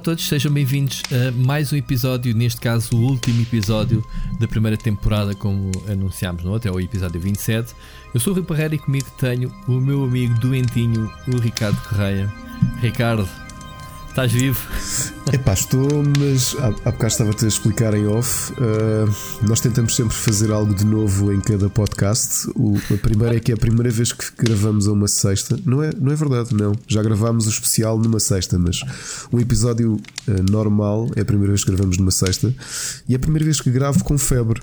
A todos, sejam bem-vindos a mais um episódio, neste caso o último episódio da primeira temporada, como anunciámos no outro, é o episódio 27. Eu sou o Rui Parreira e comigo tenho o meu amigo doentinho, o Ricardo Correia. Ricardo, Estás vivo? Epá, estou, mas há, há bocado estava-te a explicar em off. Uh, nós tentamos sempre fazer algo de novo em cada podcast. O, a primeira é que é a primeira vez que gravamos a uma sexta. Não é, não é verdade, não. Já gravámos o especial numa sexta, mas um episódio uh, normal é a primeira vez que gravamos numa sexta e é a primeira vez que gravo com febre.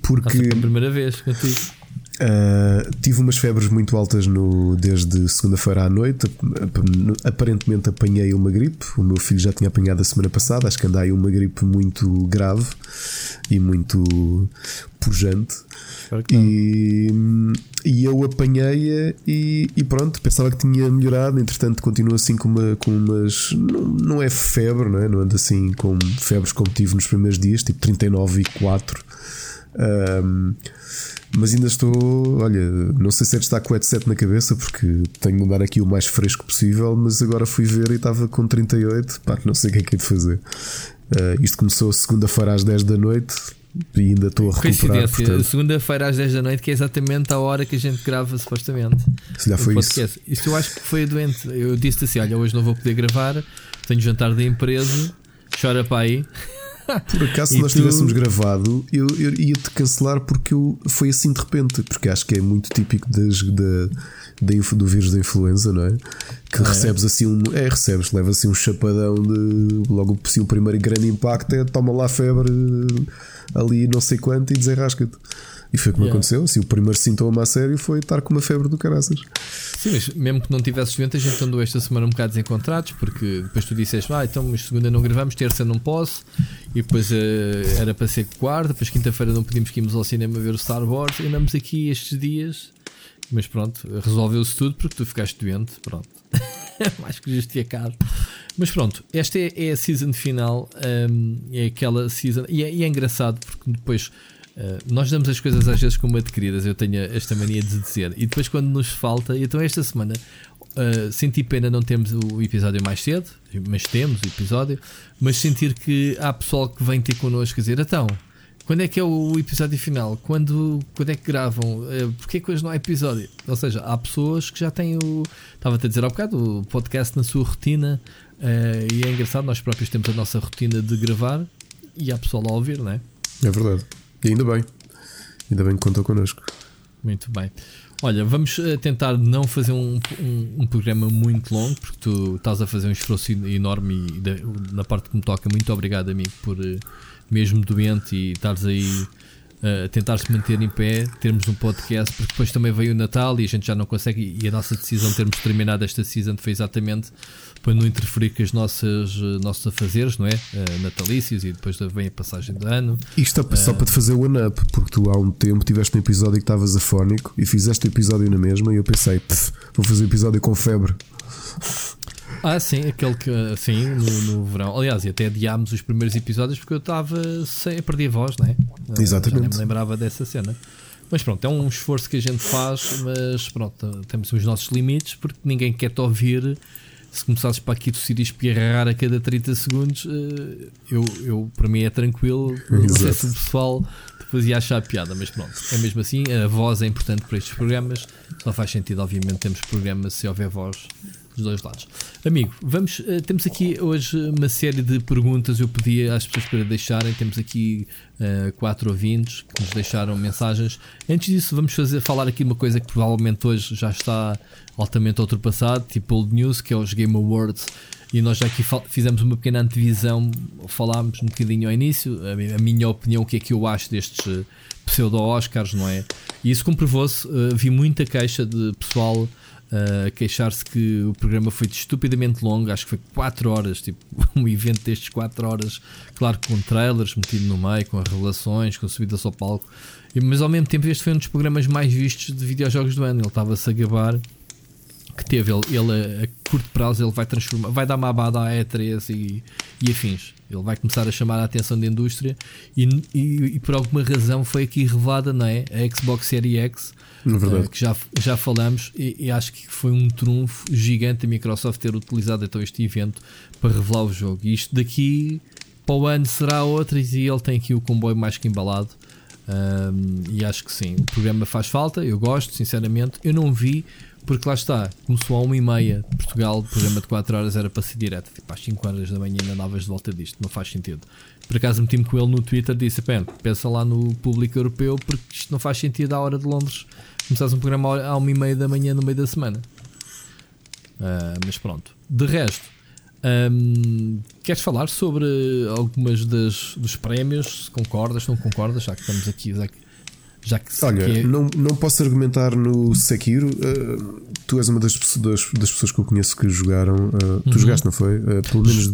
Porque. É a primeira vez contigo. Uh, tive umas febres muito altas no, desde segunda-feira à noite. Aparentemente apanhei uma gripe. O meu filho já tinha apanhado a semana passada. Acho que andai uma gripe muito grave e muito pujante. E, e, eu apanhei-a e, e, pronto, pensava que tinha melhorado. Entretanto, continuo assim com, uma, com umas. Não, não é febre, não é? Não ando assim com febres como tive nos primeiros dias, tipo 39 e 4. Um, mas ainda estou, olha, não sei se é de estar com o headset na cabeça, porque tenho de andar aqui o mais fresco possível, mas agora fui ver e estava com 38, pá, não sei o que é que é de fazer. Uh, isto começou segunda-feira às 10 da noite e ainda estou a recuperar. Portanto... Segunda-feira às 10 da noite, que é exatamente a hora que a gente grava, supostamente. Se já foi isso. Isto eu acho que foi doente. Eu disse assim: olha, hoje não vou poder gravar, tenho jantar da empresa, chora para aí. Por acaso, se nós tu... tivéssemos gravado, eu, eu ia-te cancelar porque eu, foi assim de repente, porque acho que é muito típico das, da, da, do vírus da influenza, não é? Que ah, recebes é? assim um. É, recebes, leva assim um chapadão de. Logo, se o primeiro grande impacto é toma lá febre ali não sei quanto e desenrasca-te. E foi como yeah. aconteceu. Assim, o primeiro sintoma a sério foi estar com uma febre do caraças. Sim, mas mesmo que não tivesses doente, a gente andou esta semana um bocado desencontrados, porque depois tu disseste, ah, então, segunda não gravamos, terça não posso, e depois uh, era para ser quarta, depois quinta-feira não podíamos que irmos ao cinema ver o Star Wars, e andamos aqui estes dias, mas pronto, resolveu-se tudo porque tu ficaste doente, pronto. Mais que justificado. Mas pronto, esta é, é a season final, um, é aquela season, e é, e é engraçado porque depois Uh, nós damos as coisas às vezes como adquiridas, eu tenho esta mania de dizer, e depois quando nos falta, então esta semana uh, senti pena não termos o episódio mais cedo, mas temos o episódio, mas sentir que há pessoal que vem ter connosco a dizer, então, quando é que é o episódio final? Quando, quando é que gravam? Uh, Porquê que hoje não há episódio? Ou seja, há pessoas que já têm o. Estava-te a dizer há bocado, o podcast na sua rotina. Uh, e é engraçado, nós próprios temos a nossa rotina de gravar e há pessoal a ouvir, não é? É verdade. E ainda bem. Ainda bem que contou connosco. Muito bem. Olha, vamos eh, tentar não fazer um, um, um, programa muito longo, porque tu estás a fazer um esforço enorme e na parte que me toca, muito obrigado, amigo, por eh, mesmo doente e estares aí a tentar se manter em pé, termos um podcast, porque depois também veio o Natal e a gente já não consegue. E a nossa decisão de termos terminado esta season foi exatamente para não interferir com as nossas uh, nossos afazeres, não é? Uh, natalícios e depois vem a passagem de ano. Isto é só para te fazer o one-up, porque tu há um tempo tiveste um episódio que estavas afónico e fizeste o episódio na mesma e eu pensei, vou fazer um episódio com febre. Ah, sim, aquele que. Sim, no, no verão. Aliás, e até adiámos os primeiros episódios porque eu estava sem. perder a voz, não é? Exatamente. Já nem me lembrava dessa cena. Mas pronto, é um esforço que a gente faz, mas pronto, temos os nossos limites porque ninguém quer te ouvir. Se começasses para aqui tossir e espirrar a cada 30 segundos, eh, eu, eu para mim é tranquilo. O pessoal depois ia achar piada, mas pronto, é mesmo assim. A voz é importante para estes programas. Só faz sentido, obviamente, temos programas se houver voz dos dois lados. Amigo, vamos, uh, temos aqui hoje uma série de perguntas. Eu pedi às pessoas para deixarem. Temos aqui uh, quatro ouvintes que nos deixaram mensagens. Antes disso, vamos fazer, falar aqui uma coisa que provavelmente hoje já está altamente ultrapassado, tipo old news, que é os Game Awards. E nós já aqui fizemos uma pequena antevisão, falámos um bocadinho ao início, a, minha opinião, o que é que eu acho destes eh, pseudo-Oscars, não é? E isso comprovou-se. Uh, vi muita queixa de pessoal a queixar-se que o programa foi estupidamente longo, acho que foi 4 horas, tipo um evento destes 4 horas, claro com trailers metido no meio, com revelações, com subidas ao palco, mas ao mesmo tempo este foi um dos programas mais vistos de videojogos do ano, ele estava-se a gabar que teve. Ele, ele a, curto prazo ele vai transformar, vai dar uma abada à E3 e, e afins. Ele vai começar a chamar a atenção da indústria e, e, e por alguma razão foi aqui revelada, não é? A Xbox Series X. Uh, que já, já falamos, e, e, acho que foi um trunfo gigante a Microsoft ter utilizado então este evento para revelar o jogo. E isto daqui para o ano será outra, e ele tem aqui o comboio mais que embalado. Um, e acho que sim, o programa faz falta, eu gosto, sinceramente. Eu não vi, porque lá está, começou a 1h30 de Portugal, o programa de 4 horas era para ser direto, tipo às 5 horas da manhã ainda andavas de volta disto, não faz sentido. Por acaso meti-me com ele no Twitter disse: pensa lá no público europeu, porque isto não faz sentido à hora de Londres. Começares um programa à 1h30 da manhã no meio da semana. Uh, mas pronto, de resto, um, queres falar sobre algumas das, dos prémios? Concordas, não concordas? Já que estamos aqui, já que, já que Olha, que é... não, não posso argumentar no Sekiro. Uh, tu és uma das, das, das, pessoas que eu conheço que jogaram. Uh, tu uhum. jogaste, não foi? Pelo menos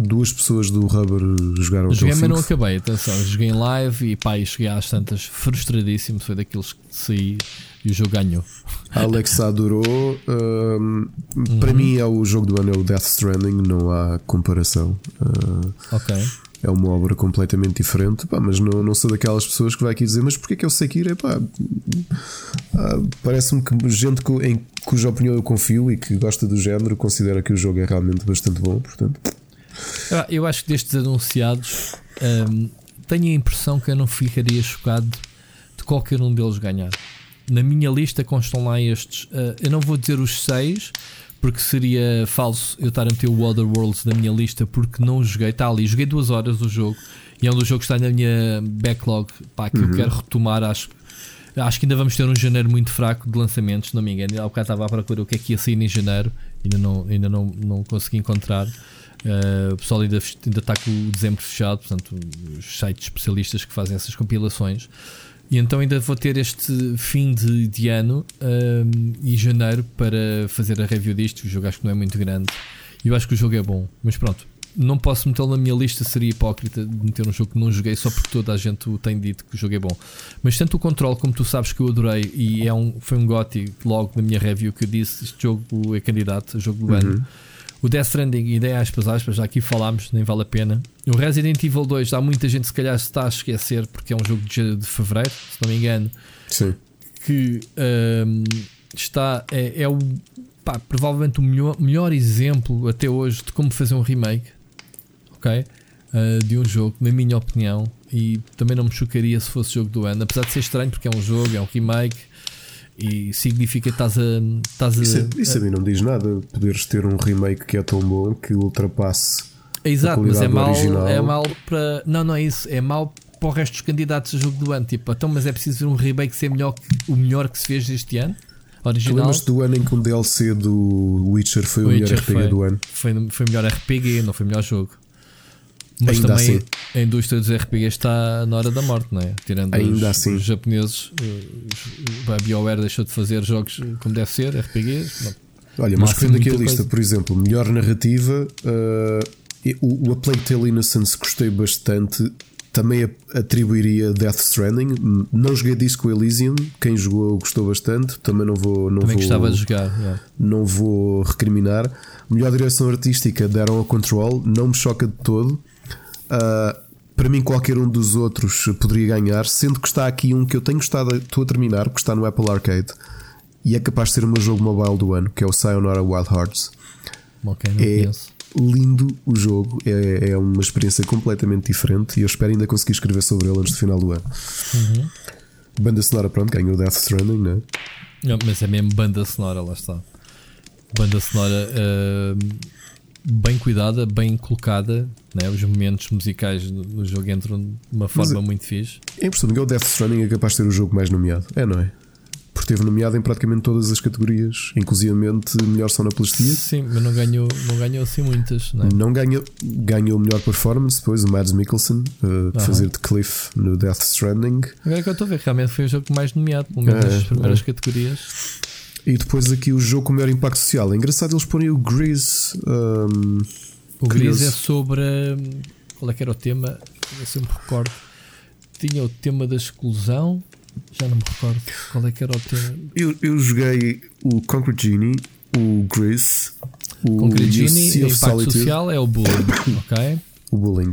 duas pessoas do Rubber jogaram Joguei, mas não acabei. Atenção, joguei em live e pá, cheguei às tantas frustradíssimo. Foi daqueles que saí e o jogo ganhou. Alex adorou. Um, uhum. Para mim é o jogo do ano, é o Death Stranding, não há comparação. Uh, ok. É uma obra completamente diferente, pá, mas não, não sou daquelas pessoas que vai aqui dizer, mas porquê que eu sei que ir? Epá, uh, Parece-me que gente em cuja opinião eu confio e que gosta do género considera que o jogo é realmente bastante bom, portanto. Eu acho que destes anunciados um, tenho a impressão que eu não ficaria chocado de qualquer um deles ganhar na minha lista constam lá estes. Uh, eu não vou dizer os seis, porque seria falso eu estar a meter o Other Worlds na minha lista, porque não joguei. Está ali, joguei duas horas do jogo e é um dos jogos que está na minha backlog pá, que uhum. eu quero retomar. Acho, acho que ainda vamos ter um janeiro muito fraco de lançamentos, não me engano. Há bocado estava a procurar o que é que ia sair em janeiro, ainda não, ainda não, não consegui encontrar. Uh, o pessoal ainda, ainda está com o dezembro fechado, portanto, os sites especialistas que fazem essas compilações. E então ainda vou ter este fim de, de ano um, e janeiro para fazer a review disto. O jogo acho que não é muito grande. Eu acho que o jogo é bom. Mas pronto, não posso metê-lo na minha lista, seria hipócrita de meter um jogo que não joguei só porque toda a gente tem dito que o jogo é bom. Mas tanto o controle como tu sabes que eu adorei e é um, foi um gotti logo na minha review que eu disse: este jogo é candidato, jogo do uhum. ano. O Death Stranding, ideia aspas, aspas, já aqui falámos, nem vale a pena. O Resident Evil 2, há muita gente se calhar se está a esquecer, porque é um jogo de, de fevereiro, se não me engano. Sim. Que um, está, é, é o, pá, provavelmente o melhor, melhor exemplo até hoje de como fazer um remake, ok? Uh, de um jogo, na minha opinião, e também não me chocaria se fosse jogo do ano, apesar de ser estranho, porque é um jogo, é um remake e significa que estás a. Estás a isso, a, isso a mim não diz nada. Poderes ter um remake que é tão bom que ultrapasse. Exato, mas é mal, é mal para. Não, não é isso. É mal para o resto dos candidatos a jogo do ano. Tipo, então, mas é preciso ver um remake ser melhor que o melhor que se fez este ano? Original. Tu do ano em que um DLC do Witcher foi o, o melhor RPG foi, do ano? Foi, foi melhor RPG, não foi melhor jogo. Mas Ainda também assim. a indústria dos RPGs está na hora da morte, não é? Tirando os, assim. os japoneses, a BioWare deixou de fazer jogos como deve ser, RPGs. Olha, mas vendo aqui a lista, coisa. por exemplo, melhor narrativa, uh, o, o A Plague Tale Innocence gostei bastante. Também atribuiria Death Stranding. Não joguei Disco Elysium. Quem jogou gostou bastante. Também não vou. Não também vou, gostava de jogar. Yeah. Não vou recriminar. Melhor direção artística deram a Control. Não me choca de todo. Uh, para mim, qualquer um dos outros poderia ganhar, sendo que está aqui um que eu tenho gostado, estou a terminar, que está no Apple Arcade e é capaz de ser o meu jogo mobile do ano, que é o Sayonara Wild Hearts. Okay, é conheço. lindo o jogo, é, é, uma experiência completamente diferente e eu espero ainda conseguir escrever sobre ele antes do final do ano. Uhum. Banda sonora, pronto, ganhou Death Stranding, não é? Não, mas é mesmo banda sonora, lá está. Banda sonora. Uh bem cuidada, bem colocada. Né? Os momentos musicais no jogo entram de uma forma Mas, muito fixe. É impressionante que o Death Stranding é capaz de ser o jogo mais nomeado. É, não é? Porque teve nomeado em praticamente todas as categorias, inclusivamente melhor sonoplastia. Sim, mas não ganhou, não ganhou assim muitas. Não, é? não ganhou, ganhou melhor performance depois o Mads Mikkelsen uh, fazer de Cliff no Death Stranding. Agora é que eu estou a ver, realmente foi o jogo mais nomeado, pelo menos é, nas primeiras é. categorias. E depois aqui o jogo com maior impacto social. É engraçado eles porem o Grease. Um, o Grease é sobre. Qual é que era o tema? Eu sempre me recordo. Tinha o tema da exclusão. Já não me recordo qual é que era o tema. Eu, eu joguei o Concrete Genie o Grease, o Concrete o Genie, o impacto Solitude, social é o Bullying, ok? o Bullying.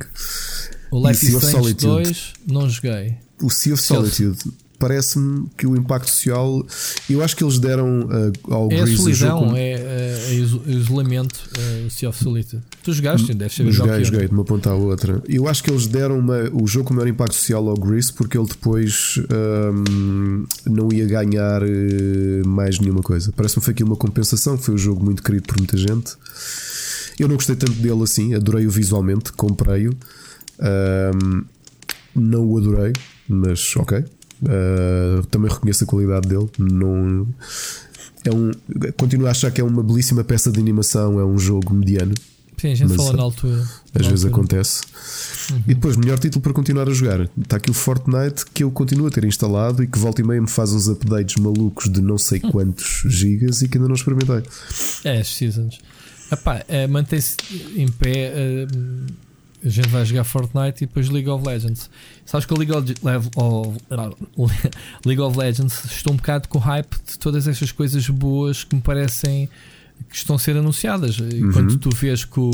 O Life is Strange Solitude. 2 não joguei. O Sea of- Solitude. Parece-me que o impacto social. Eu acho que eles deram uh, ao É a Grease o jogo. solidão, como- é, é, é iso- isolamento, é o Sea of Solitude. Tu jogaste, deves saber Joguei, jogar joguei de uma ponta à outra. Eu acho que eles deram uma- o jogo com maior impacto social ao Grease porque ele depois hum, não ia ganhar eh, mais nenhuma coisa. Parece-me que foi aqui uma compensação. Foi um jogo muito querido por muita gente. Eu não gostei tanto dele assim, adorei-o visualmente, comprei-o. Hum, não o adorei, mas ok. Uh, também reconheço a qualidade dele. Não, é um, continuo a achar que é uma belíssima peça de animação. É um jogo mediano. Sim, a gente falou na altura. Às Na vezes altura. acontece. E depois, melhor título para continuar a jogar. Está aqui o Fortnite que eu continuo a ter instalado e que volta e meia me faz uns updates malucos de não sei quantos gigas e que ainda não experimentei. É, as seasons. Epá, é, mantém-se em pé. é, a gente vai jogar Fortnite e depois League of Legends. Sabes que o League of, League of Legends estou um bocado com hype de todas estas coisas boas que me parecem que estão a ser anunciadas. Enquanto tu vês que o,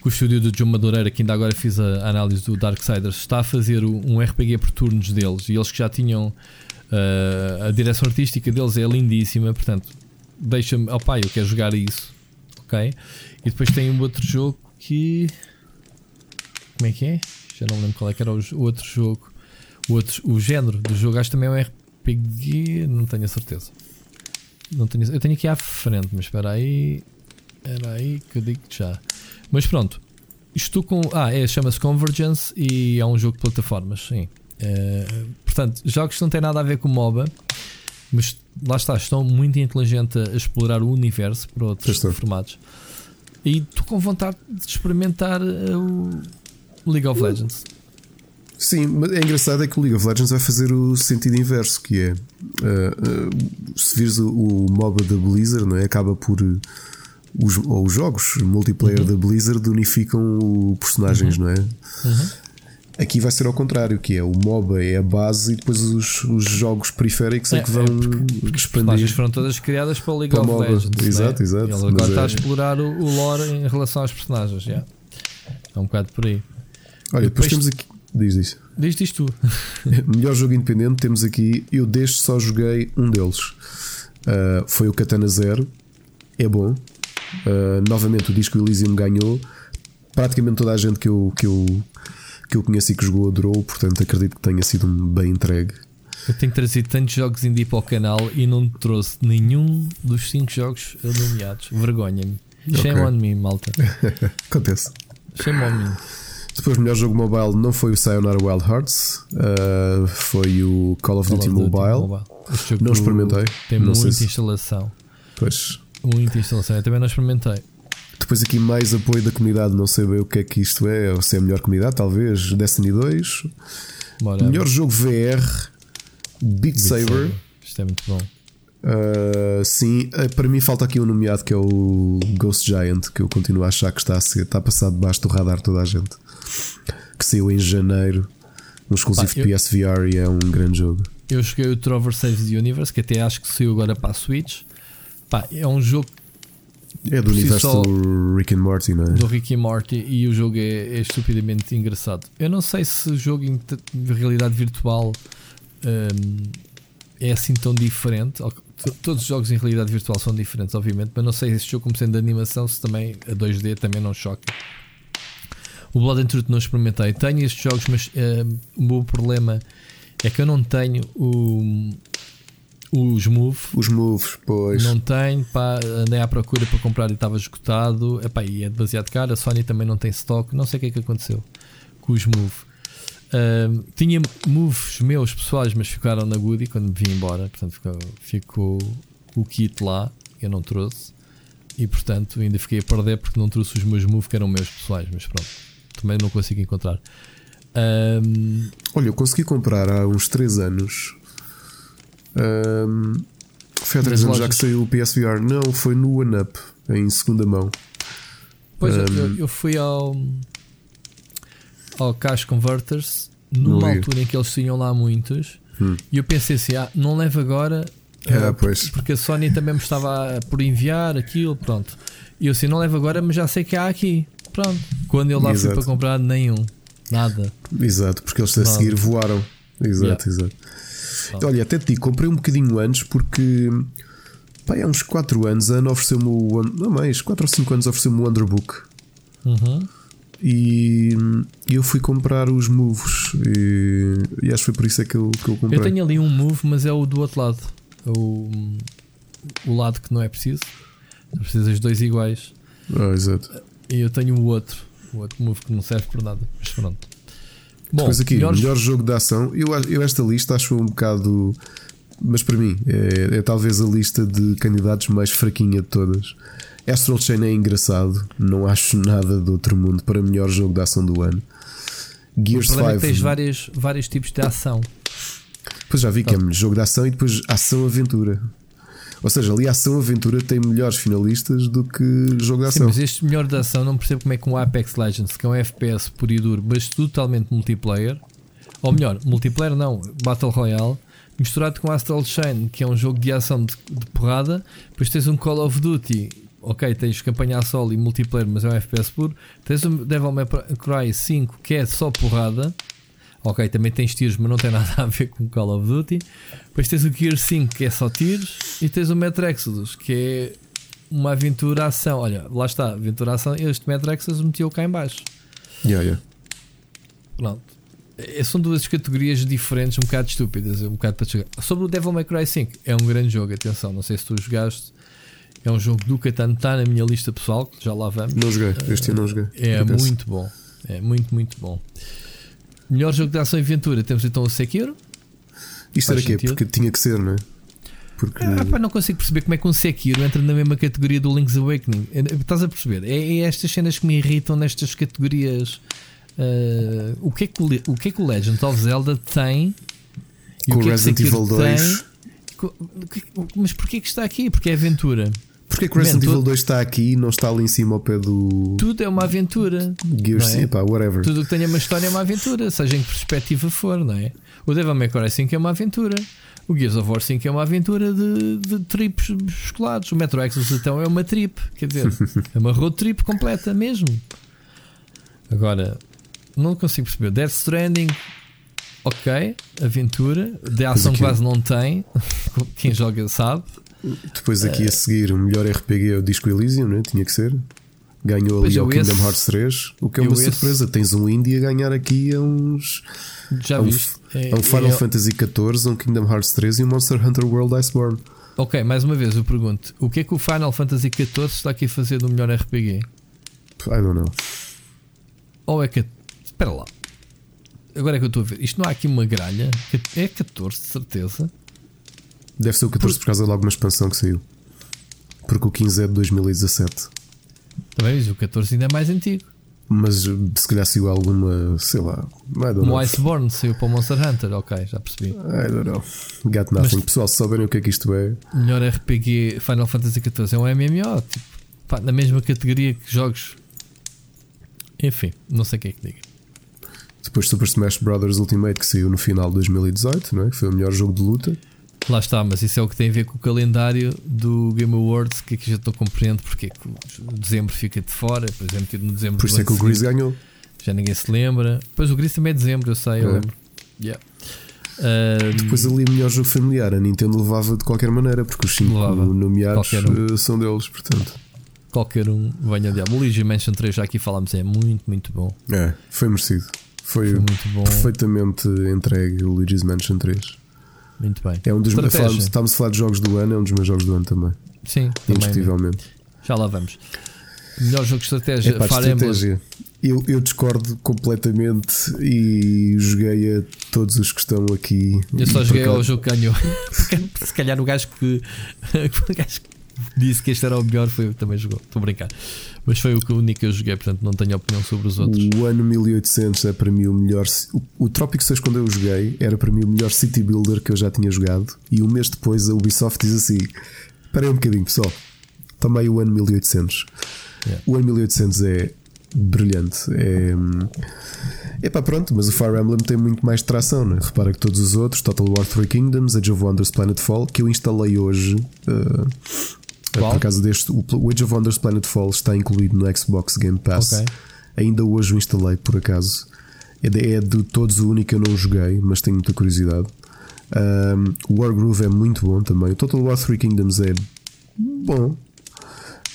que o estúdio do João Madureira, que ainda agora fiz a análise do Darksiders, está a fazer o- um RPG por turnos deles e eles que já tinham uh, a direção artística deles é lindíssima, portanto, deixa-me, oh pai, eu quero jogar isso, ok? E depois tem um outro jogo que como é que é? Já não me lembro qual é que era o, outro jogo, o, outro, o género do jogo, acho que também é um RPG, não tenho a certeza. Não tenho, eu tenho aqui à frente, mas espera aí. Era aí que eu digo já. Mas pronto. Estou com. Ah, é, chama-se Convergence e é um jogo de plataformas, sim. Eh, portanto, jogos que não têm nada a ver com MOBA, mas lá está, estão muito inteligentes a explorar o universo para outros estão. formatos. E estou com vontade de experimentar eh, o League of Legends. Sim, mas é engraçado é que o League of Legends vai fazer o sentido inverso, que é uh, uh, se vires o, o MOBA da Blizzard, não é? acaba por uh, os, ou os jogos multiplayer da Blizzard unificam o personagens, não é? Aqui vai ser ao contrário, que é o MOBA é a base e depois os, os jogos periféricos é, É, que vão é As expandir. personagens foram todas criadas para o League Para of MOBA. Legends. Exato, né? exato. Ele agora está a é- explorar o, o lore em relação aos personagens. já. É um bocado por aí. Olha, depois, depois- temos aqui. Diz isso. Diz isto tu. Melhor jogo independente, temos aqui. Eu deste só joguei um deles. Uh, foi o Katana Zero. É bom. Uh, novamente, o disco Elysium ganhou. Praticamente toda a gente que eu, que eu, que eu conheço e que jogou adorou. Portanto, acredito que tenha sido um bem entregue. Eu tenho trazido tantos jogos indie para o canal e não trouxe nenhum dos 5 jogos nomeados. Vergonha-me. Shame Ok. on me, malta. Acontece. Shame on me. Depois, melhor jogo mobile não foi o Sayonara Wild Hearts, uh, foi o Call of Call Duty of Duty Mobile. Jogo Não experimentei. Tem Não muita se- instalação. Pois. Muita instalação. Eu também não experimentei. Depois aqui mais apoio da comunidade, não sei bem o que é que isto é, ou se é a melhor comunidade, talvez Destiny 2. Bora. Melhor jogo VR, Beat Saber. Isto é muito bom. Uh, sim, uh, para mim falta aqui um nomeado que é o Ghost Giant, que eu continuo a achar que está a, ser, está a passar debaixo do radar toda a gente. Que saiu em janeiro, um exclusivo Pá, eu- PSVR e é um grande jogo. Eu joguei o Trover Saves the Universe, que até acho que saiu agora para a Switch. Pá, é um jogo É do universo só- do Rick and Morty, não é? do Ricky e Morty e o jogo é, é estupidamente engraçado. Eu não sei se o jogo em realidade virtual hum, é assim tão diferente. Todos os jogos em realidade virtual são diferentes, obviamente, mas não sei se jogo, como sendo de animação, se também a 2D também não choca. O Blood and Truth não experimentei. Tenho estes jogos, mas hum, o meu problema é que eu não tenho o, os Move. Os moves, pois. Não tenho, pá, andei à procura para comprar e estava esgotado. Epá, e é demasiado caro. A Sony também não tem stock. Não sei o que é que aconteceu com os Move. Tinha moves meus pessoais, mas ficaram na Goody quando me vim embora. Portanto, ficou, ficou o kit lá. Eu não trouxe. E portanto, ainda fiquei a perder porque não trouxe os meus moves que eram meus pessoais. Mas pronto, também não consigo encontrar. Ahm, Olha, eu consegui comprar há uns 3 anos. Ahm, foi há 3 Nas anos já que saiu o PSVR. Não, foi no OneUp, em segunda mão. Pois Um, eu, eu fui ao ao Cash Converters numa vi. altura em que eles tinham lá muitos Hum. e eu pensei assim: ah, não levo agora Ah, pois. Porque a Sony também me estava por enviar aquilo, pronto. E eu assim, não levo agora, mas já sei que há aqui. Pronto. Quando eu lá fui Exato. para comprar, nenhum. Nada. Exato, porque eles a Nada. seguir voaram. Exato, exato. Olha, até te digo, comprei um bocadinho antes porque pá, há uns 4 anos a Ana ofereceu-me o. Não mais, 4 ou 5 anos ofereceu-me o Underbook. Uhum. E eu fui comprar os moves e, e acho que foi por isso é que eu, que eu comprei. Eu tenho ali um move, mas é o do outro lado. É O, o lado que não é preciso. Tu precisas dois iguais. Ah, exato. E eu tenho o outro. O outro move que não serve para nada. Mas pronto. Bom, Depois aqui, melhores- melhor jogo de ação. Eu, eu esta lista acho um bocado. Mas para mim, é, é talvez a lista de candidatos mais fraquinha de todas. Astral Chain é engraçado, não acho nada do outro mundo para melhor jogo de ação do ano. o Gears é 5. que tens vários, vários tipos de ação. Pois já vi que é jogo de ação e depois ação-aventura. Ou seja, ali ação-aventura tem melhores finalistas do que jogo de Sim, ação. mas este melhor de ação não percebo como é que um Apex Legends, que é um FPS puro e duro, mas totalmente multiplayer, ou melhor, multiplayer não, Battle Royale, misturado com Astral Chain, que é um jogo de ação de, de porrada, depois tens um Call of Duty, ok, tens campanha a solo e multiplayer, mas é um FPS puro, tens um Devil May Cry 5, que é só porrada. Ok, também tens tiros, mas não tem nada a ver com Call of Duty. Depois tens o Gear 5, que é só tiros. E tens o Metro Exodus, que é uma aventura ação. Olha, lá está, aventura ação. Este Metro Exodus meteu cá em baixo. Yeah, yeah. Pronto. Eh, São duas categorias diferentes, um bocado estúpidas, um bocado para chegar. Sobre o Devil May Cry 5, é um grande jogo, atenção, não sei se tu jogaste. É um jogo do Catan, está na minha lista pessoal, que já lá vamos. Não joguei, este ano não joguei. É muito bom. É muito, muito bom. Melhor jogo de ação e aventura, temos então o Sekiro. Isto Faz era quê? sentido. Porque tinha que ser, não é? Porque. Ah, pá, não consigo perceber como é que um Sekiro entra na mesma categoria do Link's Awakening. É, Estás a perceber? É, é estas cenas que me irritam nestas categorias. Ah, o, que é que o, o que é que o Legend of Zelda tem? Com o é que Resident Sekiro Evil 2. tem? O Mas porquê que está aqui? Porque é aventura. Porquê que Resident Man, Evil tu- 2 está aqui e não está ali em cima ao pé do Tudo é uma aventura. Gears? não é? Whatever. Tudo que tenha uma história é uma aventura, seja em que perspectiva for, não é? O Devil May Cry 5 é uma aventura. O Gears of War 5 é uma aventura de, de trips musculados. O Metro Exodus então é uma trip, quer dizer, é uma road trip completa mesmo. Agora, não consigo perceber. Death Stranding, ok, aventura. De ação quase não tem. Quem joga sabe. Depois aqui a seguir, o melhor RPG é o Disco Elysium, não é? Tinha que ser. Ganhou ali ao Kingdom esse- Hearts 3, o que é uma esse- surpresa. Tens um indie a ganhar aqui a uns. Já a um, viste? a um Final é- Fantasy XIV, um Kingdom Hearts 3 e um Monster Hunter World Iceborne. Ok, mais uma vez eu pergunto: o que é que o Final Fantasy XIV está aqui a fazer do melhor RPG? I don't know. Ou é que. Espera lá. Agora é que eu estou a ver. Isto não há aqui uma gralha? É 14, de certeza. Deve ser o 14 por causa de alguma expansão que saiu. Porque o 15 é de 2017. Também, mas o 14 ainda é mais antigo. Mas se calhar saiu alguma, sei lá, o Iceborne saiu para o Monster Hunter. Ok, já percebi. I don't know. Got nothing. Mas- Pessoal, se souberem o que é que isto é, Melhor RPG Final Fantasy XIV é um MMO. Tipo, pá, na mesma categoria que jogos. Enfim, não sei o que é que diga. depois Super Smash Bros. Ultimate que saiu no final de 2018, não é? Que foi o melhor jogo de luta. Lá está, mas isso é o que tem a ver com o calendário do Game Awards, que aqui já não compreendo porque é que o dezembro fica de fora, depois é metido no dezembro Por isso é que o. Grease ganhou. Já ninguém se lembra. Pois o Gris também é dezembro, eu sei, eu É. lembro. Yeah. Ahm, Depois ali o melhor jogo familiar, a Nintendo levava de qualquer maneira, porque os 5 Levava. nomeados um. uh, são deles, portanto. qualquer um venha de O Luigi Mansion 3, já aqui falámos, é muito, muito bom. É, foi merecido. Foi, Foi muito bom. perfeitamente entregue o Luigi's Mansion 3. Muito bem. É um dos meus. Estamos a falar de jogos do ano, é um dos meus jogos do ano também. Sim, também. Indiscutivelmente. Já lá vamos. Melhor jogo de estratégia, Epá, Fire estratégia. Eu, eu discordo completamente e joguei a todos os que estão aqui. Eu só joguei ao jogo que ganhou. Se calhar o gajo que, o gajo que disse que este era o melhor foi também jogou. Estou a brincar. Mas foi o único que eu joguei, portanto não tenho opinião sobre os outros. O ano 1800 é para mim o melhor. O, o Tropic 6, quando eu joguei, era para mim o melhor City Builder que eu já tinha jogado. E um mês depois a Ubisoft diz assim: Espera aí um bocadinho, pessoal. Também o ano 1800. Yeah. O ano 1800 é brilhante. É, é pá, pronto, mas o Fire Emblem tem muito mais tração, né? Repara que todos os outros, Total War Three Kingdoms, Age of Wonders Planetfall, que eu instalei hoje. Uh, por acaso deste, o Age of Wonders Planetfall está incluído no Xbox Game Pass. Okay. Ainda hoje o instalei, por acaso. É de, é de todos o único que eu não joguei, mas tenho muita curiosidade. Um, o Wargroove é muito bom também. O Total War Three Kingdoms é bom.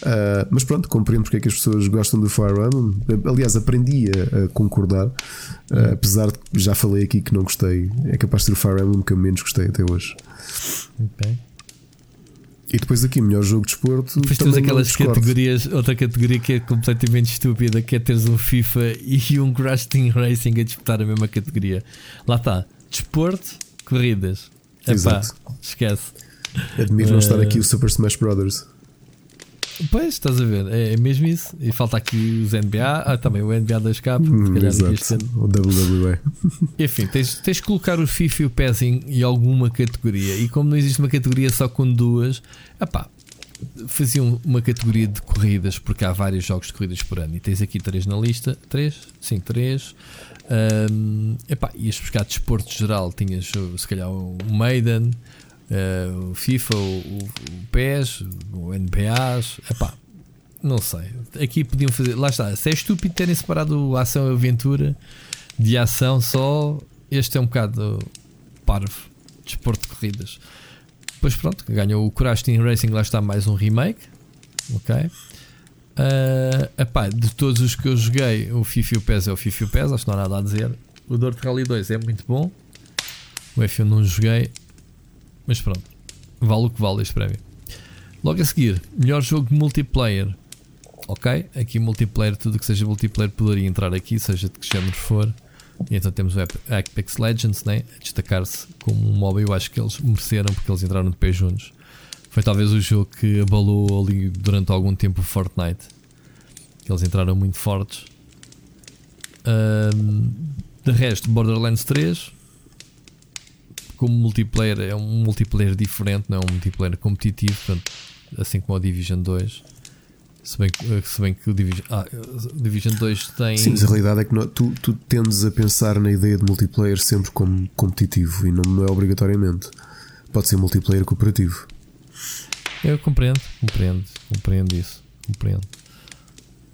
Uh, mas pronto, compreendo porque é que as pessoas gostam do Fire Emblem. Aliás, aprendi a, a concordar, uh, apesar de já falei aqui que não gostei. É capaz de ser o Fire Emblem que eu menos gostei até hoje. Ok. E depois aqui, melhor jogo de esporte. Depois temos aquelas categorias, outra categoria que é completamente estúpida, que é teres um FIFA e um Crash Team Racing a disputar a mesma categoria. Lá está, desporto, corridas. Epá, esquece. Admiro uh... não estar aqui o Super Smash Brothers. Pois, estás a ver, é, é mesmo isso. E falta aqui os NBA, ah, também o NBA 2K, hum, o WWE. Enfim, tens, tens que colocar o FIFA e o PES em, em, alguma categoria. E como não existe uma categoria só com duas, epá, faziam uma categoria de corridas, porque há vários jogos de corridas por ano. E tens aqui três na lista: três, sim, três. Um, epá, ias buscar desporto geral, tinhas se calhar o Maiden uh, o FIFA, o, o, PES, o NBA, epá, não sei. Aqui podiam fazer, lá está. Se é estúpido terem separado ação e aventura de ação só, este é um bocado parvo, desporto de corridas. Pois pronto, ganhou o Crash Team Racing, lá está mais um remake. Ok. Uh, epá, de todos os que eu joguei, o FIFA e o PES é o FIFA e o PES, acho que não há nada a dizer. O Dirt Rally 2 é muito bom. O F1 não joguei. Mas pronto, vale o que vale este prémio. Logo a seguir, melhor jogo multiplayer. Ok, aqui multiplayer, tudo que seja multiplayer poderia entrar aqui, seja de que género for. E então temos o Apex Legends né? a destacar-se como um mob. Eu acho que eles mereceram porque eles entraram de pé juntos. Foi talvez o jogo que abalou ali durante algum tempo o Fortnite. Eles entraram muito fortes. Um, de resto, Borderlands 3 como multiplayer é um multiplayer diferente, não é um multiplayer competitivo, portanto, assim como o Division 2. Se bem, que, se bem que o Division, ah, o Division 2 tem. Sim, mas a realidade é que não, tu, tu tendes a pensar na ideia de multiplayer sempre como competitivo e não, não é obrigatoriamente. Pode ser multiplayer cooperativo. Eu compreendo, compreendo, compreendo isso. Compreendo.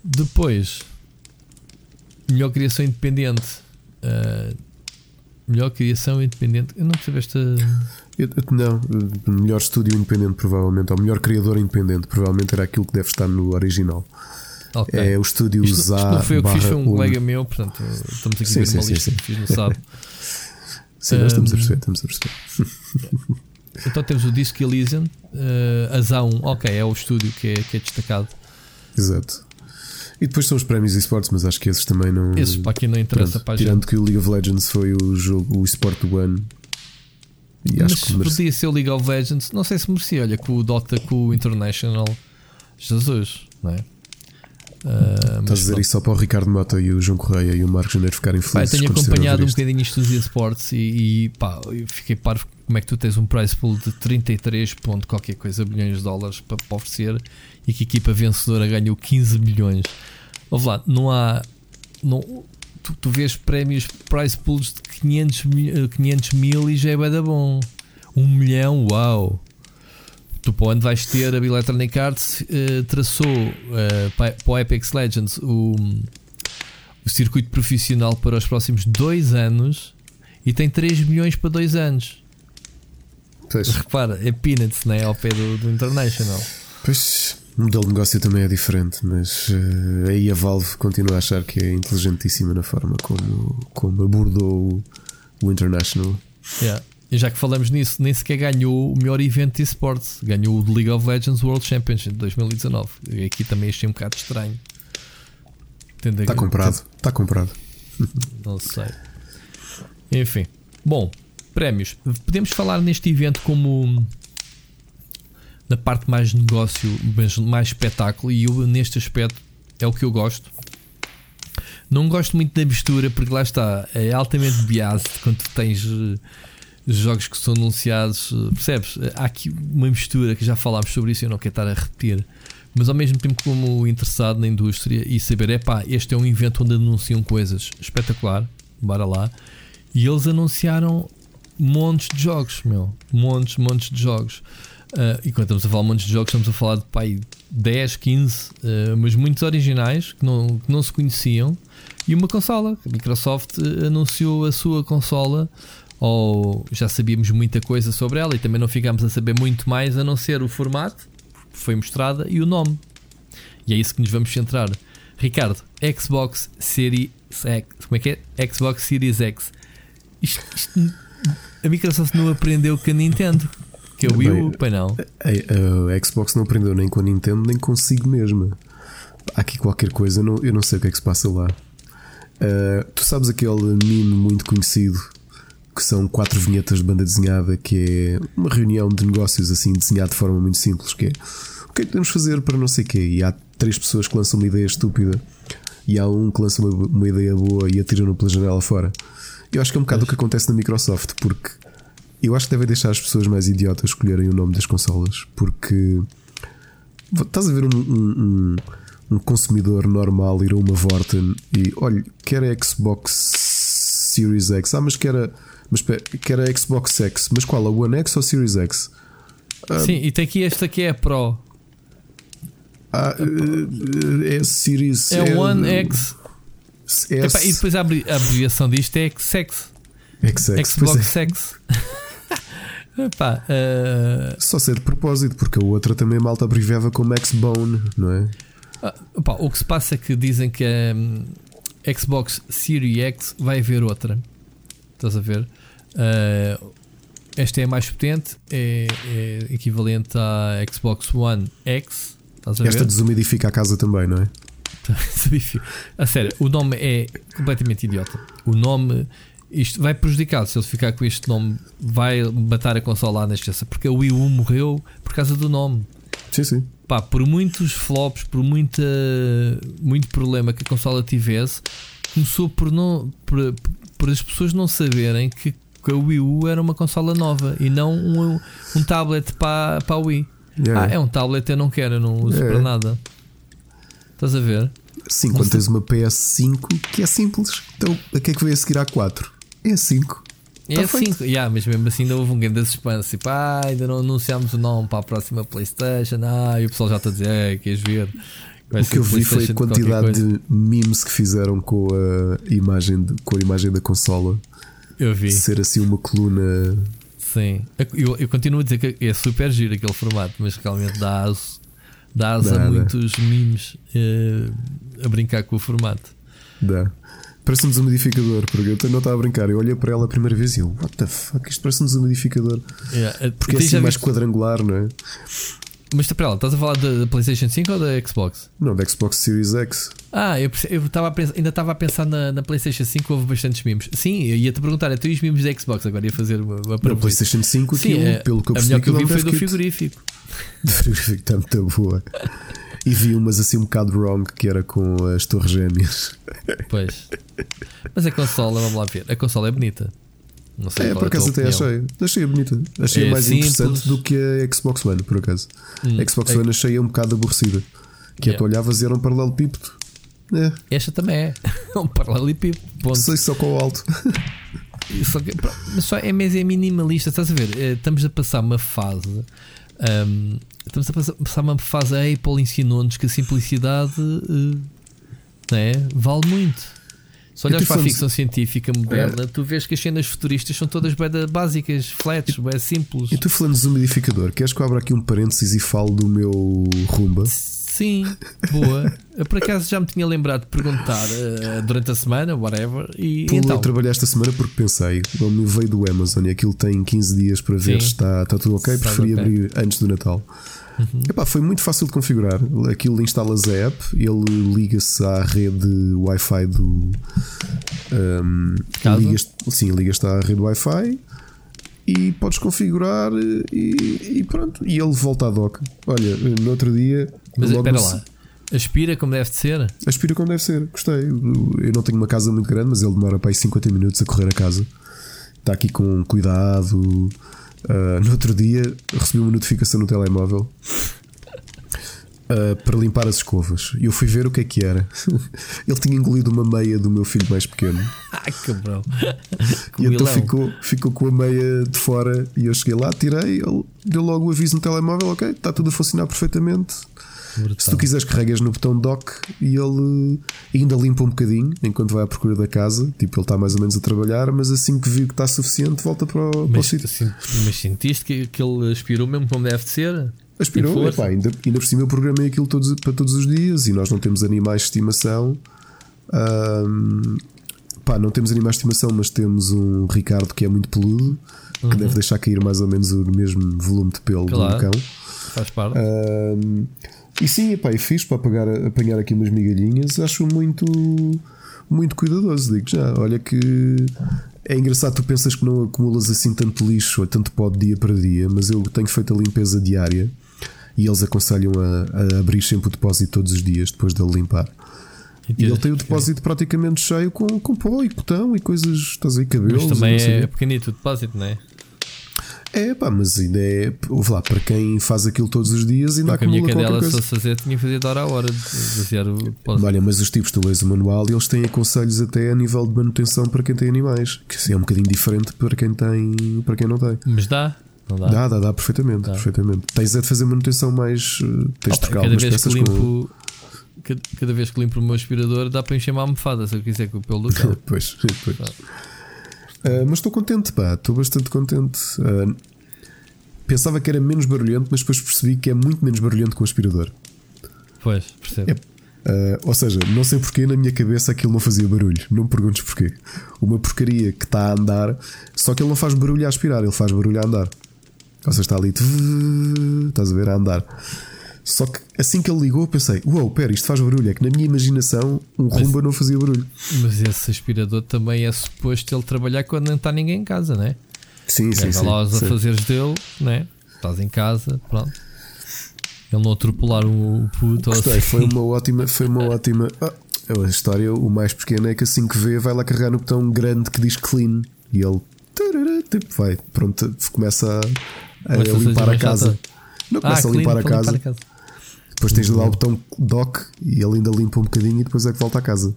Depois, melhor criação independente. Uh, Melhor criação independente. Eu não percebo esta. Eu, não, melhor estúdio independente, provavelmente, ou melhor criador independente, provavelmente era aquilo que deve estar no original. Okay. É o estúdio isto, isto não foi o que fiz, foi um colega meu, portanto, estamos aqui sim, a ver sim, uma sim, lista sim. que fiz no sábado. sim, nós estamos a perceber, estamos a perceber. então temos o Disc Elysian, uh, Azão, ok, é o estúdio que é, que é destacado. Exato. E depois são os prémios esportes, mas acho que esses também não. Esses para quem não interessa Pronto, Tirando que o League of Legends foi o jogo, o esporte do ano. E mas acho que merece... podia ser o League of Legends, não sei se merecia. Olha, com o Dota, com o International. Jesus, não é? Uh, Estás a dizer isso só para o Ricardo Mota e o João Correia e o Marcos Janeiro ficarem felizes. Pá, tenho acompanhado um bocadinho isto dos esportes e, e pá, eu fiquei parvo como é que tu tens um price pool de 33 ponto qualquer coisa bilhões de dólares para, para oferecer e que a equipa vencedora ganhou 15 milhões. Ouve lá, não há. Não, tu, tu vês prémios, price pools de 500, 500 mil e já é bada bom. Um milhão, uau! Tu para onde vais ter a Electronic Arts uh, traçou uh, para o Apex Legends o, o circuito profissional para os próximos dois anos e tem 3 milhões para dois anos. Pois. Repara, é peanuts, não é? Ao pé do, do International. Pois, o modelo de negócio também é diferente, mas uh, aí a Valve continua a achar que é inteligentíssima na forma como, como abordou o, o International. Yeah. E já que falamos nisso, nem sequer ganhou o melhor evento de esportes, ganhou o League of Legends World Championship de 2019. E aqui também achei um bocado estranho. Está comprado, está comprado. Não sei. Enfim, bom, prémios. Podemos falar neste evento como na parte mais negócio, mas mais espetáculo, e eu neste aspecto é o que eu gosto. Não gosto muito da mistura, porque lá está, é altamente biased quando tens uh, jogos que são anunciados, uh, percebes? Há aqui uma mistura que já falámos sobre isso, eu não quero estar a repetir, mas ao mesmo tempo como interessado na indústria e saber, é pá, este é um evento onde anunciam coisas espetacular, bora lá. E eles anunciaram montes de jogos, meu, montes, montes de jogos. Uh, e quando estamos a falar montes de jogos, estamos a falar de pai 10, 15, uh, mas muitos originais que não, que não se conheciam. E uma consola. A Microsoft uh, anunciou a sua consola, ou já sabíamos muita coisa sobre ela, e também não ficámos a saber muito mais a não ser o formato foi mostrada e o nome. E é isso que nos vamos centrar. Ricardo, Xbox Series X. Como é que é? Xbox Series X. Isto, isto, a Microsoft não aprendeu com a Nintendo. Que é o Wii U, pai não. A, a, a, Xbox não aprendeu nem com a Nintendo nem consigo mesmo. Há aqui qualquer coisa, eu não, eu não sei o que é que se passa lá. Uh, tu sabes aquele meme muito conhecido que são quatro vinhetas de banda desenhada, que é uma reunião de negócios assim desenhado de forma muito simples, que é o que é que podemos fazer para não sei o quê? E há três pessoas que lançam uma ideia estúpida e há um que lança uma, uma ideia boa e atira-no pela janela fora. Eu acho que é um bocado o que acontece na Microsoft, porque eu acho que devem deixar as pessoas mais idiotas escolherem o nome das consolas, porque estás a ver um, um, um consumidor normal ir a uma Vorten e olha, quer a Xbox Series X, ah, mas quer a mas que era Xbox X. Mas qual? A One X ou Series X? Ah, Sim, e tem aqui este aqui é Pro. Ah, é Series. É, é One X. Epá, e depois a abreviação disto é XX. XX. Xbox é. X. Epá, uh... Só ser de propósito, porque a outra também malta abreviava como X-Bone, não é? Ah, o que se passa é que dizem que a um, Xbox Series X vai haver outra. Estás a ver? Uh, esta é mais potente, é, é, equivalente à Xbox One X. esta ver? desumidifica a casa também, não é? a sério, o nome é completamente idiota. O nome, isto vai prejudicar. Se ele ficar com este nome, vai matar a consola lá na. Porque a Wii U morreu por causa do nome. Sim, sim. Pá, por muitos flops, por muita, muito problema que a consola tivesse, começou por não. Por, por as pessoas não saberem que, que a Wii U era uma consola nova e não um, um tablet para, para a Wii. Yeah. Ah, é um tablet, eu não quero, eu não uso yeah. para nada. Estás a ver? Sim, quando tens uma PS5 que é simples. Então, a que é que veio a seguir à 4? É a 5. É a 5, yeah, mas mesmo assim ainda houve um grande suspense. Tipo, ah, ainda não anunciámos o nome para a próxima PlayStation. Ah, e o pessoal já está a dizer, é, queres ver? Vai o que eu vi foi a quantidade de memes que fizeram com a imagem, de, com a imagem da consola. Eu vi. Ser assim uma coluna. Sim. Eu, eu continuo a dizer que é super giro aquele formato, mas realmente dá asa, dá dá, a muitos dá. memes uh, a brincar com o formato. Dá. Parece um desumidificador, porque eu não estava a brincar. Eu olhei para ela a primeira vez e eu, what the fuck, isto parece um desumidificador. Yeah. Porque é assim mais visto... quadrangular, não é? Mas para lá, estás a falar da, PlayStation 5 ou da Xbox? Não, da Xbox Series X. Ah, eu, eu tava pensar, ainda estava a pensar na, na, PlayStation 5, houve bastantes mimos. Sim, eu ia-te perguntar, é tu e os mimos da Xbox? Agora ia fazer uma, uma Na PlayStation 5, Sim, aquilo, é, pelo que eu percebi, a melhor que eu vi foi do frigorífico. Do frigorífico está muito boa. E vi umas assim um bocado wrong que era com as torres gêmeas. Pois. Mas a consola, vamos lá ver. A consola é bonita. Não sei é, por acaso até achei. Achei bonita. Achei é mais simples. interessante do que a Xbox One, por acaso. Hum, a Xbox é... One achei um bocado aborrecida. Que yeah. é tu olhavas e era um paralelepípedo. É. Esta também é. um paralelepípedo. Sei só com o alto. só que, mas só é, mas é minimalista. Estás a ver? Eh, estamos a passar uma fase. Um, estamos a passar uma fase. A Apple ensinou-nos que a simplicidade uh, é, vale muito. Se olhas para a ficção científica moderna, é. tu vês que as cenas futuristas são todas bem básicas, flats, bem simples. E tu falando do umidificador, queres que eu abra aqui um parênteses e falo do meu rumba? Sim, boa. Eu por acaso já me tinha lembrado de perguntar uh, durante a semana, whatever. E, Pô, então? Eu trabalhei esta semana porque pensei, o meu veio do Amazon e aquilo tem 15 dias para ver se está, está tudo ok. Preferi okay. abrir antes do Natal. Uhum. Epá, foi muito fácil de configurar. Aquilo instalas a app, ele liga-se à rede Wi-Fi do. Um, ligas, sim, ligas-te à rede Wi-Fi e podes configurar e, e, pronto. E ele volta à dock. Olha, no outro dia. Mas espera lá. Aspira como deve ser? Aspira como deve ser, gostei. Eu não tenho uma casa muito grande, mas ele demora para aí 50 minutos a correr a casa. Está aqui com cuidado. Uh, no outro dia recebi uma notificação no telemóvel. uh, para limpar as escovas. E eu fui ver o que é que era. Ele tinha engolido uma meia do meu filho mais pequeno. Ai, cabrão. e então ficou, ficou com a meia de fora. E eu cheguei lá, tirei. Ele deu logo o aviso no telemóvel: Ok, está tudo a funcionar perfeitamente. Brutal. Se tu quiseres, carregas no botão dock e ele ainda limpa um bocadinho enquanto vai à procura da casa. Tipo, ele está mais ou menos a trabalhar, mas assim que viu que está suficiente, volta para o, mas, sítio. Assim, mas sentiste que, que ele aspirou mesmo como deve de ser? Aspirou, epá, ainda, ainda por cima eu programei aquilo todos, para todos os dias e nós não temos animais de estimação. Um, pá, não temos animais de estimação, mas temos um Ricardo que é muito peludo, que uhum. deve deixar cair mais ou menos o mesmo volume de pelo claro. do cão. Faz parte. Um, e sim, epá, é fixe para apagar, apanhar aqui umas migalhinhas. Acho muito, muito cuidadoso. Digo já, olha que é engraçado. Tu pensas que não acumulas assim tanto lixo ou tanto pó de dia para dia, mas eu tenho feito a limpeza diária e eles aconselham a, a abrir sempre o depósito todos os dias depois de ele limpar. E, ele tem o depósito praticamente cheio com, com pó e cotão e coisas, estás aí, cabelos. Mas também é pequenito o depósito, não é? É pá, mas ainda é. Ouve lá, para quem faz aquilo todos os dias, ainda Porque a minha cadela, se fosse fazer, tinha que fazer de hora a hora de. Olha, mas os tipos do lês o manual eles têm aconselhos até a nível de manutenção para quem tem animais, que assim é um bocadinho diferente para quem tem para quem não tem. Mas dá, não dá? Dá, dá, dá perfeitamente, dá. perfeitamente. Tens é de fazer manutenção mais. Eh, tens de trocar algumas peças limpo, com. Cada, vez que limpo o meu aspirador, dá para encher uma almofada se eu quiser com o pelo do pois, pois. Uh, mas estou contente, pá, estou bastante contente. Uh, pensava que era menos barulhento, mas depois percebi que é muito menos barulhento que o aspirador. Pois, percebo. É, uh, ou seja, não sei porquê na minha cabeça aquilo não fazia barulho. Não me perguntes porquê. Uma porcaria que está a andar, só que ele não faz barulho a aspirar, ele faz barulho a andar. Ou seja, está ali, estás a ver, a andar. Só que assim que ele ligou, pensei: Uou, pera, isto faz barulho. É que na minha imaginação um mas, rumba não fazia barulho. Mas esse aspirador também é suposto ele trabalhar quando não está ninguém em casa, não é? Sim, sim, sim. lá os afazeres dele, né? Estás em casa, pronto. Ele não atropelar o puto Gostei, assim. foi uma ótima, foi uma ótima. Ah, a história, o mais pequeno é que assim que vê, vai lá carregar no botão grande que diz clean e ele tipo, vai, pronto, começa a, a limpar a casa. Não começa ah, a limpar a casa. limpar a casa. Depois tens lá o botão dock e ele ainda limpa um bocadinho e depois é que volta a casa.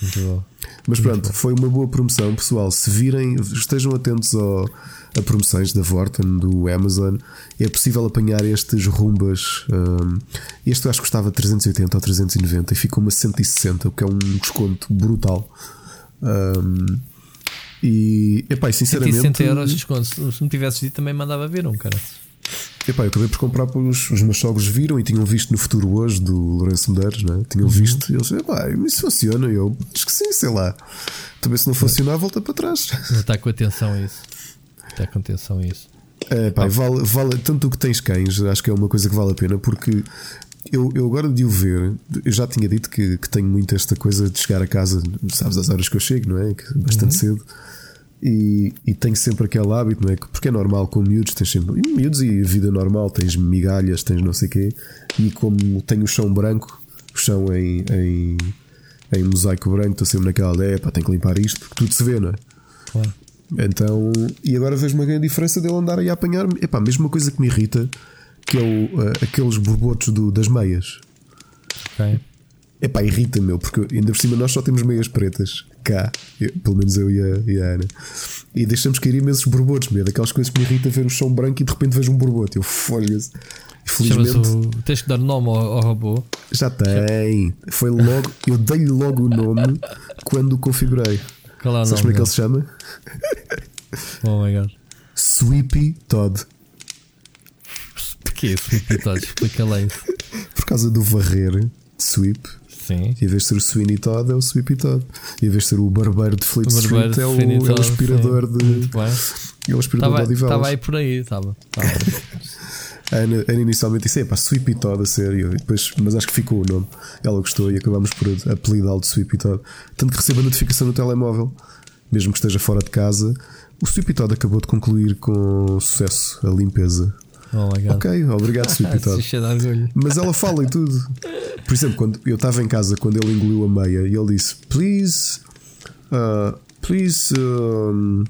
Muito bom. Mas pronto, foi uma boa promoção, pessoal. Se virem, estejam atentos ao, a promoções da Vorten, do Amazon. É possível apanhar estes rumbas. Um, este eu acho que custava 380 ou 390 e ficou uma 160, o que é um desconto brutal. Um, e, epá, sinceramente. 160 euros de desconto. Se me tivesses dito, também mandava ver um, cara. Epá, eu acabei por comprar para os, os meus sogros viram e tinham visto no futuro hoje do Lourenço Medeiros, né? tinham uhum. visto e eles epá, isso funciona. E eu acho que sim, sei lá. Também se não funcionar, volta para trás. Está com atenção a isso. Está com atenção a isso. É, pá, vale, vale, tanto que tens cães, acho que é uma coisa que vale a pena porque eu, eu agora de o ver, eu já tinha dito que, que tenho muito esta coisa de chegar a casa, sabes as horas que eu chego, não é? Que bastante uhum. cedo. E, e tenho sempre aquele hábito, não é? Porque é normal com miúdos, tens sempre miúdos e vida normal, tens migalhas, tens não sei o quê. E como tenho o chão branco, o chão em, em, em mosaico branco, estou sempre naquela ideia, pá, tenho que limpar isto, porque tudo se vê, não é? Claro. Então, e agora vejo uma grande diferença dele andar aí a apanhar. Epá, mesmo uma coisa que me irrita, que é o, uh, aqueles borbotos do, das meias. Ok. Epá, irrita, meu, porque ainda por cima nós só temos meias pretas cá, eu, pelo menos eu e a, e a, Ana, e deixamos cair imensos borbotos, meu, daquelas coisas que me irrita ver o chão branco e de repente vejo um borboto. Eu folhas. Felizmente. O, tens que dar nome ao, ao, robô. Já tem. Foi logo, eu dei-lhe logo o nome quando o configurei. Qual é o Sabes como é que ele se chama? Oh my god. Sweepy Todd. Porquê Sweepy Todd? Explica lá isso. Por causa do varrer, sweep, Sim. Em vez de ser o Sweeney Todd, é o Sweepy Todd. Em vez de ser o barbeiro de Fleet Street, é o, é o aspirador sim. de. É o aspirador tava, de. Estava aí por aí, estava. A Ana, Ana, inicialmente disse: é pá, Sweepy Todd a sério. depois, mas acho que ficou o nome. Ela gostou e acabámos por apelidá-lo de Sweepy Todd. Tanto que recebe a notificação no telemóvel, mesmo que esteja fora de casa. O Sweepy Todd acabou de concluir com sucesso a limpeza Oh ok, obrigado, Sweet Mas ela fala e tudo. Por exemplo, quando eu estava em casa, quando ele engoliu a meia, e ele disse: Please, uh, please, um,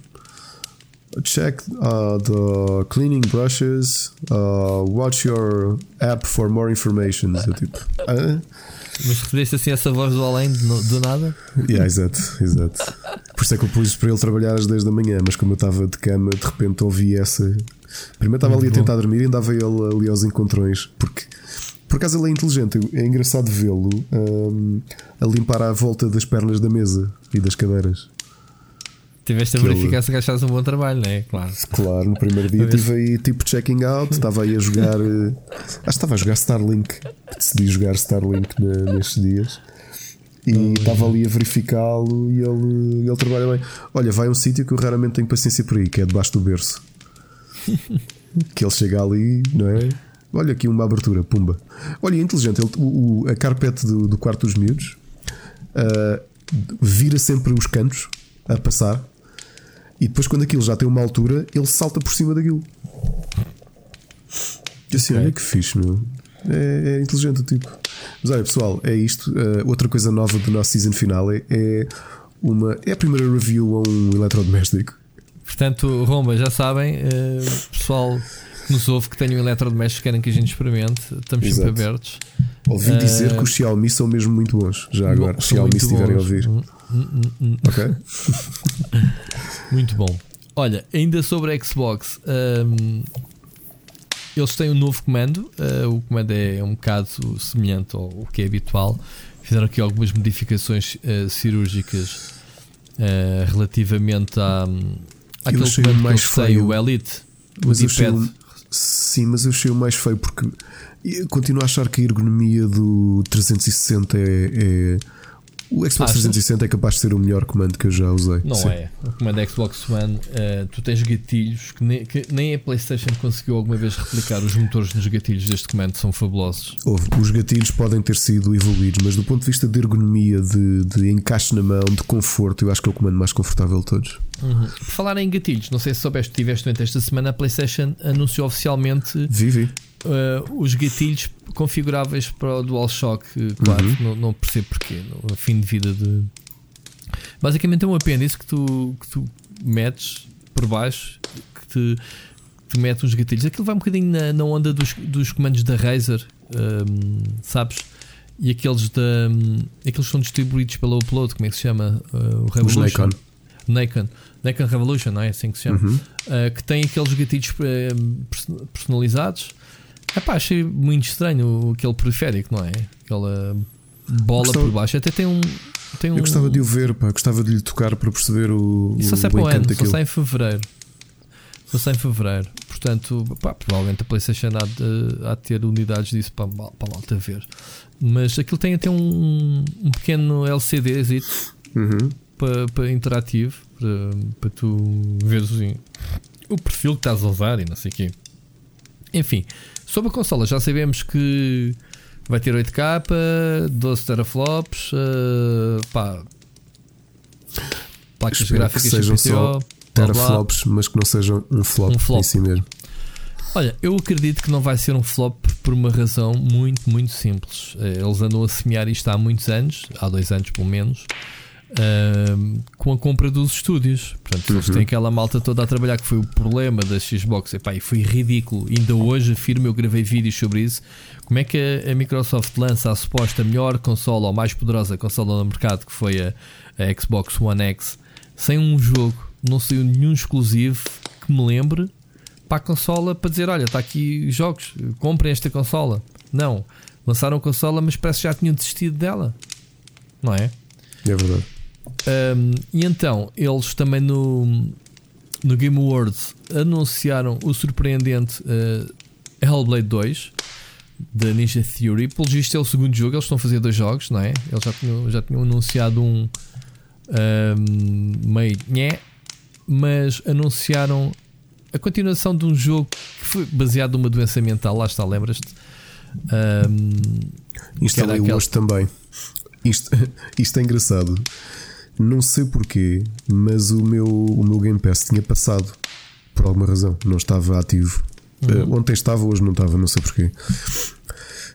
check uh, the cleaning brushes, uh, watch your app for more information. Eu, tipo, ah? Mas recebeste assim essa voz do além do, do nada? Yeah, exato, exato. Por isso é que eu pus para ele trabalhar às 10 da manhã, mas como eu estava de cama, de repente ouvi essa. Primeiro estava ali a tentar dormir e andava ele ali aos encontrões, porque por acaso ele é inteligente, é engraçado vê-lo um, a limpar à volta das pernas da mesa e das cadeiras. Tiveste a verificar ele... se gastares um bom trabalho, não é? Claro. Claro, no primeiro dia estive aí tipo checking out, estava aí a jogar. Eh, acho que estava a jogar Starlink. Decidi jogar Starlink na, nestes dias. E estava ali a verificá-lo e ele, ele trabalha bem. Olha, vai a um sítio que eu raramente tenho paciência por aí, que é debaixo do berço. que ele chega ali, não é? Olha aqui uma abertura, pumba. Olha, é inteligente. Ele, o, a carpete do, do quarto dos miúdos uh, vira sempre os cantos a passar e depois, quando aquilo já tem uma altura, ele salta por cima daquilo. E assim, okay. olha que fixe, meu. É, é, inteligente o tipo. Mas olha, pessoal, é isto. Uh, outra coisa nova do nosso season final é, é, uma, é a primeira review a um eletrodoméstico. Portanto, Romba, já sabem, uh, pessoal que nos ouve que tenham um eletrodoméstico querem que a gente experimente, estamos Exato. sempre abertos. Ouvi dizer uh, que os Xiaomi são mesmo muito bons. Já agora, Xiaomi, se estiverem a ouvir. Hum, hum, hum, hum. ok. Muito bom. Olha, ainda sobre a Xbox, um, eles têm um novo comando. Uh, o comando é um bocado semelhante ao, ao, que é habitual. Fizeram aqui algumas modificações uh, cirúrgicas uh, relativamente à, àquele comando mais que sei, o Elite, o D-pad. Sim, mas eu achei o mais feio porque continuo a achar que a ergonomia do 360 é, é o Xbox 360 é capaz de ser o melhor comando que eu já usei. Não Sim. é. O comando Xbox One, uh, tu tens gatilhos que nem, que nem, a PlayStation conseguiu alguma vez replicar. Os motores dos gatilhos deste comando são fabulosos. Houve. Os gatilhos podem ter sido evoluídos, mas do ponto de vista de ergonomia, de, de encaixe na mão, de conforto, eu acho que é o comando mais confortável de todos. Uhum. Por falar em gatilhos, não sei se soubeste, tiveste durante esta semana, a PlayStation anunciou oficialmente Vivi uh, os gatilhos configuráveis para o DualShock 4. Uhum. Não, não, percebo porquê. No fim de vida de. Basicamente é um apêndice que tu, que tu metes por baixo que te, que te mete uns gatilhos. Aquilo vai um bocadinho na, na onda dos, dos comandos da Razer, um, ehm, sabes? E aqueles da. Um, aqueles são distribuídos pela Upload, como é que se chama? Uh, o Revolution. Os Nikon. Nikon Revolution, não é assim que se chama? Uhum. Uh, que tem aqueles gatilhos personalizados Epá, achei muito estranho aquele periférico, não é? Aquela bola gostava, por baixo. Até tem um. Tem eu gostava de o ver, pá, gostava de lhe tocar para perceber o. Isso só sai para o ano, só sai em fevereiro. Só sai em fevereiro. Portanto, pá, provavelmente a PlayStation há de, há de ter unidades disso para, para a malta ver. Mas aquilo tem até um, um pequeno LCD uhum. para, para interativo para, para tu veres o, o perfil que estás a usar e não sei o quê. Enfim, Sobre a consola, já sabemos que vai ter 8K, 12 teraflops, uh, pá, placas Espero gráficas que sejam CPO, só teraflops, mas que não sejam um flop, um flop em si mesmo. Olha, eu acredito que não vai ser um flop por uma razão muito, muito simples. Eh, eles andam a semear isto há muitos anos, há dois anos pelo menos, uh, com a compra dos estúdios. Portanto, uhum. eles têm aquela malta toda a trabalhar, que foi o problema da Xbox. Epá, e foi ridículo. Ainda hoje afirmo, eu gravei vídeos sobre isso. Como é que a, a Microsoft lança a suposta melhor consola ou mais poderosa consola no mercado, que foi a, a Xbox One X, sem um jogo, não saiu nenhum exclusivo que me lembre para a consola para dizer: olha, está aqui jogos, comprem esta consola. Não, lançaram a consola, mas parece que já tinham desistido dela, não é? É verdade. Um, e então, eles também no, no Game Awards anunciaram o surpreendente uh, Hellblade 2 da Ninja Theory. Pelo visto, é o segundo jogo. Eles estão a fazer dois jogos, não é? Eles já tinham, já tinham anunciado um, um meio nhé, mas anunciaram a continuação de um jogo que foi baseado numa doença mental. Lá está, lembras-te? Um, Instalei aquele... hoje também. Isto, isto é engraçado. Não sei porquê, mas o meu, o meu Game Pass tinha passado por alguma razão, não estava ativo. Uhum. Uh, ontem estava, hoje não estava, não sei porquê.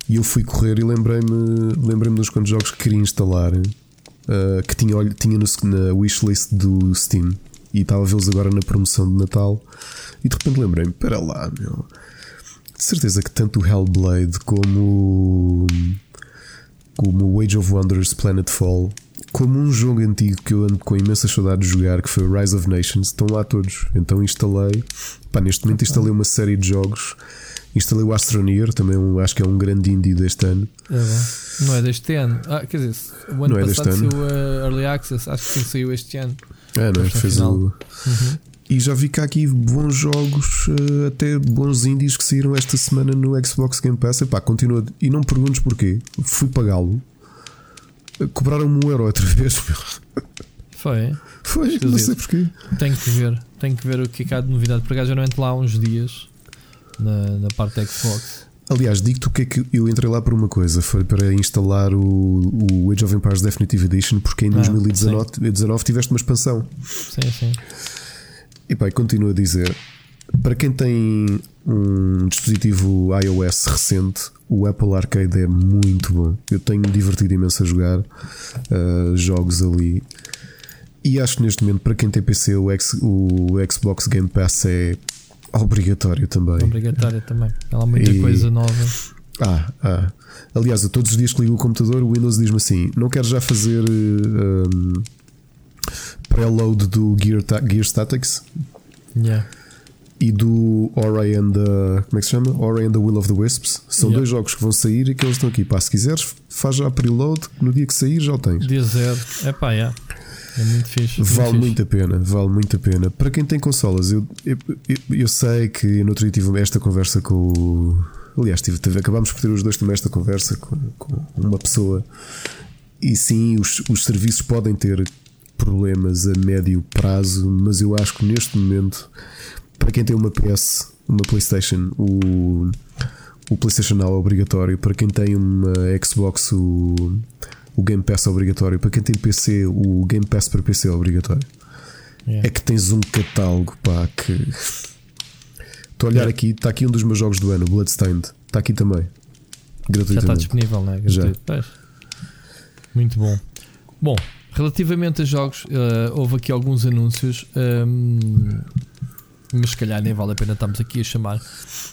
E eu fui correr e lembrei-me lembrei dos quantos jogos que queria instalar uh, que tinha, tinha no, na wishlist do Steam. e estava a vê-los agora na promoção de Natal. E de repente lembrei-me: espera lá, meu. De certeza que tanto o Hellblade como, como o Age of Wonders Planetfall, como um jogo antigo que eu ando com imensas saudades de jogar, que foi o Rise of Nations, estão lá todos. Então instalei, pá, neste momento instalei uma série de jogos. Instalei o Astroneer, também um, acho que é um grande indie deste ano. É não é deste ano. Ah, quer dizer, o ano não passado é saiu uh, Early Access, acho que saiu este ano. É, não é? Fez final. o. Uhum. E já vi cá aqui bons jogos, uh, até bons indies que saíram esta semana no Xbox Game Pass. Epá, continua. E não me perguntes porquê. Fui pagá-lo. Cobraram-me um euro outra vez. Foi. Foi, não sei porquê. Tenho que ver, tenho que ver o que é que há de novidade. Por acaso entro lá há uns dias na, na parte da Xbox. Aliás, digo-te o que é que eu entrei lá por uma coisa: foi para instalar o, o Age of Empires Definitive Edition, porque em ah, 2019 tiveste uma expansão. Sim, sim. E pá, continuo a dizer: para quem tem um dispositivo iOS recente, o Apple Arcade é muito bom. Eu tenho me divertido imenso a jogar uh, jogos ali. E acho que neste momento, para quem tem PC, o, X, o Xbox Game Pass é obrigatório também. Obrigatório também. Há muita e... coisa nova. Ah, ah. Aliás, a todos os dias que ligo o computador, o Windows diz-me assim: não quero já fazer um, preload do Gear, Gear Statics? Yeah e do Ori and the. Como é que se chama? Ori and the Will of the Wisps. São dois jogos que vão sair e que eles estão aqui. Pá, se quiseres, faz já preload, no dia que sair já o tens. Dia zero. É pá, yeah. É muito fixe. Vale muito, muito a pena, vale muito a pena. Para quem tem consolas, eu, eu, eu, eu sei que no outro dia tive esta conversa com o. Aliás, tive, tive, acabámos por ter os dois também esta conversa com, com uma pessoa. E sim, os, os serviços podem ter problemas a médio prazo, mas eu acho que neste momento para quem tem uma PS, uma PlayStation, o, o PlayStation Now é obrigatório. Para quem tem uma Xbox, o, o Game Pass é obrigatório. Para quem tem PC, o Game Pass para PC é obrigatório. Yeah. É que tens um catálogo, pá, que. Estou a olhar yeah. aqui, está aqui um dos meus jogos do ano, Bloodstained. Está aqui também. Gratuitamente. Já está disponível, não é? Já. Muito bom. Bom, relativamente a jogos, uh, houve aqui alguns anúncios. Um, mas se calhar nem vale a pena estarmos aqui a chamar.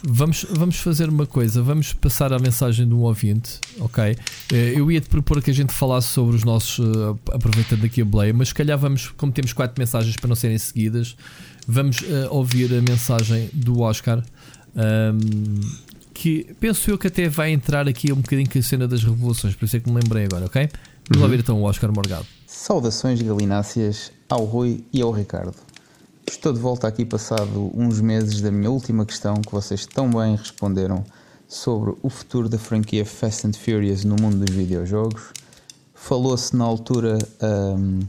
Vamos, vamos fazer uma coisa, vamos passar a mensagem de um ouvinte, ok? Eh, eu ia te propor que a gente falasse sobre os nossos, uh, aproveitando aqui a Blay, mas se calhar vamos, como temos quatro mensagens para não serem seguidas, vamos uh, ouvir a mensagem do Oscar. Um, que penso eu que até vai entrar aqui um bocadinho com a cena das revoluções, por isso é que me lembrei agora, ok? Vamos uhum. ouvir então o Oscar Morgado. Saudações galináceas ao Rui e ao Ricardo. Estou de volta aqui passado uns meses da minha última questão que vocês tão bem responderam sobre o futuro da franquia Fast and Furious no mundo dos videojogos. Falou-se na altura um,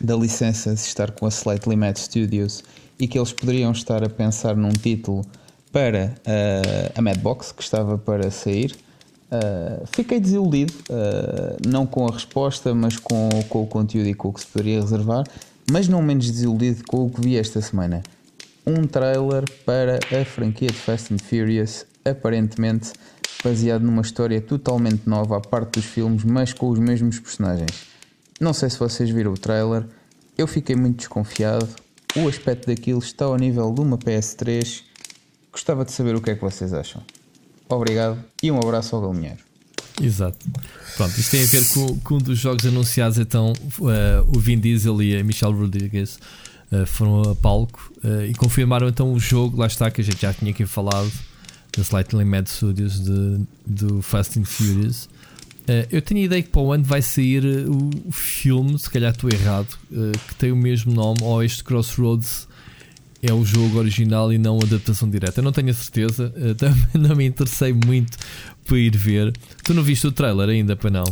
da licença de estar com a Slightly Mad Studios e que eles poderiam estar a pensar num título para uh, a Madbox que estava para sair. Uh, fiquei desiludido, uh, não com a resposta, mas com, com o conteúdo e com o que se poderia reservar mas não menos desiludido com o que vi esta semana. Um trailer para a franquia de Fast and Furious, aparentemente baseado numa história totalmente nova à parte dos filmes, mas com os mesmos personagens. Não sei se vocês viram o trailer, eu fiquei muito desconfiado. O aspecto daquilo está ao nível de uma PS3. Gostava de saber o que é que vocês acham. Obrigado e um abraço ao Galinheiro. Exato. Pronto, isto tem a ver com, com um dos jogos anunciados. Então, uh, o Vin Diesel e a Michelle Rodriguez uh, foram a palco uh, e confirmaram então o jogo. Lá está, que a gente já tinha aqui falado da Slightly Mad Studios de, do Fast and Furious. eu tenho a ideia que para o ano vai sair o, filme, se calhar estou errado, que tem o mesmo nome, ou este Crossroads é o jogo original e não a adaptação direta. Eu não tenho a certeza, também não me interessei muito para ir ver. Tu não viste o trailer ainda, para não?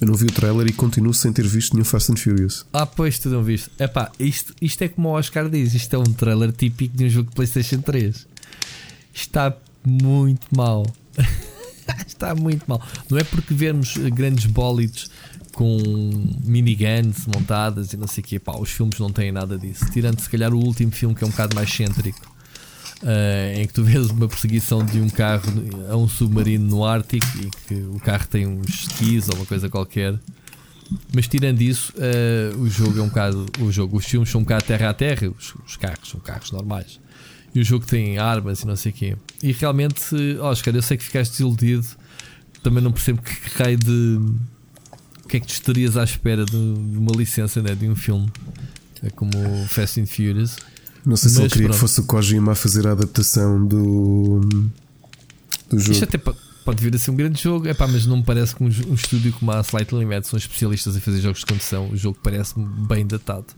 Eu não vi o trailer e continuo sem ter visto nenhum Fast and Furious. Ah, pois tu não viste. Epá, isto, isto é como o Oscar diz: isto é um trailer típico de um jogo de PlayStation 3. Está muito mal. Está muito mal. Não é porque vemos grandes bólidos com miniguns montadas e não sei o quê. Pá, os filmes não têm nada disso. Tirando se calhar o último filme que é um bocado mais cêntrico uh, em que tu vês uma perseguição de um carro a um submarino no Ártico e que o carro tem uns skis ou uma coisa qualquer. mas tirando isso, uh, o jogo é um bocado. O jogo, os filmes são um bocado terra a terra, os, os carros são carros normais. E o jogo tem armas e não sei o quê. E realmente, Oscar, eu sei que ficaste desiludido. Também não percebo que raio de. O que é que tu estarias à espera de, de uma licença né, de um filme é como Fast and Furious. Não sei se ele queria pronto. que fosse o Kojima a fazer a adaptação do, do jogo. Isto até pode vir a ser um grande jogo, é pá, mas não me parece que um, um estúdio como a Slightly Limited são especialistas em fazer jogos de condução. O jogo parece-me bem datado,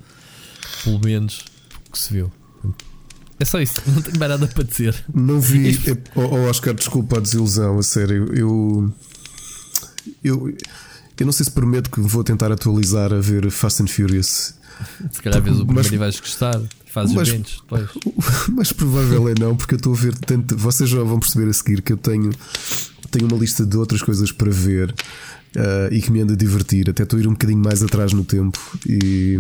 pelo menos o que se viu. É só isso, não tenho mais nada para dizer. Não vi. Oh, oh, Oscar, desculpa a desilusão, a sério. Eu, eu, eu não sei se prometo que vou tentar atualizar a ver Fast and Furious. Se calhar vês o primeiro mas, e vais gostar. Fazes mas, eventos depois. Mas provável é não, porque eu estou a ver tanto. Vocês já vão perceber a seguir que eu tenho, tenho uma lista de outras coisas para ver uh, e que me anda a divertir. Até estou a ir um bocadinho mais atrás no tempo e,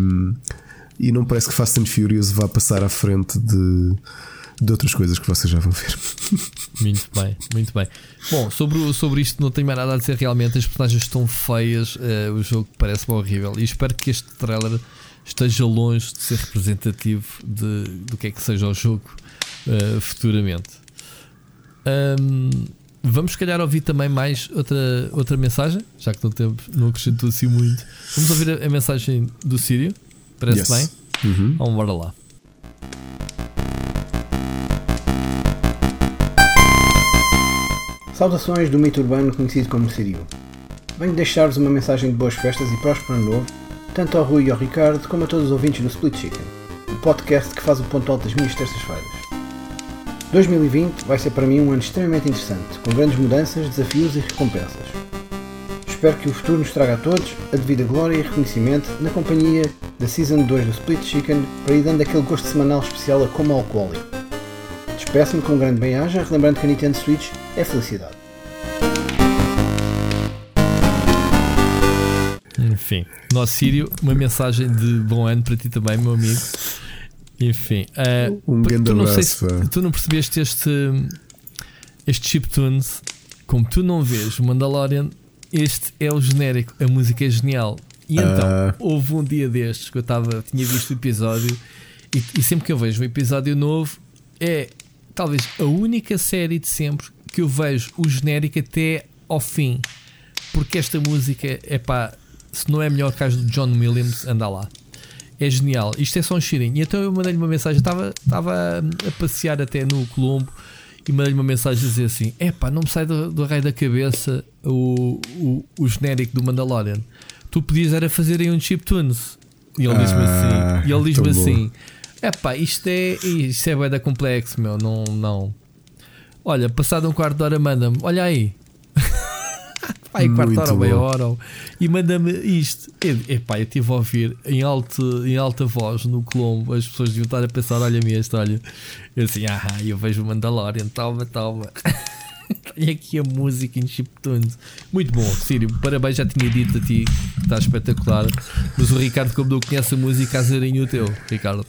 e não parece que Fast and Furious vá passar à frente de, de outras coisas que vocês já vão ver. Muito bem, muito bem. Bom, sobre, sobre isto não tenho mais nada a dizer realmente. As personagens estão feias, uh, o jogo parece-me horrível e espero que este trailer esteja longe de ser representativo de, do que é que seja o jogo uh, futuramente. Um, vamos, se calhar, ouvir também mais outra, outra mensagem, já que não, tempo, não acrescentou assim muito. Vamos ouvir a, a mensagem do Sírio. Parece yes. bem? Uhum. Vamos embora lá. Saudações do mito urbano conhecido como Sírio. Venho deixar-vos uma mensagem de boas festas e próspero ano novo tanto ao Rui e ao Ricardo como a todos os ouvintes do Split Chicken, o podcast que faz o ponto alto das minhas terças-feiras. 2020 vai ser para mim um ano extremamente interessante, com grandes mudanças, desafios e recompensas. Espero que o futuro nos traga a todos a devida glória e reconhecimento na companhia da Season 2 do Split Chicken para ir dando aquele gosto semanal especial a como alcoólico. Despeço-me com um grande bem-aja, relembrando que a Nintendo Switch é felicidade. Enfim, nosso Sírio, uma mensagem de bom ano para ti também, meu amigo. Enfim, uh, um grande tu não sei se, tu não percebeste este, este chiptunes, como tu não vês o Mandalorian, este é o genérico, a música é genial. E então, uh... houve um dia destes que eu tava, tinha visto o episódio, e, e sempre que eu vejo um episódio novo, é talvez a única série de sempre que eu vejo o genérico até ao fim. Porque esta música é pá, se não é melhor que as do John Williams, anda lá. É genial. Isto é só um cheirinho. E então eu mandei-lhe uma mensagem. Estava, estava a passear até no Colombo e mandei-lhe uma mensagem a dizer assim: Epá, não me sai do, do raio da cabeça o, o, o genérico do Mandalorian. Tu podias era fazer aí um chip tunes. E ele diz-me ah, assim: e ele diz-me assim: Epá, isto é, isto é da complexo, meu. Não, não. Olha, passado um quarto de hora, manda-me: Olha aí. Pai, quarto hora, meia hora, e manda-me isto. Epá, eu estive a ouvir em, alto, em alta voz no Colombo, as pessoas deviam estar a pensar: olha-me este, olha. Eu assim, ah, eu vejo o Mandalorian, toma, toma. Tenho aqui a música em chiptunes. Muito bom, Sírio. Parabéns, já tinha dito a ti, está espetacular. Mas o Ricardo, como não conhece a música, a zerinho o teu, Ricardo.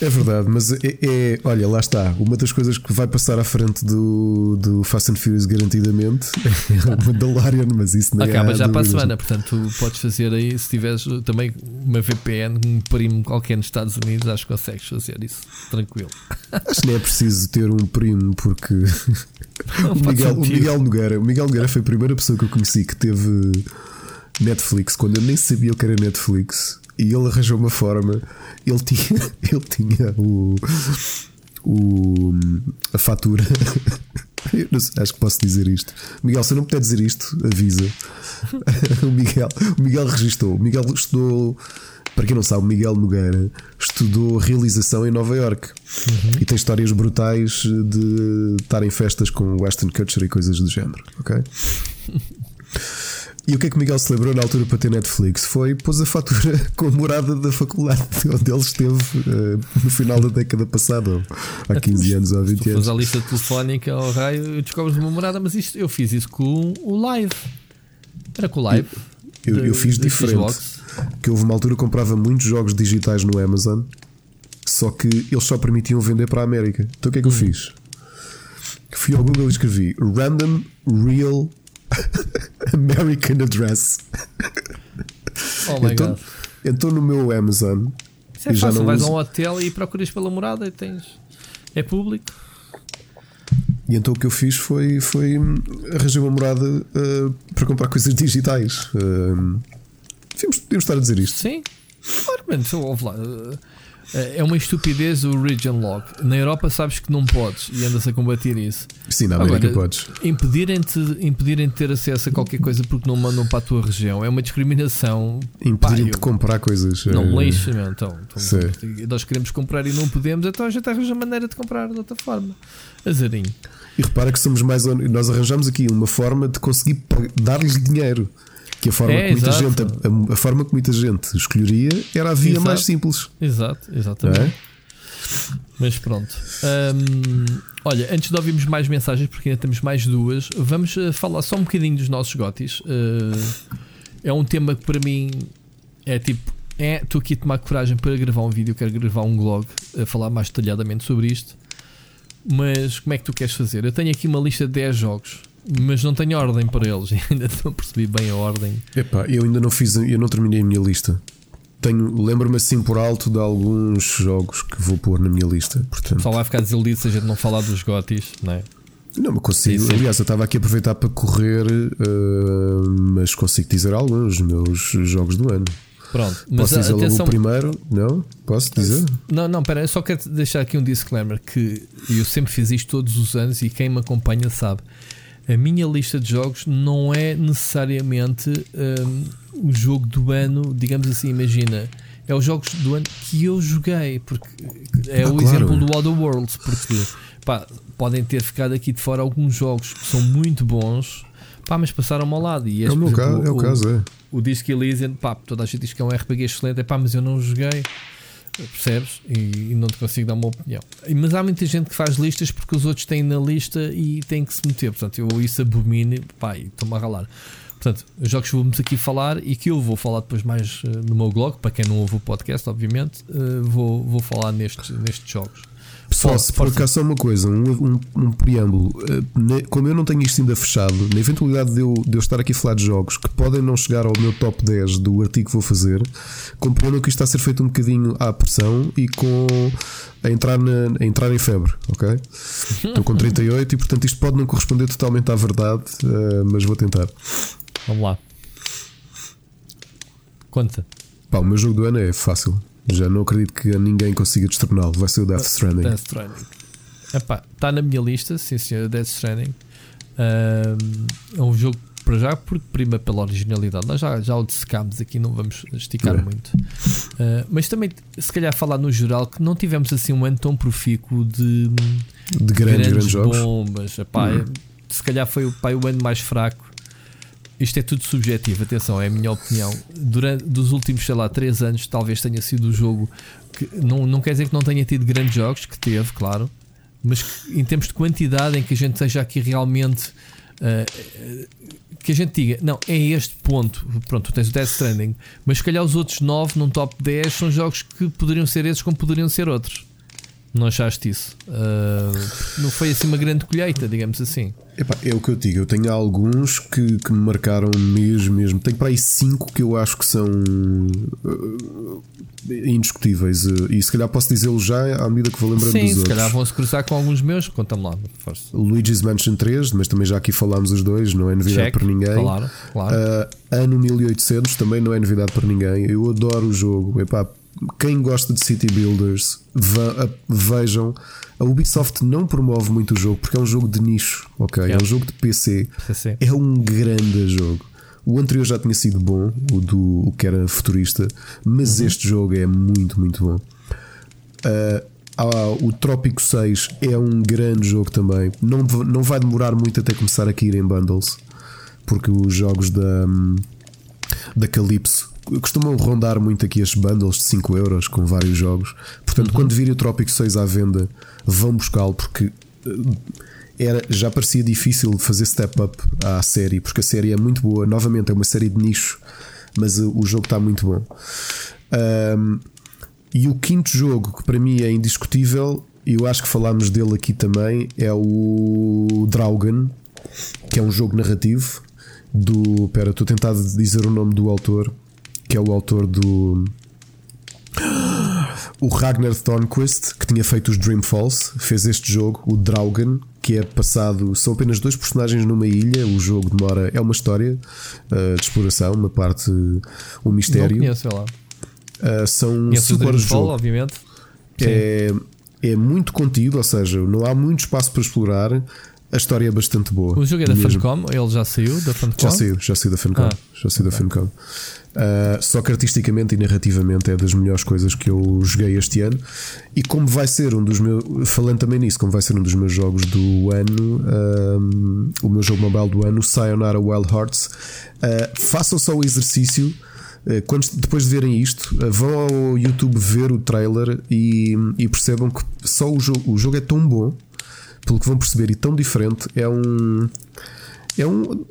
É verdade, mas é, é, Olha, lá está. Uma das coisas que vai passar à frente do, do Fast and Furious garantidamente é o Mandalorian, mas isso não Acaba já para a semana, portanto, tu podes fazer aí, se tiveres também uma VPN, um primo qualquer nos Estados Unidos, acho que consegues fazer isso tranquilo. Acho que nem é preciso ter um primo, porque o Miguel, o Miguel Nogueira, o Miguel Nogueira foi a primeira pessoa que eu conheci que teve Netflix quando eu nem sabia o que era Netflix e ele arranjou uma forma. Ele tinha, ele tinha o, o a fatura. Sei, acho que posso dizer isto. Miguel, se eu não puder dizer isto, avisa. o Miguel, o Miguel registou. O Miguel estudou. Para quem não sabe, o Miguel Nogueira estudou realização em Nova York uhum. e tem histórias brutais de estar em festas com Western Culture e coisas do género. Ok? E o que é que o Miguel se lembrou na altura para ter Netflix? Foi pôs a fatura com a morada da faculdade onde ele esteve uh, no final da década passada, há 15 anos ou 20 anos. a lista telefónica ao raio, descobres uma morada, mas isto, eu fiz isso com o live. Era com o live. Eu, eu, eu fiz diferente. Que houve uma altura que comprava muitos jogos digitais no Amazon, só que eles só permitiam vender para a América. Então o que é que hum. eu fiz? Fui ao Google e escrevi Random Real American Address. Oh my então, God. então no meu Amazon. Isso é e já fácil, não vais a uso- um hotel e procuras pela morada e tens. É público. E então o que eu fiz foi, foi hum, arranjar uma morada uh, para comprar coisas digitais. Uh, devíamos, devíamos estar a dizer isto. Sim, claro, mano. ouve lá. Eh, É uma estupidez o region lock. Na Europa sabes que não podes e andas a combater isso. Sim, na América Agora, podes. Impedirem-te impedirem de ter acesso a qualquer coisa porque não mandam para a tua região é uma discriminação. Impedirem Pá, de comprar coisas. Não me lixa, meu. Então, então, nós queremos comprar e não podemos, então a gente arranja maneira de comprar de outra forma. Azarinho. E repara que somos mais. hon- Nós arranjamos aqui uma forma de conseguir dar-lhes dinheiro. Que a forma É, que muita exato. gente, a, a forma que muita gente escolheria era a via Exato. mais simples. Exato, exatamente. é? Mas pronto. Hum, olha, antes de ouvirmos mais mensagens, porque ainda temos mais duas, vamos eh, falar só um bocadinho dos nossos gotis. Uh, é um tema que para mim é tipo. É, estou aqui a tomar coragem para gravar um vídeo, quero gravar um blog a falar mais detalhadamente sobre isto. Mas como é que tu queres fazer? Eu tenho aqui uma lista de 10 jogos, mas não tenho ordem para eles. Ainda não percebi bem a ordem. Epá, eu ainda não fiz, eu não terminei a minha lista. Tenho, lembro-me assim por alto de alguns jogos que vou pôr na minha lista. Portanto, Só vai ficar desiludido se a gente não falar dos gotis, não é? não me consigo. Sim, sim. Aliás, eu estava aqui a aproveitar para correr, eh, mas consigo dizer alguns dos meus jogos do ano. Pronto, mas Posso dizer logo atenção. o primeiro? Não? Posso dizer? Não, não, pera, eu só quero deixar aqui um disclaimer que eu sempre fiz isto todos os anos e quem me acompanha sabe. A minha lista de jogos não é necessariamente hum, o jogo do ano, digamos assim, imagina. É os jogos do ano que eu joguei, porque é Ah, o claro. exemplo do Outer Worlds, porque pá, podem ter ficado aqui de fora alguns jogos que são muito bons, pá, mas passaram ao lado. E É o meu exemplo, caso, é o caso, é. o Disco Elysium, pá, toda a gente diz que é um RPG excelente, é pá, mas eu não joguei, percebes? E, e não te consigo dar uma opinião. Mas há muita gente que faz listas porque os outros têm na lista e têm que se meter. Portanto, eu isso abomino, e estou-me a ralar. Portanto, os jogos que vamos aqui falar e que eu vou falar depois mais eh, no meu blog, para quem não ouve o podcast, obviamente, eh, vou, vou falar nestes, nestes jogos. Pessoal, se por acaso só uma coisa, um, um, um preâmbulo, eh, como eu não tenho isto ainda fechado, na eventualidade de eu, de eu estar aqui a falar de jogos que podem não chegar ao meu top 10 do artigo que vou fazer, compreendam que isto está a ser feito um bocadinho à pressão e com a entrar, na, a entrar em febre, ok? Estou com 38 e portanto isto pode não corresponder totalmente à verdade, eh, mas vou tentar. Vamos lá. Conta. Pá, o meu jogo do ano é fácil. Já não acredito que ninguém consiga destorná-lo. Vai ser o Death Stranding. Death Stranding. Epá, está na minha lista, sim senhor, Death Stranding. Ahm, é um jogo para já porque prima pela originalidade. Nós já, já o dissecámos aqui, não vamos esticar É. muito. Ah, mas também, se calhar, falar no geral que não tivemos assim um ano tão profícuo de De grandes, grandes jogos. bombas. Epá, Hum. Se calhar foi o, pá, o ano mais fraco. Isto é tudo subjetivo, atenção, é a minha opinião. Durante dos últimos, sei lá, 3 anos, talvez tenha sido o jogo que não, não quer dizer que não tenha tido grandes jogos, que teve, claro, mas que, em termos de quantidade em que a gente esteja aqui realmente ah, que a gente diga, não, é este ponto. Pronto, tens o Death Stranding, mas se calhar os outros 9 num top 10 são jogos que poderiam ser esses, como poderiam ser outros. Não achaste isso? Ah, não foi assim uma grande colheita, digamos assim. Epá, é o que eu digo, eu tenho alguns que, que me marcaram mesmo, mesmo. Tenho para aí cinco que eu acho que são uh, indiscutíveis. uh, e se calhar posso dizê-lo já à medida que vou lembrando Sim, dos se outros. calhar vão-se cruzar com alguns meus. Conta-me lá, força. Luigi's Mansion 3, mas também já aqui falámos os dois, não é novidade para ninguém. Claro, claro. Uh, ano 1800 também não é novidade para ninguém. Eu adoro o jogo. Epá, quem gosta de City Builders, vejam. A Ubisoft não promove muito o jogo porque é um jogo de nicho, ok? É Yeah. um jogo de PC. PC. É um grande jogo. O anterior já tinha sido bom, o do o que era futurista, mas este jogo é muito, muito bom. Uh, ah, o Trópico 6 é um grande jogo também. Não, não vai demorar muito até começar a cair em bundles, porque os jogos da, hum, da Calypso costumam rondar muito aqui estes bundles de 5 euros com vários jogos. Portanto, quando vir o Trópico 6 à venda, vão buscá-lo, porque uh, era, já parecia difícil fazer step up à série, porque a série é muito boa. Novamente, é uma série de nicho, mas uh, o jogo está muito bom. Um, e o quinto jogo, que para mim é indiscutível, eu acho que falámos dele aqui também, é o Draugen, que é um jogo narrativo do. Pera, estou a tentar dizer o nome do autor. Que é o autor do. O Ragnar Thornquist, que tinha feito os Dreamfalls, fez este jogo, o Draugen, que é passado. São apenas dois personagens numa ilha. O jogo demora. É uma história uh, de exploração, uma parte. um mistério. Não conheço, lá. Uh, são Conheço 5 horas de jogo. obviamente. É, é muito contido, ou seja, não há muito espaço para explorar. A história é bastante boa. O jogo é da Mesmo. Funcom, ele já saiu da Funcom. Já saiu, já saiu da Funcom. Ah, já saiu da Funcom. Uh, só que artisticamente e narrativamente é das melhores coisas que eu joguei este ano. E como vai ser um dos meus. Falando também nisso, como vai ser um dos meus jogos do ano, um, o meu jogo mobile do ano, Sayonara Wild Hearts, uh, façam só o exercício. Quando, depois de verem isto, vão ao YouTube ver o trailer e, e percebam que só o jogo, o jogo é tão bom, pelo que vão perceber, e tão diferente. É um. É um.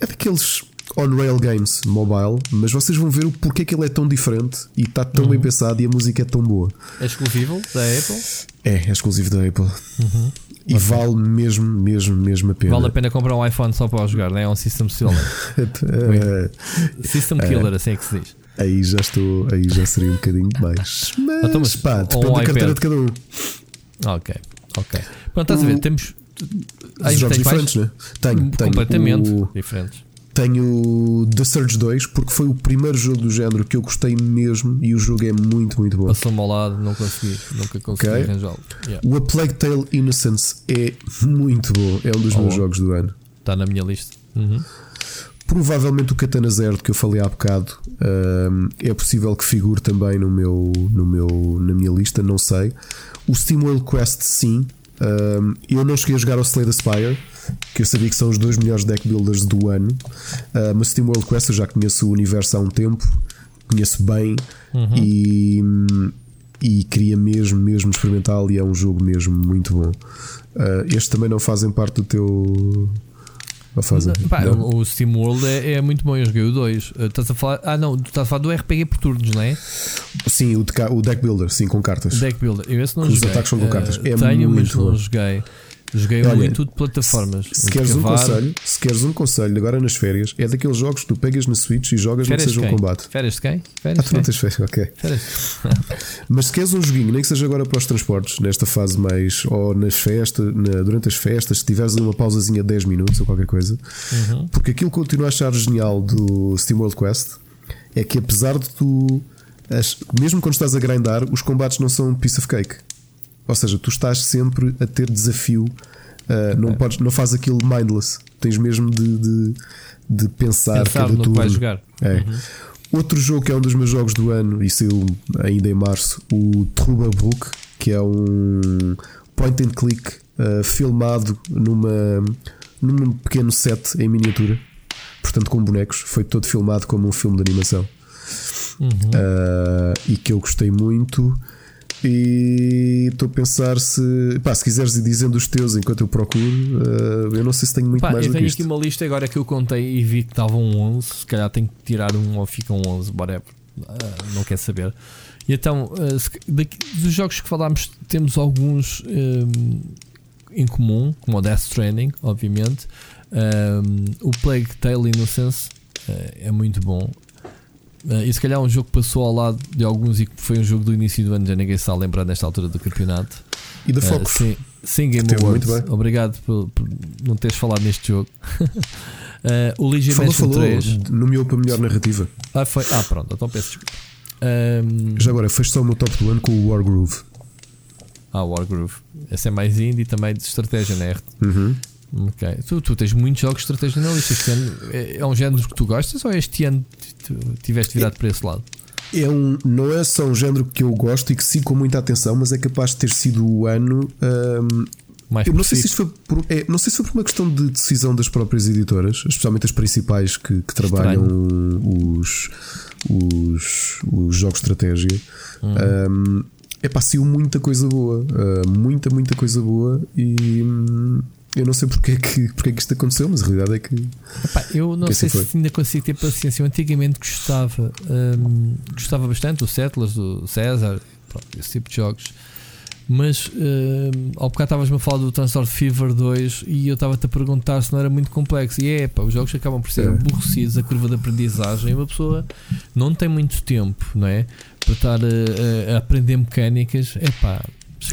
É daqueles on-rail games mobile, mas vocês vão ver o porquê que ele é tão diferente e está tão Uhum. bem pensado e a música é tão boa. É exclusivo da Apple. É, é exclusivo da Apple. E vale mesmo, mesmo, mesmo a pena. Vale a pena comprar um iPhone só para jogar, não é? É um System Killer. System Killer, assim é que se diz. aí já estou, aí já seria um bocadinho demais. Mas, Então, mas pá, um depende da carteira iPad. de cada um. Ok, ok. Pronto, estás a ver? Temos. Os Ainda jogos mais? diferentes, né? Tenho, tenho Completamente o- diferentes. Tenho The Surge 2 porque foi o primeiro jogo do género que eu gostei mesmo e o jogo é muito, muito bom. Passou-me ao lado, não consegui, nunca consegui Ok. arranjá-lo. Yeah. O A Plague Tale Innocence é muito bom, é um dos Oh. meus jogos do ano. Está na minha lista. Uhum. Provavelmente o Katana Zero que eu falei há bocado hum, é possível que figure também no meu, no meu, na minha lista, não sei. O SteamWorld Quest, sim. Hum, eu não cheguei a jogar ao Slay the Spire, que eu sabia que são os dois melhores deck builders do ano. Uh, mas SteamWorld Quest eu já conheço o universo há um tempo, conheço bem e, e queria mesmo, mesmo experimentá-lo. E é um jogo mesmo muito bom. Uh, estes também não fazem parte do teu. Não fazem? Pá, Não? o o Steam World é, é muito bom, eu joguei o 2. estás a falar. Ah, não, tu estás a falar do RPG por turnos, não é? Sim, o, de o deck builder, sim, com cartas. Deck Builder. Eu esse não Os joguei. ataques são com Eh, cartas. É tenho, mas muito não bom. joguei. Joguei Olha, muito de plataformas. Se de queres um conselho, se queres um conselho agora nas férias, é daqueles jogos que tu pegas na Switch e jogas não Férias de seja um combate. Férias de quem? Ah, Férias de tu não tens férias, ok. Férias. Mas se queres um joguinho, nem que seja agora para os transportes, nesta fase mais, ou nas festas, na- durante as festas, se tiveres uma pausazinha de 10 minutos ou qualquer coisa, Uhum. porque aquilo que continuo a achar genial do SteamWorld Quest é que apesar de tu, as- mesmo quando estás a grindar, os combates não são piece of cake. Ou seja, tu estás sempre a ter desafio, uh, não, podes, não fazes aquilo mindless, tens mesmo de, de, de pensar, Pensar cada turno. jogar. É. Outro jogo que é um dos meus jogos do ano e saiu ainda em março, o Troubabook, que é um point and click uh, filmado numa, num pequeno set em miniatura, portanto com bonecos, foi todo filmado como um filme de animação Uhum. Uh, e que eu gostei muito. E estou a pensar se. Pá, se quiseres ir dizendo os teus enquanto eu procuro, uh, eu não sei se tenho muito Pá, mais eu tenho aqui uma lista agora que eu contei e vi que estava um 11. Se calhar tenho que tirar um ou fica um 11, whatever. Ah, não quer saber. E então, ah, se- daqui- dos jogos que falámos, temos alguns hum, em comum, como o Death Stranding, obviamente. Hum, o Plague Tale Innocence ah, é muito bom. Ah, e se calhar um jogo que passou ao lado de alguns e que foi um jogo do início do ano, já ninguém se está a lembrar nesta altura do campeonato. E da Uh, Focus. sim, sim, Game Awards. muito bem. Obrigado por, por não teres falado neste jogo. Uh, o Legion Falou, falou, 3. nomeou para melhor narrativa. Ah, foi. Ah, pronto, então peço desculpa. Um, Já agora, fez só o meu top do ano com o Wargroove. ah, Wargroove. Esse é mais indie também de estratégia, né? Uhum. Ok. Tu, tu tens muitos jogos de estratégia na lista. Este ano é, é um género que tu gostas ou este ano tu tiveste virado para esse lado? É um, não é só um género que eu gosto e que sigo com muita atenção, mas é capaz de ter sido o ano. hum, Mais eu não sei, se isto foi por, é, não sei se foi por uma questão de decisão das próprias editoras, especialmente as principais que, que trabalham os, os, os jogos de estratégia. Hum, é pá, saiu muita coisa boa, ah, muita, muita coisa boa e hum, eu não sei porque é, que, porque é que isto aconteceu, mas a realidade é que Epá, eu não Que sei assim se ainda consigo ter paciência. Eu antigamente gostava, hum, gostava bastante do Settlers, do César, pronto, esse tipo de jogos. Mas uh, ao bocado estavas-me a falar do Transort Fever 2 e eu estava-te a perguntar se não era muito complexo. E é, pá, os jogos acabam por ser é. aborrecidos, a curva de aprendizagem. Uma pessoa não tem muito tempo, não é? Para estar a, a aprender mecânicas. É pá,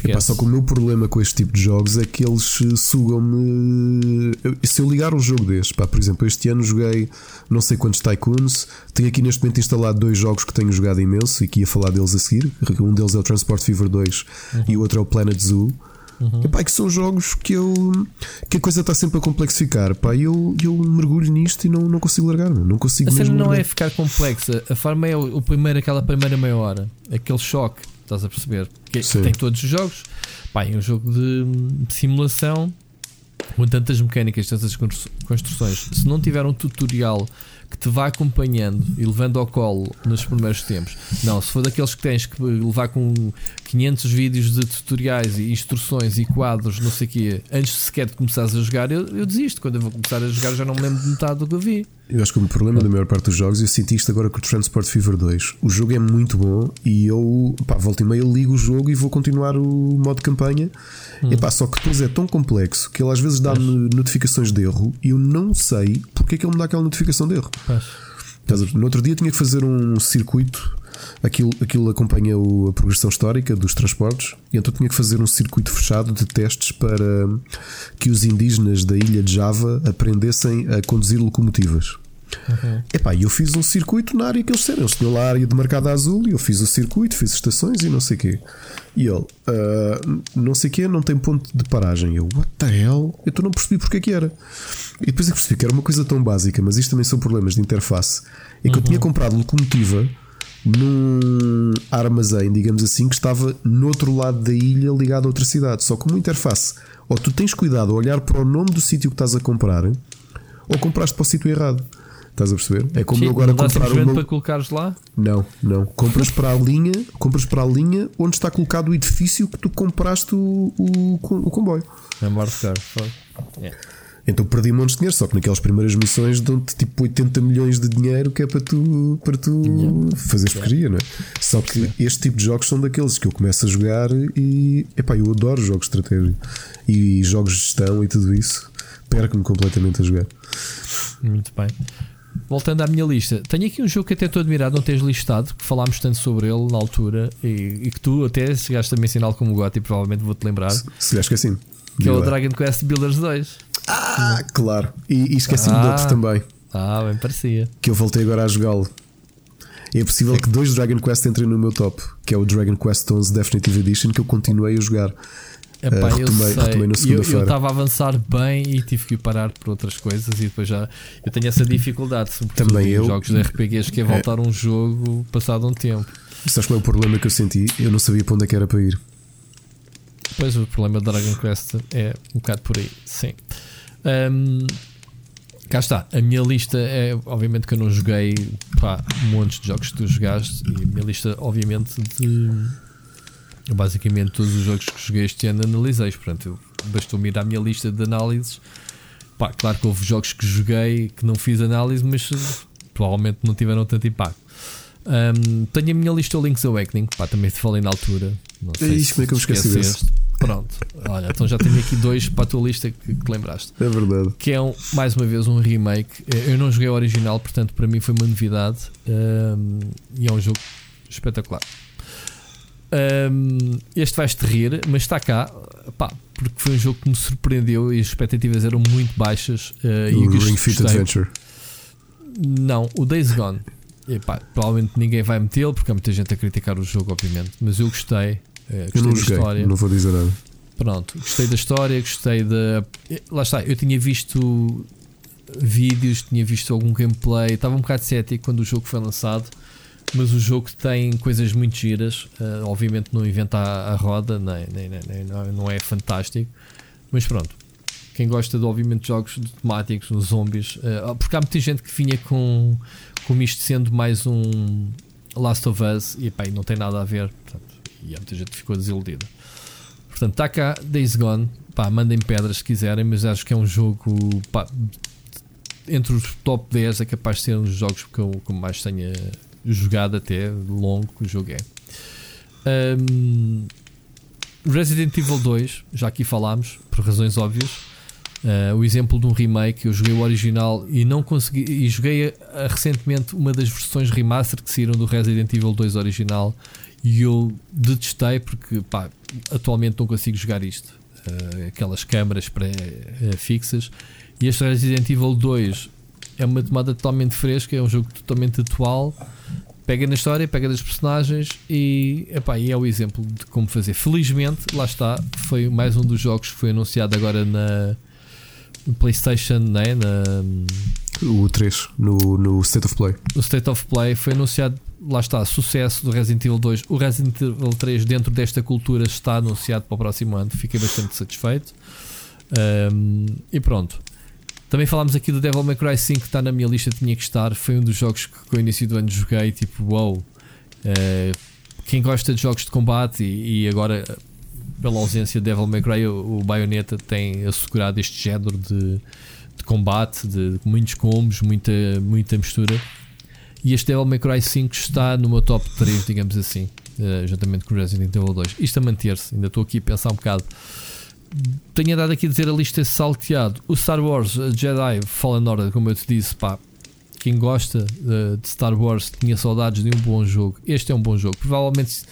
Epá, só que o meu problema com este tipo de jogos é que eles eh, sugam-me. Se eu ligar um jogo deste, pá, por exemplo, este ano joguei não sei quantos Tycoons, tenho aqui neste momento instalado dois jogos que tenho jogado imenso e que ia falar deles a seguir. Um deles é o Transport Fever 2 uhum. e o outro é o Planet Zoo. Uhum. Epá, que são jogos que eu que a coisa está sempre a complexificar. Pá, eu, eu mergulho nisto e não, não consigo largar, não consigo a mesmo. não largar. é ficar complexa, a forma é o, o primeiro, aquela primeira meia hora, aquele choque Estás a perceber? Que, que tem todos os jogos. Pá, é um jogo de, de simulação com tantas mecânicas, tantas construções. Se não tiver um tutorial que te vá acompanhando e levando ao colo nos primeiros tempos. Não, se for daqueles que tens que levar com 500 vídeos de tutoriais e instruções e quadros, não sei o quê, antes sequer de começares a jogar, eu, eu desisto. Quando eu vou começar a jogar, já não me lembro de metade do que eu vi. Eu acho que o problema da maior parte dos jogos, eu senti isto agora com o Transport Fever 2. O jogo é muito bom e eu, pá, volta e meia, ligo o jogo e vou continuar o modo campanha. Hum. E pá, só que depois é tão complexo que ele às vezes dá-me notificações de erro e eu não sei porque é que ele me dá aquela notificação de erro. No outro dia tinha que fazer um circuito Aquilo, aquilo acompanha o, a progressão histórica dos transportes, e então tinha que fazer um circuito fechado de testes para que os indígenas da ilha de Java aprendessem a conduzir locomotivas. Uhum. Epá, eu fiz um circuito na área que eles disseram. Eles tinham lá a área demarcada azul e eu fiz o circuito, fiz estações e não sei o quê. E ele, uh, não sei o quê, não tem ponto de paragem. Eu, what the hell? Eu não percebi porque é que era. E depois é que percebi que era uma coisa tão básica, mas isto também são problemas de interface. É que uhum. eu tinha comprado locomotiva num armazém, digamos assim, que estava no outro lado da ilha ligado a outra cidade. Só como interface, ou tu tens cuidado a olhar para o nome do sítio que estás a comprar, ou compraste para o sítio errado. Estás a perceber? É como Sim, eu agora não comprar uma... para colocares lá? Não, não. Compras para a linha, compras para a linha onde está colocado o edifício que tu compraste o, o, o comboio. É mais caro. Yeah. Então perdi montes de dinheiro, só que naquelas primeiras missões dão-te tipo 80 milhões de dinheiro que é para tu, para tu yeah. fazeres porcaria, não é? Só que este tipo de jogos são daqueles que eu começo a jogar e epá, eu adoro jogos de estratégia e jogos de gestão e tudo isso, perco-me completamente a jogar. Muito bem. Voltando à minha lista, tenho aqui um jogo que até estou admirado não tens listado, que falámos tanto sobre ele na altura e, e que tu até chegaste a mencioná-lo como gosto e provavelmente vou-te lembrar. Se, se acho que é assim. Que é o Dragon Quest Builders 2. Ah, claro. E, e esqueci-me ah, de outro também. Ah, bem parecia. Que eu voltei agora a jogá-lo. É possível que dois Dragon Quest entrem no meu top, que é o Dragon Quest 11 Definitive Edition, que eu continuei a jogar. Epá, uh, retomei, eu retomei na segunda-feira. Eu estava a avançar bem e tive que parar por outras coisas e depois já eu tenho essa dificuldade também eu jogos de RPGs que é voltar é. um jogo passado um tempo. Sabes qual é o problema que eu senti? Eu não sabia para onde é que era para ir. Pois o problema da Dragon Quest é um bocado por aí, sim. Um, cá está. A minha lista é, obviamente, que eu não joguei pá, montes de jogos que tu jogaste. E a minha lista, obviamente, de basicamente todos os jogos que joguei este ano analisei. Portanto, bastou-me ir à minha lista de análises. Pá, claro que houve jogos que joguei que não fiz análise, mas provavelmente não tiveram tanto impacto. Um, tenho a minha lista Link's Awakening, pá, também te falei na altura. Não sei é isso, como é que eu me esqueci desse? Pronto, olha, então já tenho aqui dois para a tua lista que, que lembraste. É verdade. Que é um, mais uma vez um remake. Eu não joguei o original, portanto, para mim foi uma novidade. Um, e é um jogo espetacular. Um, este vais-te rir, mas está cá, pá, porque foi um jogo que me surpreendeu e as expectativas eram muito baixas. Uh, o Ring Fit Adventure. Não, o Days Gone. E, pá, provavelmente ninguém vai metê-lo porque há muita gente a criticar o jogo, obviamente. Mas eu gostei. Uh, gostei eu não da joguei, história. Não vou dizer nada. Pronto, gostei da história, gostei da. Lá está, eu tinha visto vídeos, tinha visto algum gameplay, estava um bocado cético quando o jogo foi lançado, mas o jogo tem coisas muito giras. Uh, obviamente não inventa a, a roda, nem, nem, nem, não é fantástico, mas pronto. Quem gosta de, obviamente, jogos temáticos, zombies, uh, porque há muita gente que vinha com, com isto sendo mais um Last of Us e pá, não tem nada a ver. Portanto, e há muita gente que ficou desiludida. Portanto, está cá Days Gone. Pá, mandem pedras se quiserem, mas acho que é um jogo pá, entre os top 10 é capaz de ser um dos jogos que eu, que mais tenha jogado até longo que o jogo é. Um, Resident Evil 2, já aqui falámos, por razões óbvias. Uh, o exemplo de um remake, eu joguei o original e não consegui. E joguei uh, recentemente uma das versões remaster que saíram do Resident Evil 2 original e eu detestei porque pá, atualmente não consigo jogar isto. Uh, aquelas câmaras pré-fixas. E este Resident Evil 2 é uma tomada totalmente fresca, é um jogo totalmente atual pega na história, pega das personagens e, epá, e é o exemplo de como fazer. Felizmente, lá está, foi mais um dos jogos que foi anunciado agora na PlayStation, né? na, o 3, no, no State of Play. No State of Play foi anunciado, lá está, sucesso do Resident Evil 2. O Resident Evil 3, dentro desta cultura, está anunciado para o próximo ano. Fiquei bastante satisfeito. Um, e pronto. Também falámos aqui do Devil May Cry 5 que está na minha lista, tinha que estar. Foi um dos jogos que com o início do ano joguei. Tipo, wow. Uh, quem gosta de jogos de combate e, e, agora, pela ausência de Devil May Cry, o, o Bayonetta tem assegurado este género de, de combate, de, de, muitos combos, muita, muita mistura. E este Devil May Cry 5 está meu top 3, digamos assim, uh, juntamente com o Resident Evil 2. Isto a manter-se, ainda estou aqui a pensar um bocado tenho dado aqui a dizer a lista salteado. O Star Wars Jedi Fallen Order, como eu te disse, pá, quem gosta de, de Star Wars tinha saudades de um bom jogo. Este é um bom jogo. Provavelmente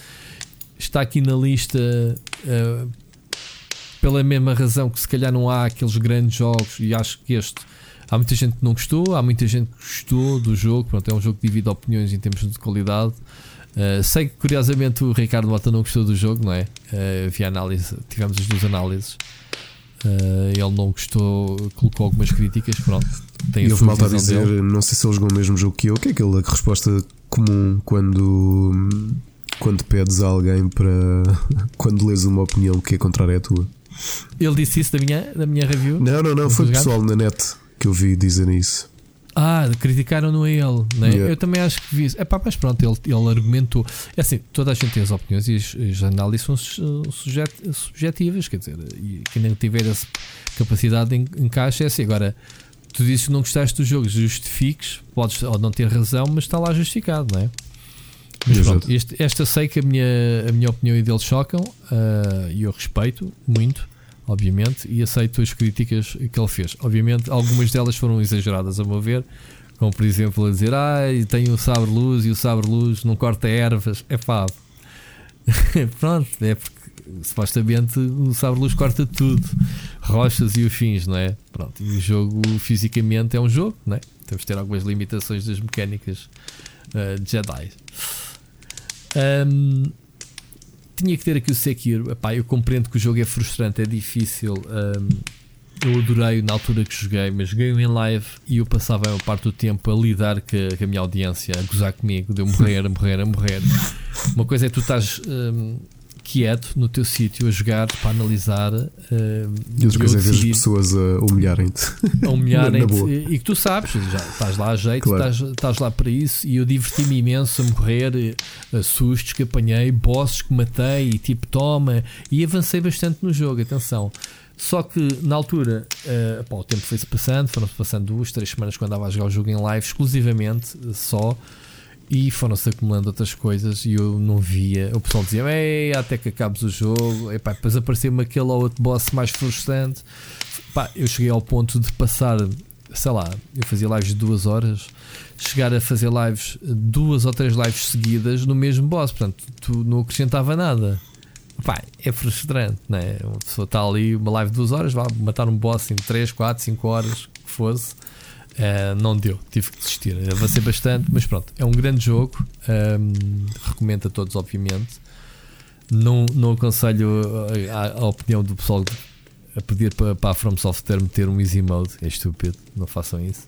está aqui na lista uh, pela mesma razão que se calhar não há aqueles grandes jogos e acho que este há muita gente que não gostou, há muita gente que gostou do jogo. Pronto, é um jogo que divide opiniões em termos de qualidade. Uh, sei que curiosamente o Ricardo Mota não gostou do jogo, não é? Uh, vi análise, tivemos as duas análises. Uh, ele não gostou, colocou algumas críticas. Pronto, tem e houve malta a dizer, dele. não sei se ele jogou o mesmo jogo que eu. O que é aquela resposta comum quando, quando pedes a alguém para. quando lês uma opinião que é contrária à tua? Ele disse isso da minha, da minha review? Não, não, não. Foi pessoal na net que eu vi dizer isso. Ah, criticaram-no a ele, né? Yeah. Eu também acho que vi. É pá, mas pronto, ele, ele argumentou. É assim, toda a gente tem as opiniões e as, as análises são sujet, subjetivas, quer dizer, e quem não tiver essa capacidade de encaixe é assim. Agora, tu dizes que não gostaste do jogo, justifiques, podes ou não ter razão, mas está lá justificado, não é? Mas pronto, este, esta sei que a minha, a minha opinião e dele chocam uh, e eu respeito muito obviamente, e aceito as críticas que ele fez. Obviamente, algumas delas foram exageradas, a meu ver, como por exemplo a dizer: Ah, tem o sabre luz e o sabre luz não corta ervas. É fácil. Pronto, é porque supostamente o sabre luz corta tudo, rochas e afins, não é? Pronto, e o jogo fisicamente é um jogo, não é? Temos de ter algumas limitações das mecânicas uh, Jedi. Um, tinha que ter aqui o Sekiro. Epá, eu compreendo que o jogo é frustrante, é difícil. Um, eu adorei na altura que joguei, mas joguei em live e eu passava a parte do tempo a lidar com a, com a minha audiência, a gozar comigo, de eu morrer, a morrer, a morrer. Uma coisa é tu estás um, quieto no teu sítio a jogar para analisar. Uh, e é ver as pessoas a humilharem-te. A humilharem-te e, e, que tu sabes, já estás lá a jeito, claro. estás, estás lá para isso. E eu diverti-me imenso a morrer, a sustos que apanhei, bosses que matei e tipo toma. E avancei bastante no jogo, atenção. Só que na altura, uh, pá, o tempo foi-se passando, foram-se passando duas, três semanas quando andava a jogar o jogo em live, exclusivamente só e foram-se acumulando outras coisas e eu não via. O pessoal dizia: Ei, até que acabes o jogo. Depois apareceu-me aquele ou outro boss mais frustrante. Eu cheguei ao ponto de passar, sei lá, eu fazia lives de duas horas, chegar a fazer lives, duas ou três lives seguidas no mesmo boss. Portanto, tu não acrescentava nada. É frustrante, né? Uma pessoa está ali, uma live de duas horas, vai matar um boss em 3, 4, 5 horas, que fosse. Uh, não deu, tive que desistir. Avancei bastante, mas pronto, é um grande jogo. Um, recomendo a todos, obviamente. Não, não aconselho a, a, opinião do pessoal a pedir para, para a From Software meter um easy mode. É estúpido, não façam isso.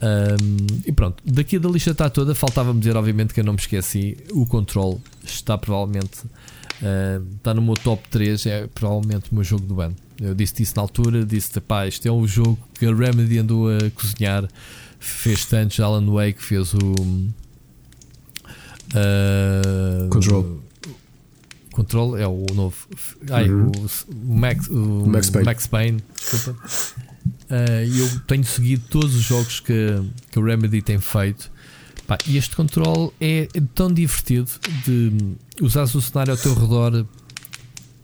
Um, e pronto, daqui da lista está toda. Faltava-me dizer, obviamente, que eu não me esqueci. O Control está provavelmente uh, está no meu top 3. É provavelmente o meu jogo do ano. Eu disse isso na altura, disse pá, isto é um jogo que a Remedy andou a cozinhar, fez tantos, Alan Wake fez o uh, Control. Control é o novo. Ai, uhum. o, Max, o Max Payne. Max Payne desculpa. Uh, eu tenho seguido todos os jogos que, que a Remedy tem feito. Pá, e este control é, é tão divertido de usar o cenário ao teu redor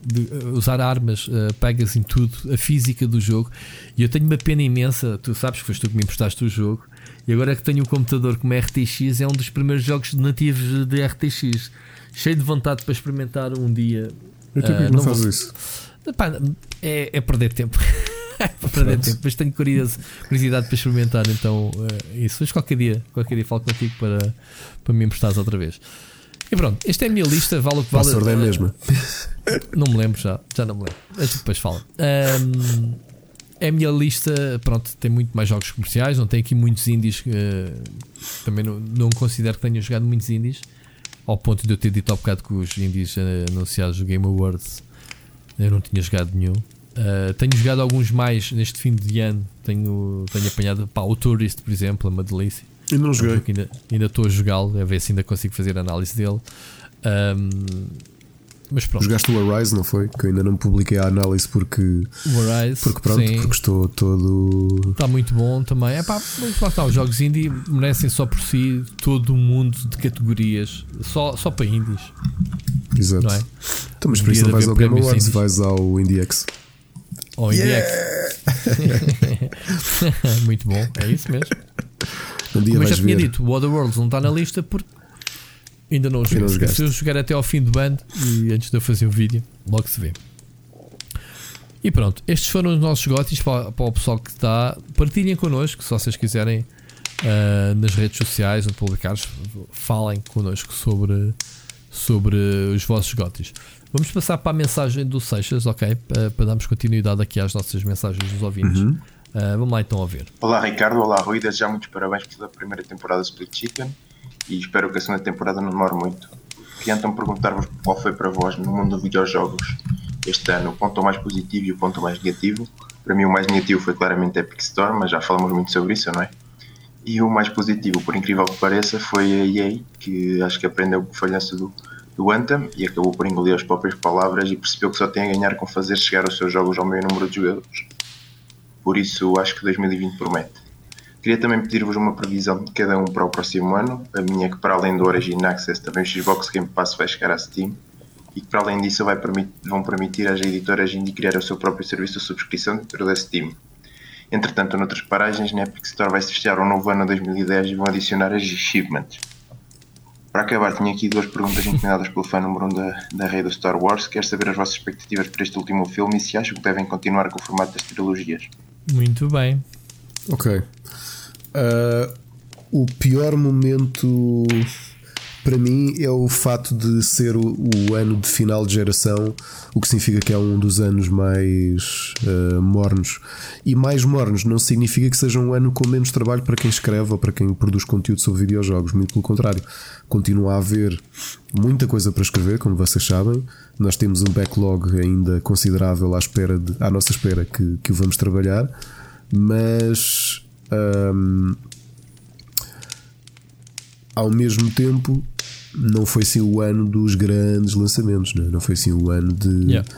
de usar armas, uh, pegas em tudo, a física do jogo. E eu tenho uma pena imensa, tu sabes que foste tu que me emprestaste o jogo. E agora que tenho um computador como RTX, é um dos primeiros jogos nativos de RTX. Cheio de vontade para experimentar um dia. Eu uh, não, não faz vou... isso. Epá, é, é perder tempo. é perder tempo, mas tenho curiosidade para experimentar então uh, isso. Mas qualquer dia, qualquer dia falo contigo para, para me emprestares outra vez. E pronto, esta é a minha lista, vale o que vale. A é a mesma. Não me lembro já, já não me lembro. Depois fala. Um, é a minha lista, pronto, tem muito mais jogos comerciais, não tem aqui muitos indies. Uh, também não, não considero que tenha jogado muitos indies. Ao ponto de eu ter dito há bocado que os indies uh, anunciados do Game Awards eu não tinha jogado nenhum. Uh, tenho jogado alguns mais neste fim de ano. Tenho, tenho apanhado pá, o Tourist, por exemplo, é uma delícia. Ainda não joguei. Ainda, ainda estou a jogá-lo, a ver se ainda consigo fazer análise dele. Um, mas pronto. Jogaste o Arise, não foi? Que eu ainda não publiquei a análise porque. O Arise. Porque pronto, sim. porque estou todo. Está muito bom também. É pá, lá está, os jogos indie merecem só por si todo um mundo de categorias. Só, só para indies. Exato. Não é? Então, mas por isso não vais ao Game Awards, vais ao IndieX. Ao IndieX. muito bom, é isso mesmo. Um dia Mas já tinha ver. dito, o Other Worlds não está na lista porque ainda não joguei. Se eu jogar até ao fim do band e antes de eu fazer o vídeo, logo se vê. E pronto, estes foram os nossos gotis para, para o pessoal que está. Partilhem connosco, se vocês quiserem, uh, nas redes sociais ou publicares, falem connosco sobre, sobre os vossos gotis. Vamos passar para a mensagem do Seixas, ok? Para, para darmos continuidade aqui às nossas mensagens dos ouvintes. Uhum. Uh, vamos lá então a ver. Olá Ricardo, olá Rui, desde já muitos parabéns pela primeira temporada de Split Chicken e espero que a segunda temporada não demore muito. Queria então perguntar-vos qual foi para vós no mundo dos videojogos este ano o ponto mais positivo e o ponto mais negativo. Para mim o mais negativo foi claramente Epic Store, mas já falamos muito sobre isso, não é? E o mais positivo, por incrível que pareça, foi a EA, que acho que aprendeu com a falhança do, do Anthem e acabou por engolir as próprias palavras e percebeu que só tem a ganhar com fazer chegar os seus jogos ao maior número de jogadores por isso acho que 2020 promete. Queria também pedir-vos uma previsão de cada um para o próximo ano. A minha é que, para além do Origin Access, também o Xbox Game Pass vai chegar à Steam e que, para além disso, vai permitir, vão permitir às editoras indie criar o seu próprio serviço de subscrição dentro da Steam. Entretanto, noutras paragens, na Epic Store vai-se fechar um novo ano 2010 e vão adicionar as achievements. Para acabar, tenho aqui duas perguntas encaminhadas pelo fã número 1 um da, da rei do Star Wars. Quero saber as vossas expectativas para este último filme e se acham que devem continuar com o formato das trilogias. Muito bem. Ok. Uh, o pior momento para mim é o fato de ser o, o, ano de final de geração, o que significa que é um dos anos mais uh, mornos. E mais mornos não significa que seja um ano com menos trabalho para quem escreve ou para quem produz conteúdo sobre videojogos. Muito pelo contrário, continua a haver muita coisa para escrever, como vocês sabem. Nós temos um backlog ainda considerável à, espera de, à nossa espera que, que o vamos trabalhar, mas. Um, ao mesmo tempo não foi assim o ano dos grandes lançamentos, não, é? não foi assim o ano de. Yeah.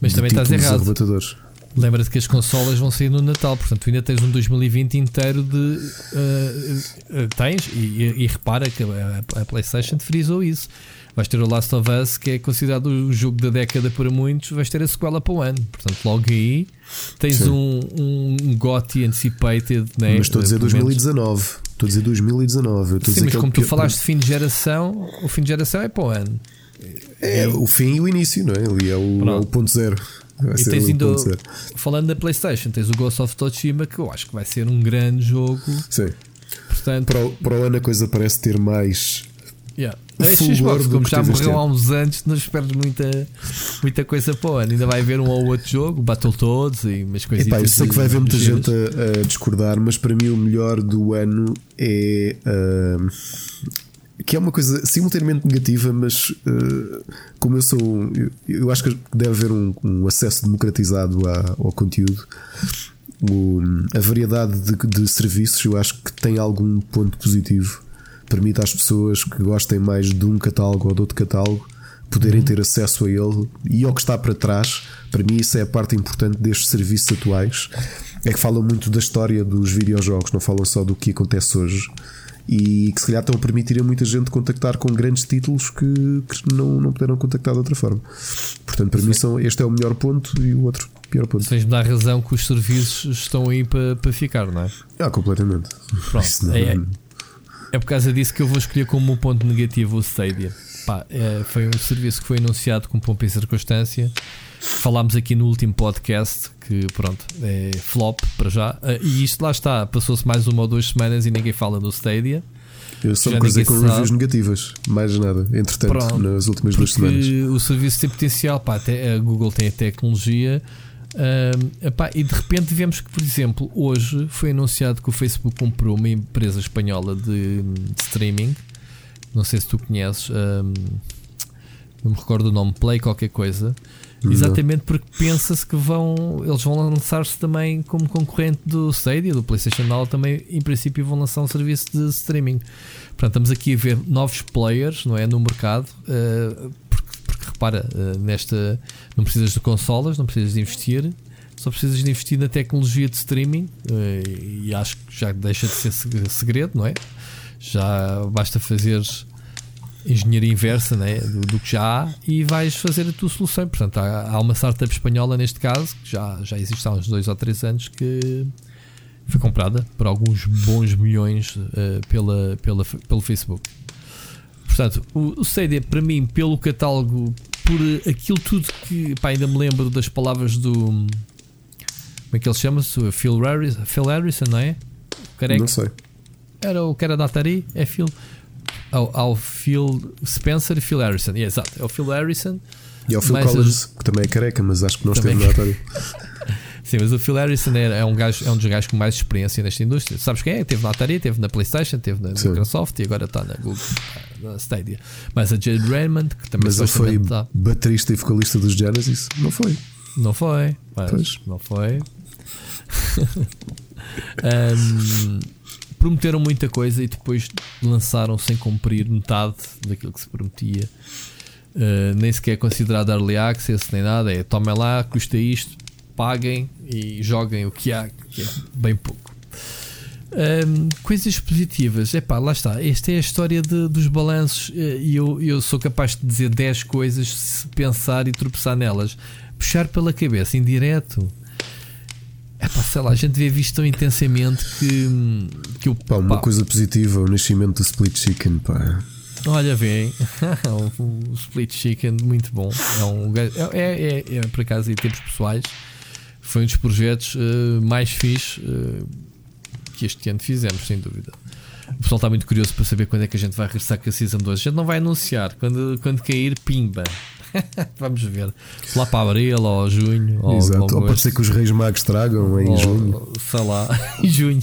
Mas de também estás errado. Lembra-te que as consolas vão sair no Natal, portanto, tu ainda tens um 2020 inteiro de. Uh, uh, tens, e, e, repara que a, a PlayStation frisou isso. Vais ter o Last of Us, que é considerado o jogo da década para muitos, vais ter a sequela para o ano. Portanto, logo aí tens um, um GOTY anticipated. Né? Mas estou a dizer 2019. Estou a dizer 2019. Estou Sim, mas como tu falaste de fim de geração, o fim de geração é para o ano. É, o fim e o início, não é? Ali é o, é o ponto zero. e tens indo, falando da PlayStation, tens o Ghost of Tsushima que eu acho que vai ser um grande jogo. Sim. Portanto, para, o, para o ano a coisa parece ter mais Yeah. A Xbox, como já morreu há uns anos, não esperes muita, muita coisa para o ano. Ainda vai haver um ou outro jogo, Battletoads e umas coisas Eu sei que vai haver muita gente a, a, discordar, mas para mim o melhor do ano é. Uh, que é uma coisa simultaneamente negativa, mas uh, como eu sou. Eu, eu, acho que deve haver um, um acesso democratizado à, ao conteúdo. O, a variedade de, de serviços eu acho que tem algum ponto positivo permite às pessoas que gostem mais de um catálogo ou de outro catálogo poderem uhum. ter acesso a ele e ao que está para trás. Para mim, isso é a parte importante destes serviços atuais. É que falam muito da história dos videojogos, não falam só do que acontece hoje. E que se calhar estão a permitir a muita gente contactar com grandes títulos que, que não, não puderam contactar de outra forma. Portanto, para mim, são, este é o melhor ponto e o outro, pior ponto. Tens-me dar razão que os serviços estão aí para, para ficar, não é? Ah, completamente. Pronto, não- é, é por causa disso que eu vou escolher como ponto negativo o Stadia. Pá, é, foi um serviço que foi anunciado com pompa e circunstância. Falámos aqui no último podcast que, pronto, é flop para já. Ah, E isto lá está, passou-se mais uma ou duas semanas e ninguém fala do Stadia. Eu só me cruzei com sabe. reviews negativas, mais nada. Entretanto, Pronto, nas últimas duas semanas. O serviço tem potencial, pá, até a Google tem a tecnologia. Ahm, epá, e de repente vemos que, por exemplo, hoje foi anunciado que o Facebook comprou uma empresa espanhola de, de streaming. Não sei se tu conheces, ahm, não me recordo o nome, Play qualquer coisa. Não. Exatamente porque pensa-se que vão eles vão lançar-se também como concorrente do Stadia, do PlayStation Now, também em princípio vão lançar um serviço de streaming. Portanto, estamos aqui a ver novos players, não é, no mercado, eh, porque, repara, eh, nesta não precisas de consolas, não precisas de investir, só precisas de investir na tecnologia de streaming eh, e acho que já deixa de ser seg- segredo, não é? Já basta fazer engenharia inversa né, do, do que já há e vais fazer a tua solução. Portanto, há, há uma startup espanhola neste caso, que já, já existe há uns dois ou três anos, que foi comprada por alguns bons milhões eh, pela, pela, pelo Facebook. Portanto, o, o Stadia, para mim, pelo catálogo, por aquilo tudo que pá, ainda me lembro das palavras do. Como é que ele chama-se? Phil Harrison, Phil Harrison, não é? Careca. Não sei. Era o cara da Atari? É Phil. Ao, ao Phil Spencer e Phil Harrison. Yeah, exato, é o Phil Harrison. E ao Phil Collins, que também é careca, mas acho que não esteve na Atari. Sim, mas o Phil Harrison é, é um, gajo, é um dos gajos com mais experiência nesta indústria. Sabes quem é? Teve na Atari, teve na PlayStation, teve na Sim. Microsoft e agora está na Google, na Stadia. Mas a Jade Raymond, que também Mas ele foi tá- baterista e vocalista dos Genesis? Não foi. Não foi, mas não foi. Ahm, prometeram muita coisa e depois lançaram sem cumprir metade daquilo que se prometia. Ah, nem sequer é considerado early access nem nada. É tomem lá, custa isto, paguem e joguem o que há, que é bem pouco. Ahm, coisas positivas, é pá, lá está. Esta é a história de- dos balanços eh, e eu, eu sou capaz de dizer 10 coisas se pensar e tropeçar nelas. Puxar pela cabeça em direto, é pá, sei lá, a gente vê visto tão intensamente que, que o Pá, uma pá, coisa positiva, o nascimento do Split Chicken, pá. Olha, vem o, Split Chicken, muito bom. É, um, é, é, é, é, por acaso, em tempos pessoais, foi um dos projetos eh, mais fixe eh, que este ano fizemos, sem dúvida. O pessoal está muito curioso para saber quando é que a gente vai regressar com a Season 2. A gente não vai anunciar, quando, quando cair, pimba. Vamos ver. Lá para abril ou junho. Ou, Exato. Ou pode ser que os Reis Magos tragam em Ou, junho. Sei lá, em junho.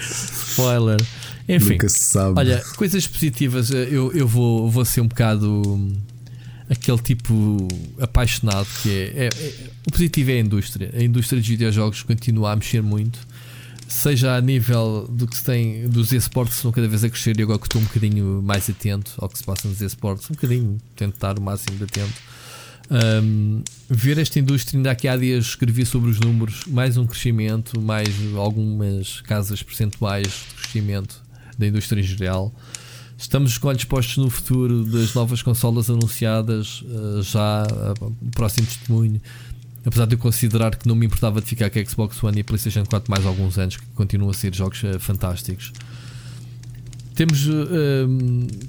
Spoiler. Enfim, Nunca se sabe. olha, coisas positivas. eh, Eu, eu vou, vou ser um bocado hum, aquele tipo apaixonado que é, é- é- O positivo é a indústria. A indústria dos videojogos continua a mexer muito. Seja a nível do que se tem dos esportes, estão cada vez a crescer e agora que estou um bocadinho mais atento ao que se passa nos esportes, um bocadinho, tento estar o máximo de atento. Um, ver esta indústria, ainda aqui há dias escrevi sobre os números, mais um crescimento, mais algumas casas percentuais de crescimento da indústria em geral. Estamos com olhos postos no futuro das novas consolas anunciadas, uh, já uh, o próximo testemunho. Apesar de eu considerar que não me importava de ficar com a Xbox One e a PlayStation 4 mais alguns anos, que continuam a ser jogos uh, fantásticos. Temos,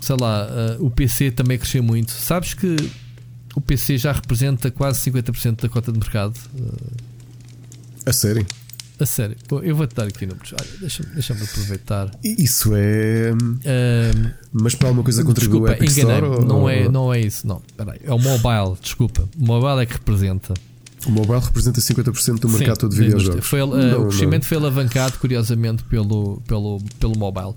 sei lá, o PC também cresceu muito. Sabes que o PC já representa quase 50% da cota de mercado. A sério? A sério, eu vou-te dar aqui números. Olha, deixa-me deixa aproveitar. Isso é. Um, Mas para alguma coisa contribui o desculpa, Epic Store? ou- Não é, não é isso. Não, peraí. É o mobile, desculpa. O mobile é que representa. O mobile representa 50% do Sim, mercado todo de videojogos. Foi, uh, Não, o não. crescimento foi alavancado, curiosamente, pelo, pelo, pelo mobile.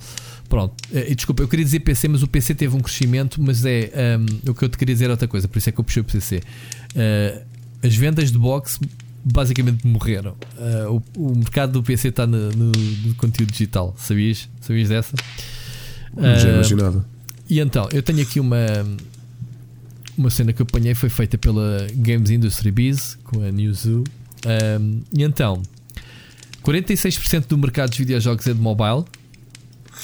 Pronto, Eh, e desculpa, eu queria dizer PC, mas o PC teve um crescimento, mas é um, o que eu te queria dizer é outra coisa, por isso é que eu puxei o PC. Uh, as vendas de box basicamente morreram. Uh, o, o mercado do PC está no, no- no conteúdo digital, sabias? Sabias dessa? Já Uh, imaginava. e então, eu tenho aqui uma uma cena que eu apanhei foi feita pela Games Industry Biz com a Newzoo. Um, e então, 46% do mercado de videojogos é de mobile,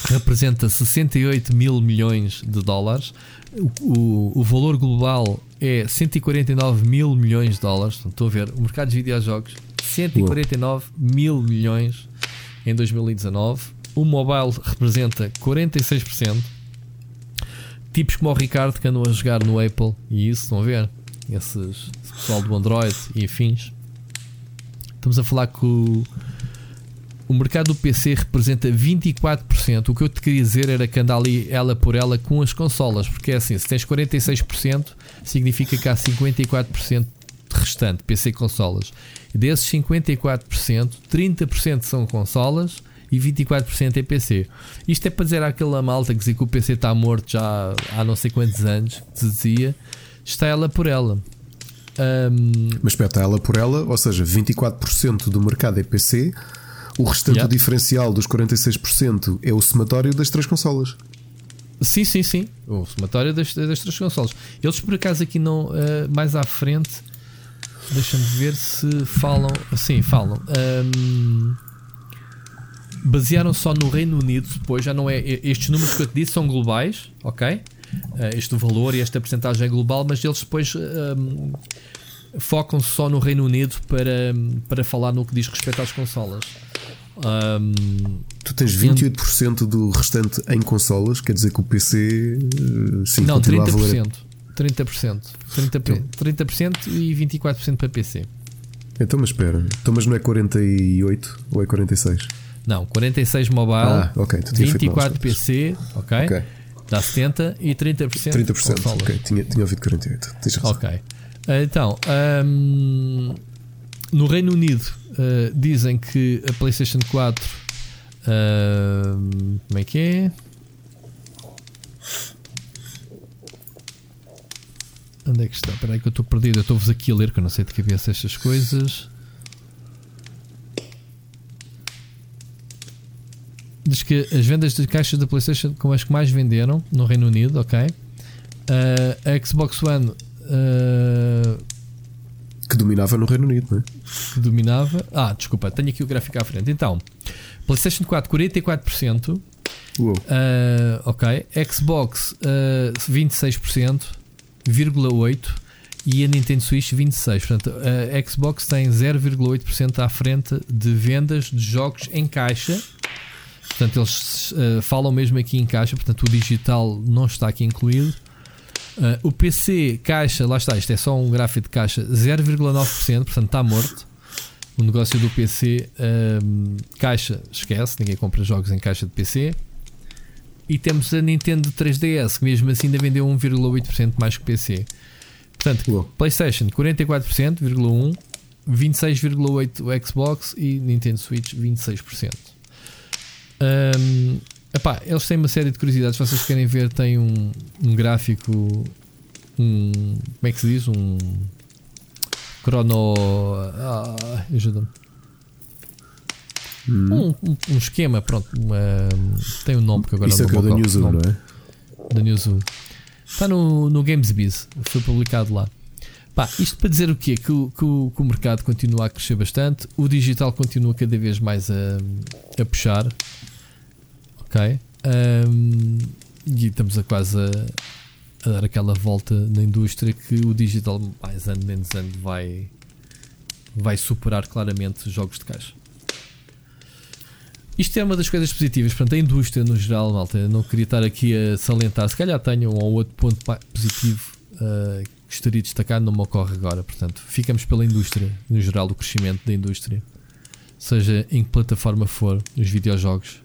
representa 68 mil milhões de dólares. O, o, o valor global é 149 mil milhões de dólares. Estou a ver, o mercado de videojogos, 149 mil milhões em 2019. O mobile representa 46%. Tipos como o Ricardo que andam a jogar no Apple e isso, estão a ver? Esses, esse pessoal do Android e afins. Estamos a falar que o, o mercado do PC representa 24%. O que eu te queria dizer era que anda ali ela por ela com as consolas, porque é assim: se tens 46%, significa que há 54% restante PC consolas. Desses 54%, 30% são consolas e 24% é PC. Isto é para dizer àquela malta que dizia que o PC está morto já há não sei quantos anos, que dizia, está ela por ela. Um, Mas espeta ela por ela, ou seja, 24% do mercado é PC, o restante Yeah. diferencial dos 46% é o somatório das três consolas. Sim, sim, sim. O somatório das, das três consoles. Eles por acaso aqui não. eh, mais à frente. Deixa-me ver se falam. Sim, falam. Ahm, basearam só no Reino Unido, depois já não é. Estes números que eu te disse são globais, ok? Eh, este valor e esta porcentagem é global, mas eles depois ahm, focam-se só no Reino Unido para, para falar no que diz respeito às consolas. Ahm, Tu tens 28% do restante em consolas, quer dizer que o PC eh, sim, Não, continua a valer. 30%. 30%. 30%, 30% e 24% para PC. Então, mas espera, então, mas não é 48 ou é 46? Não, 46 mobile, Ah, ok, tu tinha feito mal, 24 PC, ok? Ok. Dá 70 e 30%. 30%, consolas. ok, tinha, tinha ouvido 48. Tens razão. Ok. Então, hum, no Reino Unido uh, dizem que a PlayStation 4 hum, como é que é? Onde é que está? Espera aí que eu estou perdido. Eu estou-vos aqui a ler que eu não sei de cabeça estas coisas. Diz que as vendas de caixas da PlayStation como as que mais venderam no Reino Unido, ok? Uh, a Xbox One uh, Que dominava no Reino Unido, não é? que dominava. Ah, desculpa, tenho aqui o gráfico à frente. Então, PlayStation 4 44%, Uou. uh, ok. Xbox uh, 26,8% e a Nintendo Switch 26%. Portanto, a Xbox tem 0,8% à frente de vendas de jogos em caixa. Portanto, eles uh, falam mesmo aqui em caixa, portanto, o digital não está aqui incluído. Uh, o PC, caixa, lá está, isto é só um gráfico de caixa, 0,9%, portanto está morto. O negócio do PC, um, caixa, esquece, ninguém compra jogos em caixa de PC. E temos a Nintendo 3DS, que mesmo assim ainda vendeu 1,8% mais que o PC. Portanto, Uou. PlayStation 44%, 1, 26,8% o Xbox e Nintendo Switch 26%. Um, epá, eles têm uma série de curiosidades. Se vocês querem ver, tem um, um gráfico. Um, como é que se diz? Um crono. Ah, Ajuda-me. Um, um- um esquema, pronto. uma- tem um nome que agora Isso é não é o me da Newzoo, não é? da Newzoo. Está no, no GamesBiz, foi publicado lá. Pá, isto para dizer o quê? Que o, que, o, que o mercado continua a crescer bastante, o digital continua cada vez mais a, a puxar. Ok? Ahm, e estamos a quase a, a dar aquela volta na indústria que o digital, mais ano menos ano, vai, vai superar claramente os jogos de caixa. Isto é uma das coisas positivas, portanto, a indústria no geral, malta, não queria estar aqui a salientar, se calhar tenho um ou outro ponto positivo uh, que gostaria de destacar, não me ocorre agora, portanto, ficamos pela indústria, no geral, o crescimento da indústria, seja em que plataforma for, nos videojogos.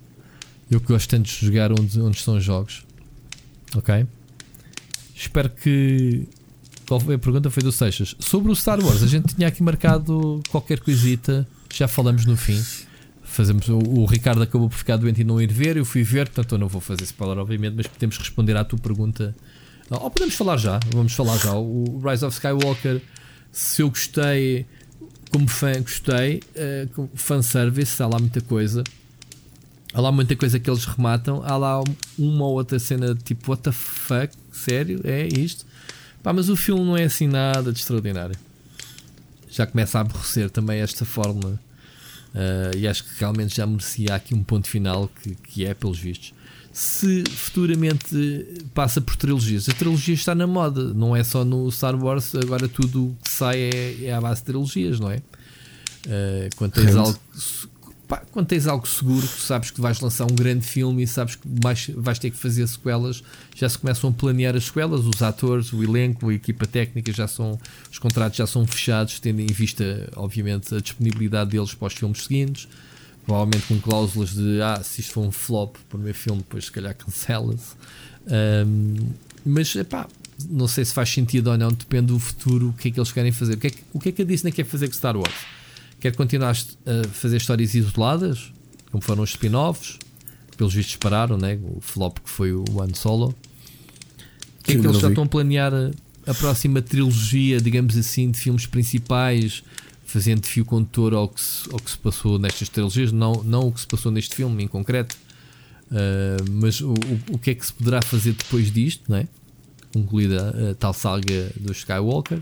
Eu que gosto tanto de jogar onde, onde estão os jogos, ok? Espero que. Qual foi a pergunta? Foi do Seixas. Sobre o Star Wars, a gente tinha aqui marcado qualquer coisita, já falamos no fim fazemos o, o Ricardo acabou por ficar doente e não ir ver, eu fui ver, portanto eu não vou fazer spoiler obviamente, mas podemos responder à tua pergunta. Ou podemos falar já, vamos falar já. O Rise of Skywalker, se eu gostei, como fã, gostei, uh, fanservice, há lá muita coisa. Há lá muita coisa que eles rematam. Há lá uma ou outra cena tipo, what the fuck? Sério? É isto? Pá, mas o filme não é assim nada de extraordinário. Já começa a aborrecer também esta fórmula. Uh, e acho que realmente já merecia aqui um ponto final que, que é, pelos vistos. se futuramente passa por trilogias. A trilogia está na moda, não é só no Star Wars, agora tudo que sai é, é à base de trilogias, não é? Uh, quando, tens algo, pá, quando tens algo seguro, sabes que vais lançar um grande filme e sabes que vais, vais ter que fazer sequelas, já se começam a planear as sequelas, os atores, o elenco, a equipa técnica já são, os contratos já são fechados, tendo em vista, obviamente, a disponibilidade deles para os filmes seguintes provavelmente com cláusulas de ah, se isto for um flop, o primeiro filme, depois se calhar cancela-se. Um, mas pá, não sei se faz sentido ou não, depende do futuro, o que é que eles querem fazer. O que é que, o que, é que a Disney quer fazer com Star Wars? Quer continuar a fazer histórias isoladas, como foram os spin-offs? Pelos vistos pararam, né? o flop que foi o One Solo. O que é que eles já estão a planear a, a próxima trilogia, digamos assim, de filmes principais? fazendo fio condutor ao que, se, ao que se passou nestas trilogias, não, não o que se passou neste filme em concreto, uh, mas o, o, o, que é que se poderá fazer depois disto, não é? concluída a, tal saga do Skywalker.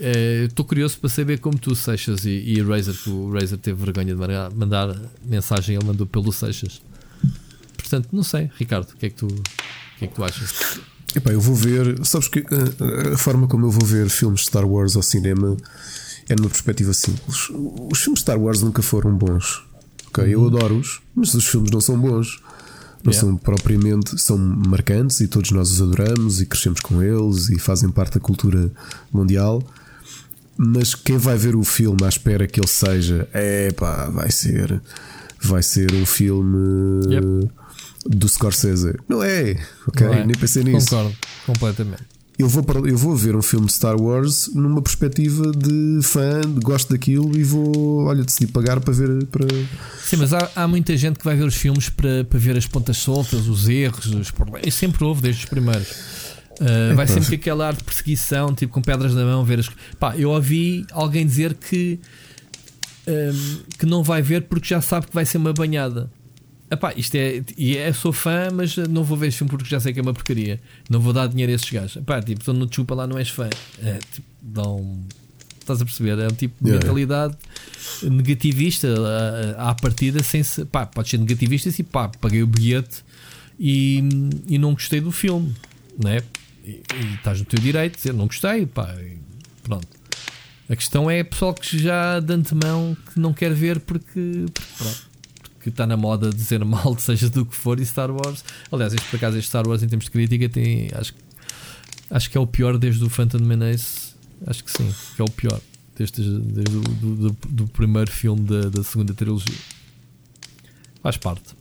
Estou uh, curioso para saber como tu, Seixas, e, e Razer, que o Razer teve vergonha de mandar, mandar mensagem, ele mandou pelo Seixas. Portanto, não sei, Ricardo, o que é que tu, que é que tu achas? Epá, eu vou ver, sabes que a, eh, a forma como eu vou ver filmes de Star Wars ao cinema é numa perspectiva simples. Os filmes de Star Wars nunca foram bons. Ok, uhum. eu adoro-os, mas os filmes não são bons. Não yeah. são propriamente, são marcantes e todos nós os adoramos e crescemos com eles e fazem parte da cultura mundial. Mas quem vai ver o filme à espera que ele seja, é pá, vai ser, vai ser um filme yep. do Scorsese. Não é, ok? Não é. Nem pensei nisso. Concordo completamente eu vou, para, eu vou ver um filme de Star Wars numa perspectiva de fã, de gosto daquilo e vou, olha, decidi pagar para ver. Para... Sim, mas há, há muita gente que vai ver os filmes para, para ver as pontas soltas, os erros, os problemas. E sempre houve, desde os primeiros. Uh, vai sempre com aquela arte de perseguição, tipo com pedras na mão, ver as. Pá, eu ouvi alguém dizer que. Um, ehm, que não vai ver porque já sabe que vai ser uma banhada. Epá, isto é. E é, sou fã, mas não vou ver este filme porque já sei que é uma porcaria. Não vou dar dinheiro a esses gajos. Epá, tipo, então no chupa lá não és fã. É, tipo, dão. Estás a perceber? É um tipo de yeah. mentalidade negativista à, à partida, sem se. Pá, pode ser negativista e pá, paguei o bilhete e, e não gostei do filme, né? E, estás no teu direito de dizer não gostei, pá, pronto. A questão é pessoal que já de antemão que não quer ver porque, porque está na moda dizer mal, seja do que for, e Star Wars. Aliás, este, por acaso, este Star Wars, em termos de crítica, tem. Acho, acho que é o pior desde o Phantom Menace. Acho que sim, que é o pior. Desde, desde o do, do, do primeiro filme da, da segunda trilogia. Faz parte.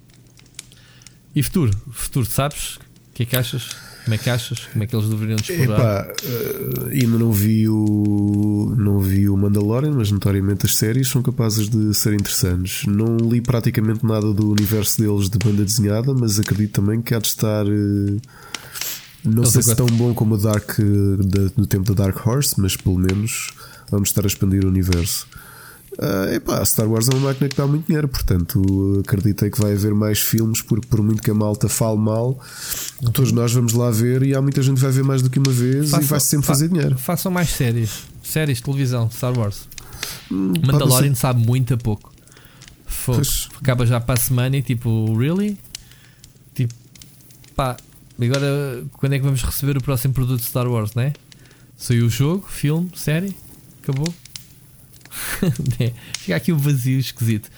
E futuro? Futuro, sabes? O que é que achas? Como é que achas? Como é que eles deveriam explorar? Epá, uh, ainda não vi o não vi o Mandalorian, mas notoriamente as séries são capazes de ser interessantes. Não li praticamente nada do universo deles de banda desenhada, mas acredito também que há de estar uh, não sei se tão bom como o Dark da, do tempo da Dark Horse, mas pelo menos vamos estar a expandir o universo. Uh, epá, Star Wars é uma máquina que dá muito dinheiro, portanto acreditei que vai haver mais filmes, porque por muito que a malta fale mal, todos nós vamos lá ver e há muita gente que vai ver mais do que uma vez e vai sempre fa fazer dinheiro. Façam mais séries, séries televisão, Star Wars. Hum, Mandalorian sabe muito a pouco. Pois. Acaba já para a semana e tipo, really? Tipo, pá, agora quando é que vamos receber o próximo produto de Star Wars, né? Saiu o jogo, filme, série, acabou. Fica aqui um vazio esquisito.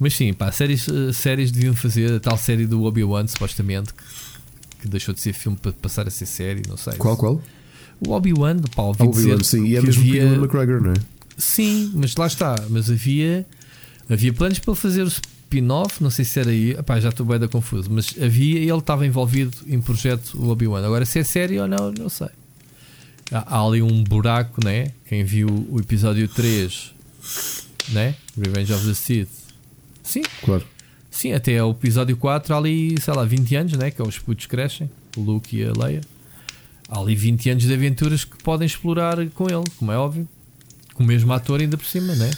Mas sim, pá, séries, eh, séries deviam fazer a tal série do Obi-Wan, supostamente, que, que, deixou de ser filme para passar a ser série, não sei. Qual, qual? O Obi-Wan, pá, ouvi Obi dizer sim, e é mesmo havia... o McGregor, não é? Sim, mas lá está. Mas havia, havia planos para fazer o spin-off, não sei se era aí, já estou bem da confuso, mas havia e ele estava envolvido em projeto o Obi-Wan. Agora, se é série ou não, não sei. Há, há ali um buraco, né? Quem viu o episódio 3 né? Revenge of the Sith. Sim. Claro. Sim, até o episódio 4 há ali, sei lá, 20 anos, né? Que é os putos crescem, o Luke e a Leia. Há ali 20 anos de aventuras que podem explorar com ele, como é óbvio. Com o mesmo ator ainda por cima, né?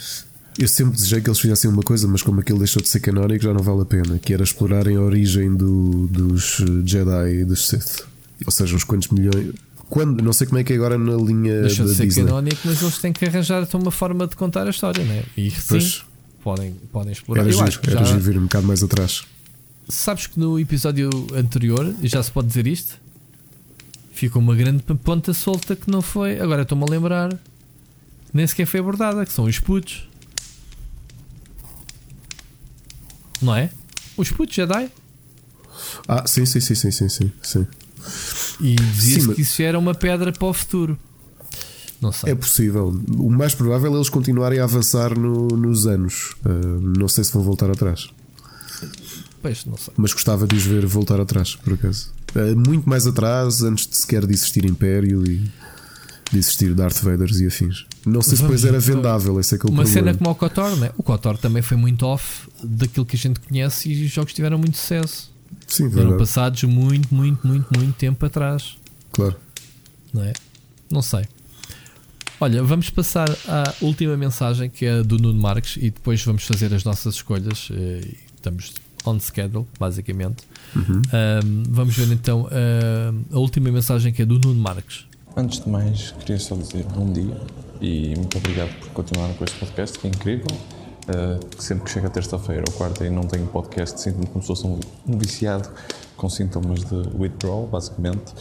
Eu sempre desejei que eles fizessem uma coisa, mas como aquilo deixou de ser canónico, já não vale a pena. Que era explorarem a origem do, dos Jedi e dos Sith. Ou seja, uns quantos milhões, quando, não sei como é que é agora na linha Deixa de ser Disney. canónico, mas eles têm que arranjar uma forma de contar a história, né? E sim, podem, podem explorar. Era, Eu giro, acho que era já... vir um bocado mais atrás. sabes que no episódio anterior, já se pode dizer isto, ficou uma grande ponta solta que não foi. Agora estou-me a lembrar, nem sequer foi abordada, que são os putos. Não é? Os putos Jedi. Ah, sim, sim, sim, sim, sim, sim. sim. E dizia-se Sim, que isso era uma pedra para o futuro. Não sei. É possível. O mais provável é eles continuarem a avançar no- nos anos. Ah, não sei se vão voltar atrás. Pois, não sei. Mas gostava de os ver voltar atrás, por acaso. Ah, muito mais atrás, antes de sequer de existir Império e de existir Darth Vaders e afins. Não sei se depois era vendável, esse é que é o Uma problema. cena como o KOTOR, né? O KOTOR também foi muito off daquilo que a gente conhece e os jogos tiveram muito sucesso. Sim, Eram verdade. passados muito, muito, muito, muito tempo atrás. Claro. Não é? Não sei. Olha, vamos passar à última mensagem que é a do Nuno Marques e depois vamos fazer as nossas escolhas. eh, Estamos on schedule, basicamente. Ahm, vamos ver então ahm, a última mensagem que é do Nuno Marques. Antes de mais, queria só dizer bom dia e muito obrigado por continuar com este podcast, que é incrível. Uh, sempre que chega a terça-feira ou quarta e não tenho podcast, sinto-me como se fosse um, viciado com sintomas de withdrawal, basicamente.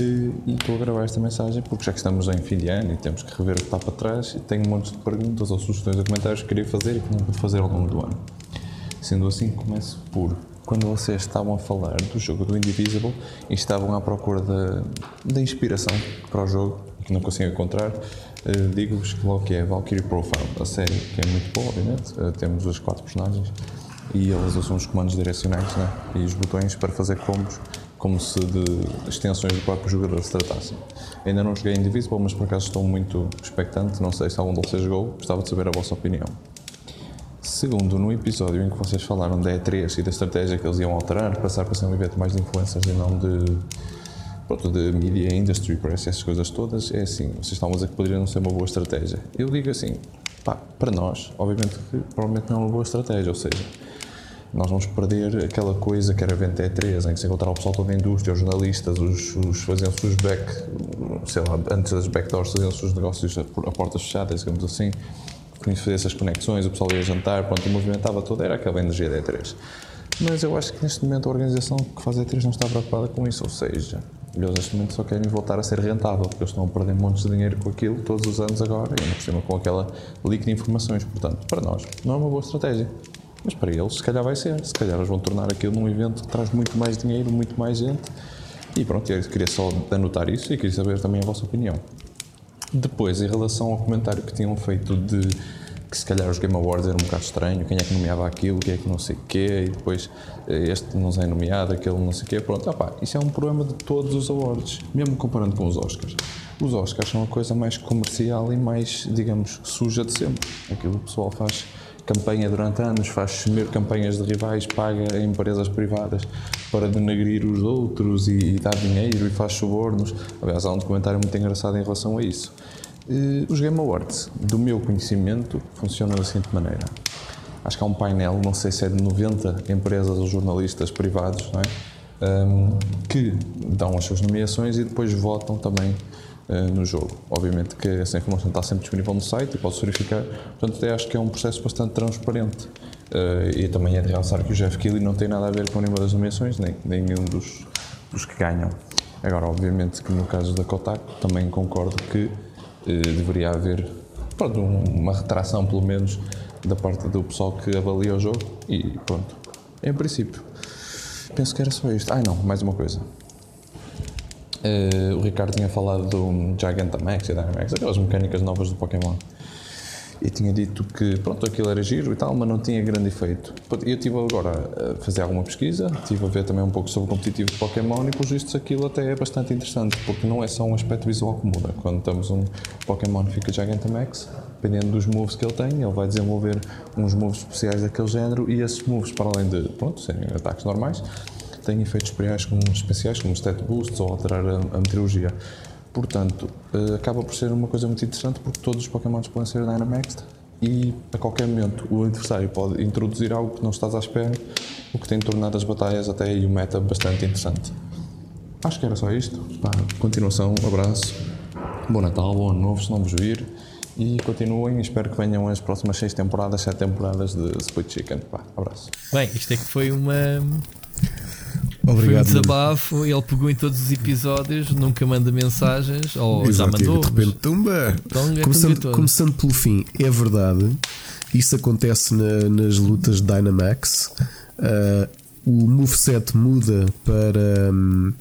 Uh, e estou a gravar esta mensagem porque já que estamos em fim de ano e temos que rever o que está para trás, e tenho um monte de perguntas ou sugestões ou comentários que queria fazer e que não pude fazer ao longo do ano. Sendo assim, começo por quando vocês estavam a falar do jogo do Indivisible e estavam à procura da, inspiração para o jogo, que não consigo encontrar, eh, digo-vos que logo que é Valkyrie Profile, a série, que é muito boa, obviamente. Eh, temos os quatro personagens e eles usam os comandos direcionais né? e os botões para fazer combos como se de extensões do próprio jogador se tratassem. Ainda não joguei Indivisible, mas por acaso estou muito expectante, não sei se algum de vocês jogou, gostava de saber a vossa opinião. Segundo, no episódio em que vocês falaram da E3 e da estratégia que eles iam alterar, passar para ser um evento mais de influencers e não de, pronto, de media industry, parece essas coisas todas, é assim, vocês estavam a dizer que poderia não ser uma boa estratégia. Eu digo assim, pá, para nós, obviamente que provavelmente não é uma boa estratégia, ou seja, nós vamos perder aquela coisa que era evento E3, em que se encontrava o pessoal todo da indústria, os jornalistas, os, os faziam-se os back, sei lá, antes das backdoors faziam-se os negócios a, a portas fechadas, digamos assim, fazer essas conexões, o pessoal ia jantar, pronto, movimentava todo, era aquela energia da E3. Mas eu acho que neste momento a organização que faz a E3 não está preocupada com isso, ou seja, eles neste momento só querem voltar a ser rentável, porque eles estão a perder montes de dinheiro com aquilo todos os anos agora, e ainda por cima com aquela leak de informações, portanto, para nós não é uma boa estratégia. Mas para eles, se calhar vai ser. Se calhar eles vão tornar aquilo num evento que traz muito mais dinheiro, muito mais gente. E pronto, eu queria só anotar isso e queria saber também a vossa opinião. Depois, em relação ao comentário que tinham feito de que se calhar os Game Awards era um bocado estranho, quem é que nomeava aquilo, quem é que não sei o quê, e depois eh, este não é nomeado, aquele não sei o quê, pronto, opá, isso é um problema de todos os awards, mesmo comparando com os Oscars. Os Oscars são a coisa mais comercial e mais, digamos, suja de sempre. Aquilo que o pessoal faz campanha durante anos, faz mil campanhas de rivais, paga empresas privadas para denegrir os outros e, e dar dinheiro e faz subornos. Aliás, há um documentário muito engraçado em relação a isso. Os Game Awards, do meu conhecimento, funcionam da seguinte maneira. Acho que há um painel, não sei se é de 90 empresas ou jornalistas privados, não é? Ahm, que dão as suas nomeações e depois votam também eh, no jogo. Obviamente que essa informação está sempre disponível no site e pode-se verificar, portanto, até acho que é um processo bastante transparente. Eh, e também é de realçar que o Jeff Keighley não tem nada a ver com nenhuma das nomeações, nem nenhum dos, dos que ganham. Agora, obviamente que no caso da Kotaku também concordo que deveria haver pronto, um- uma retração, pelo menos, da parte do pessoal que avalia o jogo e pronto. Em princípio, penso que era só isto. Ah, não, mais uma coisa. Eh, o Ricardo tinha falado do Gigantamax e Dynamax, aquelas mecânicas novas do Pokémon. E tinha dito que, pronto, aquilo era giro e tal, mas não tinha grande efeito. Eu estive agora a fazer alguma pesquisa, estive a ver também um pouco sobre o competitivo de Pokémon e, por vistos, aquilo até é bastante interessante, porque não é só um aspecto visual que muda. Quando estamos um Pokémon fica Gigantamax, dependendo dos moves que ele tem, ele vai desenvolver uns moves especiais daquele género e esses moves, para além de, pronto, serem ataques normais, têm efeitos especiais como, especiais como stat boosts ou alterar a, a meteorologia. Portanto, eh, acaba por ser uma coisa muito interessante porque todos os Pokémons podem ser Dynamaxed e a qualquer momento o adversário pode introduzir algo que não estás à espera, o que tem tornado as batalhas até aí o meta bastante interessante. Acho que era só isto. Pá, continuação, abraço, bom Natal, bom Ano Novo, se não vos vir. E continuem, espero que venham as próximas seis temporadas, sete temporadas de Split Chicken. Pá, abraço. Bem, isto é que foi uma, Foi um Obrigado. Desabafo, ele pegou em todos os episódios, nunca manda mensagens, ou já Exato, e mandou. de repente, tumba! Começando, começando pelo fim, é verdade, isso acontece na- nas lutas de Dynamax. Ah, o moveset muda para. hum,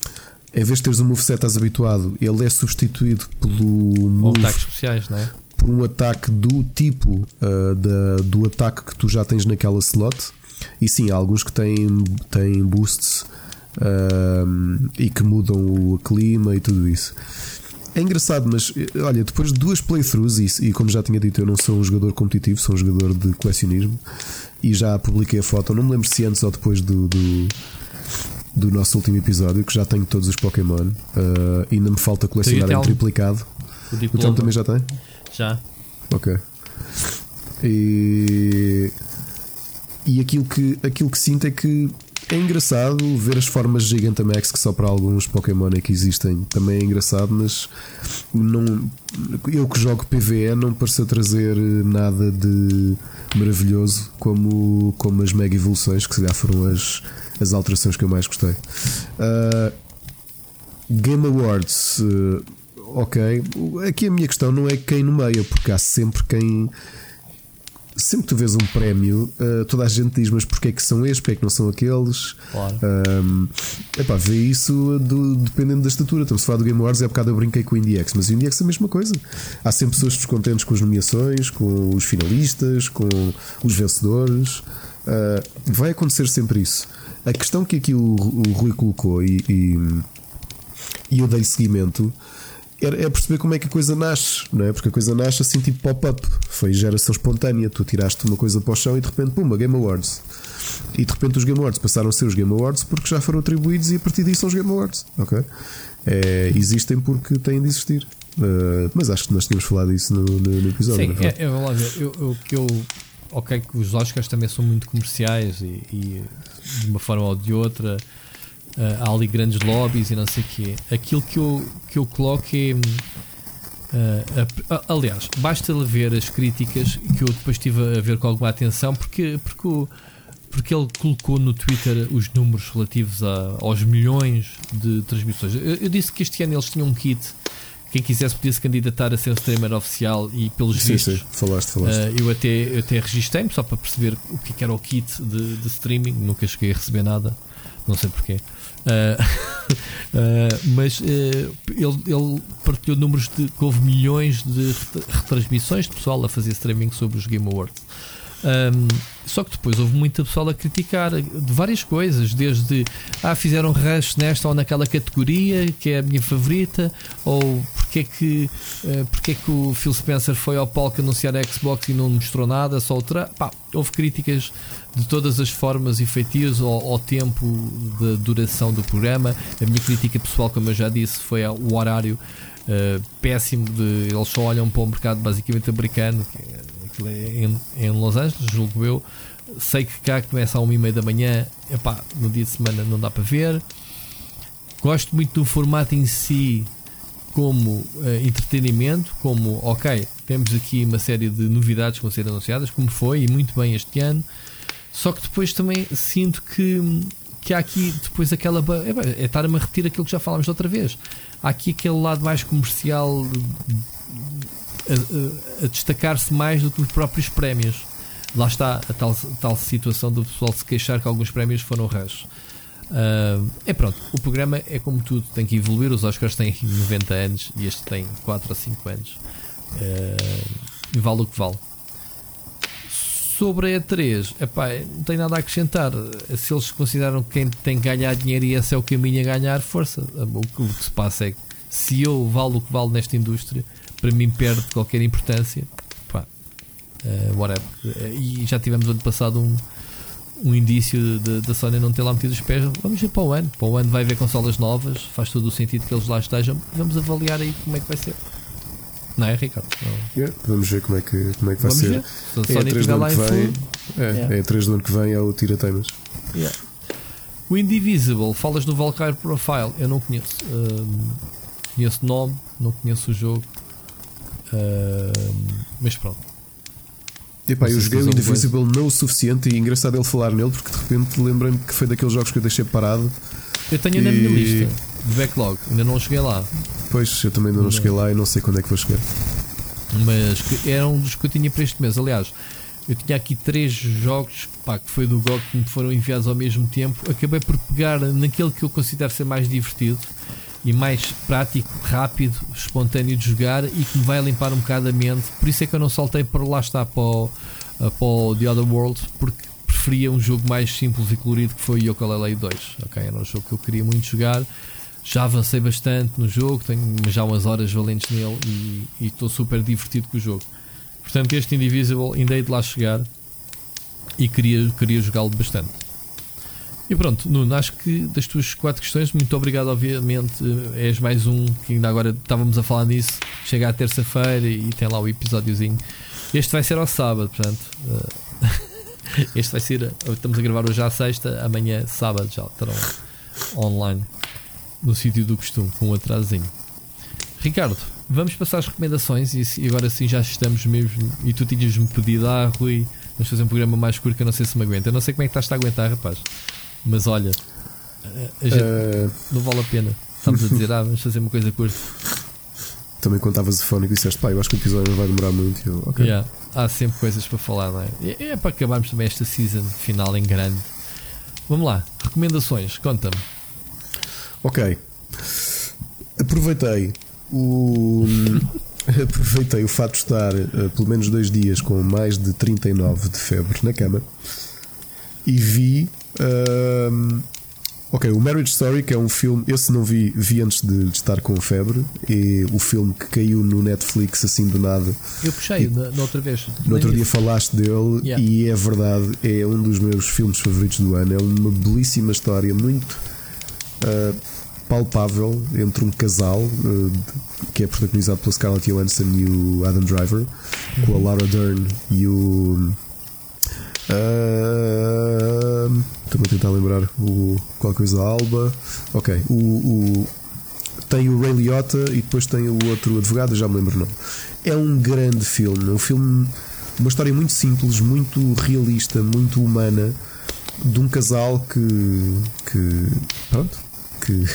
em vez de teres um moveset estás habituado, ele é substituído pelo move, ataques especiais, não é? por um ataque do tipo ah, da, do ataque que tu já tens naquela slot. E sim, há alguns que têm, têm boosts e que mudam o clima e tudo isso. É engraçado, mas eh, olha, depois de duas playthroughs, e, e como já tinha dito, eu não sou um jogador competitivo, sou um jogador de colecionismo e já publiquei a foto, não me lembro se antes ou depois do, do, do nosso último episódio, que já tenho todos os Pokémon. ah, ainda me falta colecionar em triplicado. O O diploma. Telmo também já tem? Já. Ok. E, e aquilo, que, aquilo que sinto é que é engraçado ver as formas Gigantamax que só para alguns Pokémon é que existem. Também é engraçado, mas não, eu que jogo PVE não pareceu trazer nada de maravilhoso como, como as Mega Evoluções, que se calhar foram as, as alterações que eu mais gostei. Ah, Game Awards, eh, ok. Aqui a minha questão não é quem nomeia, porque há sempre quem. Sempre que tu vês um prémio, eh, toda a gente diz: Mas porquê é que são estes, porquê é que não são aqueles? Claro. Um, epá, vê isso do- dependendo da estatura. Estamos a falar do Game Awards, é bocado eu brinquei com o IndieX, mas o IndieX é a mesma coisa. Há sempre pessoas descontentes com as nomeações, com os finalistas, com os vencedores. Uh, vai acontecer sempre isso. A questão que aqui o, o Rui colocou e, e, e eu dei seguimento é perceber como é que a coisa nasce, não é? Porque a coisa nasce assim tipo pop-up, foi geração espontânea. Tu tiraste uma coisa para o chão e de repente, pumba, Game Awards. E de repente os Game Awards passaram a ser os Game Awards porque já foram atribuídos e a partir disso são os Game Awards, ok? É, existem porque têm de existir. Uh, mas acho que nós tínhamos falado isso no, no, no episódio. Sim, é, é, vamos lá ver. Eu, eu, que eu, ok, que os Oscars também são muito comerciais e, e de uma forma ou de outra há ali grandes lobbies e não sei o quê. Aquilo que eu, que eu coloco é. ah, a- a- aliás, basta ver as críticas que eu depois estive a ver com alguma atenção, porque, porque, o- porque ele colocou no Twitter os números relativos a- aos milhões de transmissões. Eu, eu disse que este ano eles tinham um kit. Quem quisesse podia se candidatar a ser um streamer oficial e pelos Sim, vistos sim, falaste, falaste. Uh, eu até, eu até registrei-me só para perceber o que, é que era o kit de, de streaming, nunca cheguei a receber nada, não sei porquê. Uh, mas uh, ele, ele partilhou números de que houve milhões de ret- retransmissões de pessoal a fazer streaming sobre os Game Awards. Um, só que depois houve muita pessoal a criticar de várias coisas, desde ah, fizeram rush nesta ou naquela categoria que é a minha favorita, ou porque é que, eh, porque é que o Phil Spencer foi ao palco anunciar a Xbox e não mostrou nada, só outra. Pá, houve críticas de todas as formas e feitios ao, ao tempo de duração do programa. A minha crítica pessoal, como eu já disse, foi ao horário eh, péssimo de eles só olham para o mercado basicamente americano. que é- em, em Los Angeles, julgo eu. Sei que cá começa a uma e meia da manhã, epá, no dia de semana não dá para ver. Gosto muito do formato em si como eh, entretenimento, como ok, temos aqui uma série de novidades que vão ser anunciadas, como foi, e muito bem este ano. Só que depois também sinto que, que há aqui depois aquela. É, é estar-me a repetir aquilo que já falámos outra vez. Há aqui aquele lado mais comercial a, a- a destacar-se mais do que os próprios prémios. Lá está a tal, tal situação do pessoal se queixar que alguns prémios foram rush. Ah, é pronto, o programa é como tudo, tem que evoluir. Os Oscars têm 90 anos e este tem 4 ou 5 anos. E vale o que vale. Sobre a E3, epá, não tenho nada a acrescentar. Se eles consideram que quem tem que ganhar dinheiro e esse é o caminho a ganhar, força. O que se passa é que se eu valo o que vale nesta indústria, para mim perde qualquer importância. Pá, eh, whatever. Eh, E já tivemos ano passado um, um indício de- da Sony não ter lá metido os pés. Vamos ver para o ano. Para o ano vai haver consolas novas, faz todo o sentido que eles lá estejam. Vamos avaliar aí como é que vai ser. Não é, Ricardo? Não. Yeah, vamos ver como é que, como é que vai Vamos ser. ver. Se a É Sony a 3 estiver do lá ano em que vem. É, Yeah. é a 3 do ano que vem é o Tira Teimas. Yeah. O Indivisible, falas do Valkyrie Profile, eu não conheço. Ahm, conheço o nome, não conheço o jogo. Mas pronto. Epá, Não eu joguei o Indivisible não o suficiente e engraçado ele falar nele porque de repente lembrei-me que foi daqueles jogos que eu deixei parado Eu tenho na minha E- lista de backlog, ainda não cheguei lá. Pois, eu também ainda não cheguei lá e não sei quando é que vou chegar. Mas era um dos que eu tinha para este mês. Aliás, eu tinha aqui três jogos pá, que foi do GOG que me foram enviados ao mesmo tempo. Acabei por pegar naquele que eu considero ser mais divertido e mais prático, rápido, espontâneo de jogar e que me vai limpar um bocado a mente. Por isso é que eu não saltei para lá está para o, para o The Other World, porque preferia um jogo mais simples e colorido que foi o Yooka-Laylee 2. ok? Era um jogo que eu queria muito jogar. Já avancei bastante no jogo, tenho já umas horas valentes nele e e estou super divertido com o jogo. Portanto, este Indivisible ainda hei de lá chegar e queria, queria jogá-lo bastante. E pronto, Nuno, acho que das tuas quatro questões, muito obrigado, obviamente. eh, És mais um que ainda agora estávamos a falar nisso. Chega à terça-feira e tem lá o episódiozinho. Este vai ser ao sábado, portanto. eh, este vai ser. Estamos a gravar hoje à sexta, amanhã, sábado, já estarão online no sítio do costume, com um atrasinho. Ricardo, vamos passar as recomendações e, agora sim já estamos mesmo. E tu tinhas-me pedido, ah, Rui, vamos fazer um programa mais curto que eu não sei se me aguenta. Eu não sei como é que estás a aguentar, rapaz. Mas olha, gente- Ah, não vale a pena. Estamos a dizer, ah, vamos fazer uma coisa curta. também quando estavas a fone e disseste, pá, eu acho que o episódio não vai demorar muito. Eu, ok. Yeah, Há sempre coisas para falar, não é? E- É, para acabarmos também esta season final em grande. Vamos lá, recomendações, conta-me. Ok. Aproveitei o. Aproveitei o fato de estar eh, pelo menos dois dias com mais de 39 de febre na cama e vi. Ok, o Marriage Story, que é um filme. Esse não vi, vi antes de, de estar com febre. E o filme que caiu no Netflix assim do nada. Eu puxei na, na outra vez. No outro dia falaste dele Yeah. e é verdade, é um dos meus filmes favoritos do ano. É uma belíssima história, muito ah, palpável entre um casal de- que é protagonizado pela Scarlett Johansson e o Adam Driver, com a Laura Dern e o. ah, Estou-me a tentar lembrar o qualquer coisa Alba. Ok, o, o- tem o Ray Liotta e depois tem o outro advogado, já me lembro o nome. É um grande filme, um filme, uma história muito simples, muito realista, muito humana, de um casal que. que pronto. Que.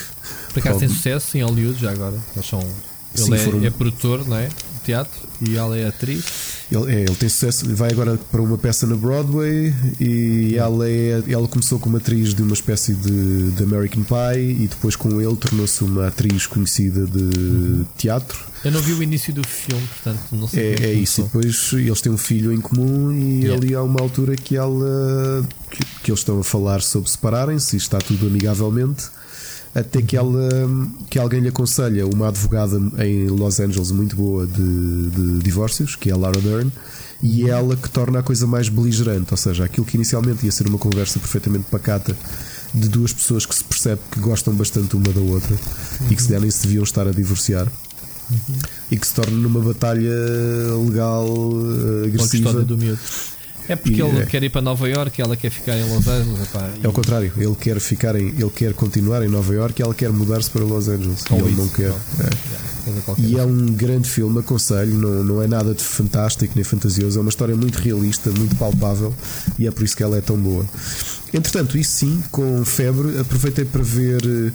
Por acaso tem sucesso em Hollywood já agora. Eles são, ele Sim, é, foram- é produtor, não é? De teatro e ela é atriz. Ele, é, ele tem sucesso, vai agora para uma peça na Broadway e ela, é, ela começou como atriz de uma espécie de, de American Pie e depois com ele tornou-se uma atriz conhecida de teatro. Eu não vi o início do filme, portanto não sei. como É, é isso, e depois eles têm um filho em comum e Yeah. ali há uma altura que ela que, que eles estão a falar sobre separarem-se e está tudo amigavelmente. Até que ela que alguém lhe aconselha uma advogada em Los Angeles muito boa de, de divórcios, que é a Laura Dern, e é ela que torna a coisa mais beligerante, ou seja, aquilo que inicialmente ia ser uma conversa perfeitamente pacata de duas pessoas que se percebe que gostam bastante uma da outra e que se nem se deviam estar a divorciar e que se torna numa batalha legal eh, agressiva. do miúdo. É porque E, ele é. quer ir para Nova York, ela quer ficar em Los Angeles. epá, e- É o contrário, ele quer ficar em, ele quer continuar em Nova York e ela quer mudar-se para Los Angeles. Ou e ele não quer. É. E é um grande filme, aconselho, não, não é nada de fantástico nem fantasioso, é uma história muito realista, muito palpável e é por isso que ela é tão boa. Entretanto, isso sim, com febre, aproveitei para ver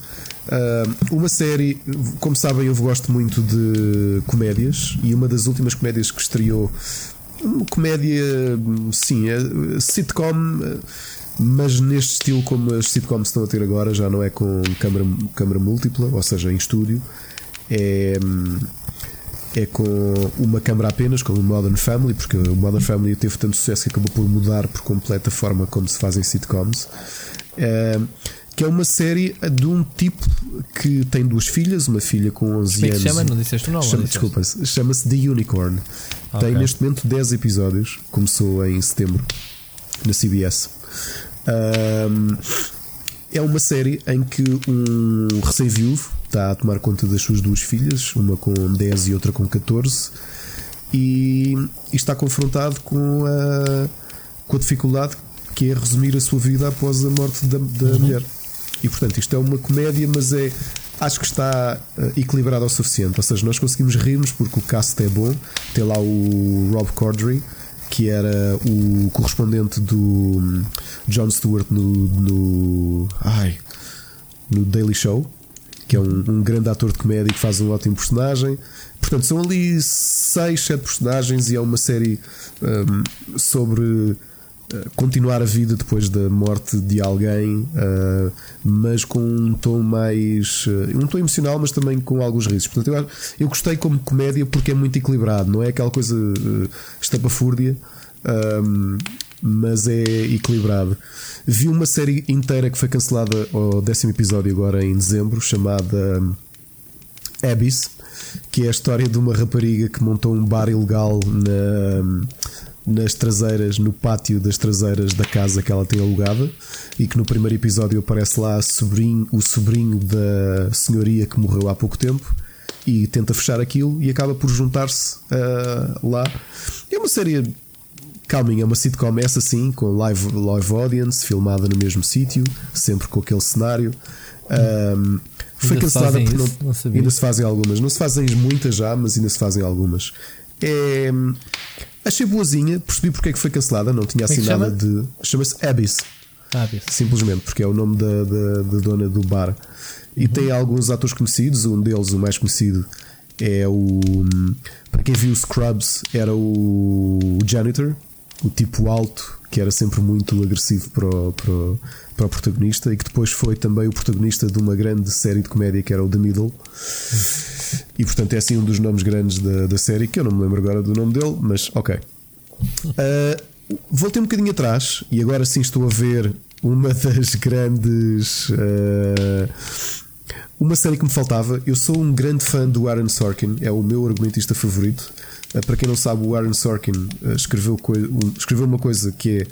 ah, uma série. Como sabem, eu gosto muito de comédias e uma das últimas comédias que estreou, comédia, sim, é sitcom. Mas neste estilo, como as sitcoms estão a ter agora, já não é com câmara, câmara múltipla, ou seja, em estúdio, é, é com uma câmara apenas, como o Modern Family, porque o Modern Family teve tanto sucesso que acabou por mudar por completo a forma como se fazem sitcoms. É, que é uma série de um tipo que tem duas filhas, uma filha com 11 Como é anos. chama? Não disseste o nome? Chama, desculpa, chama-se The Unicorn. Ok. Tem neste momento 10 episódios, começou em setembro na CBS. Ahm, é uma série em que um recém-viúvo está a tomar conta das suas duas filhas, uma com 10 e outra com 14, e, e está confrontado com a, com a dificuldade que é resumir a sua vida após a morte da, da mulher. E portanto, isto é uma comédia, mas é. Acho que está eh, equilibrado o suficiente. Ou seja, nós conseguimos rir-nos porque o cast é bom. Tem lá o Rob Corddry, que era o correspondente do hum, Jon Stewart no. no ai, no Daily Show, que é um, um grande ator de comédia que faz um ótimo personagem. Portanto, são ali 6, 7 personagens e é uma série um, sobre continuar a vida depois da morte de alguém, uh, mas com um tom mais. Uh, um tom emocional, mas também com alguns risos. Portanto, eu, eu gostei como comédia porque é muito equilibrado, não é aquela coisa uh, estapafúrdia. Um, mas é equilibrado. Vi uma série inteira que foi cancelada ao décimo episódio agora em dezembro, chamada Abyss, que é a história de uma rapariga que montou um bar ilegal na, nas traseiras, no pátio das traseiras da casa que ela tem alugada, e que no primeiro episódio aparece lá sobrinho, o sobrinho da senhoria que morreu há pouco tempo. E tenta fechar aquilo e acaba por juntar-se uh, lá. É uma série calminha, é uma sitcom essa sim, com live, live audience, filmada no mesmo sítio, sempre com aquele cenário. Um, foi cancelada porque não, não ainda se fazem algumas. Não se fazem muitas já, mas ainda se fazem algumas. É, achei boazinha, percebi porque é que foi cancelada, não tinha assim nada de. Chama-se Abyss. Abyss. Simplesmente, porque é o nome da, da, da dona do bar. E uhum. tem alguns atores conhecidos, um deles, o mais conhecido, é o. Para quem viu Scrubs, era o Janitor, o tipo alto, que era sempre muito agressivo para o, para, o, para o protagonista, e que depois foi também o protagonista de uma grande série de comédia que era o The Middle. E portanto é assim um dos nomes grandes da, da série, que eu não me lembro agora do nome dele, mas ok. Uh, voltei um bocadinho atrás e agora sim estou a ver uma das grandes. Uh, uma série que me faltava. Eu sou um grande fã do Aaron Sorkin, é o meu argumentista favorito. Eh, para quem não sabe, o Aaron Sorkin eh, escreveu, escreveu uma coisa que é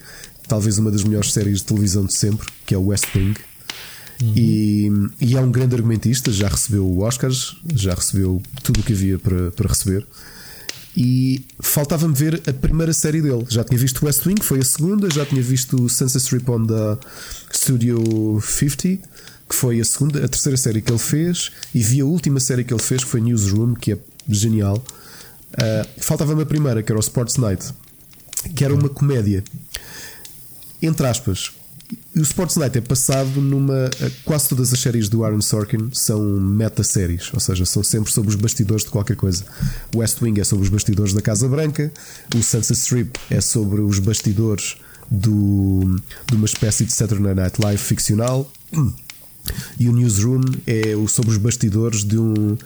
talvez uma das melhores séries de televisão de sempre, que é o West Wing. Uhum. E, e, é um grande argumentista, já recebeu Oscars, já recebeu tudo o que havia para, para receber. E faltava-me ver a primeira série dele. Já tinha visto West Wing, foi a segunda, já tinha visto Sunset Strip on da Studio 50, que foi a segunda, a terceira série que ele fez, e vi a última série que ele fez, que foi Newsroom, que é genial. Uh, Faltava-me a primeira, que era o Sports Night, que era uma comédia. Entre aspas. O Sports Night é passado numa. Quase todas as séries do Aaron Sorkin são meta-séries, ou seja, são sempre sobre os bastidores de qualquer coisa. O West Wing é sobre os bastidores da Casa Branca, o Sunset Strip é sobre os bastidores do, de uma espécie de Saturday Night Live ficcional, e o Newsroom é sobre os bastidores de um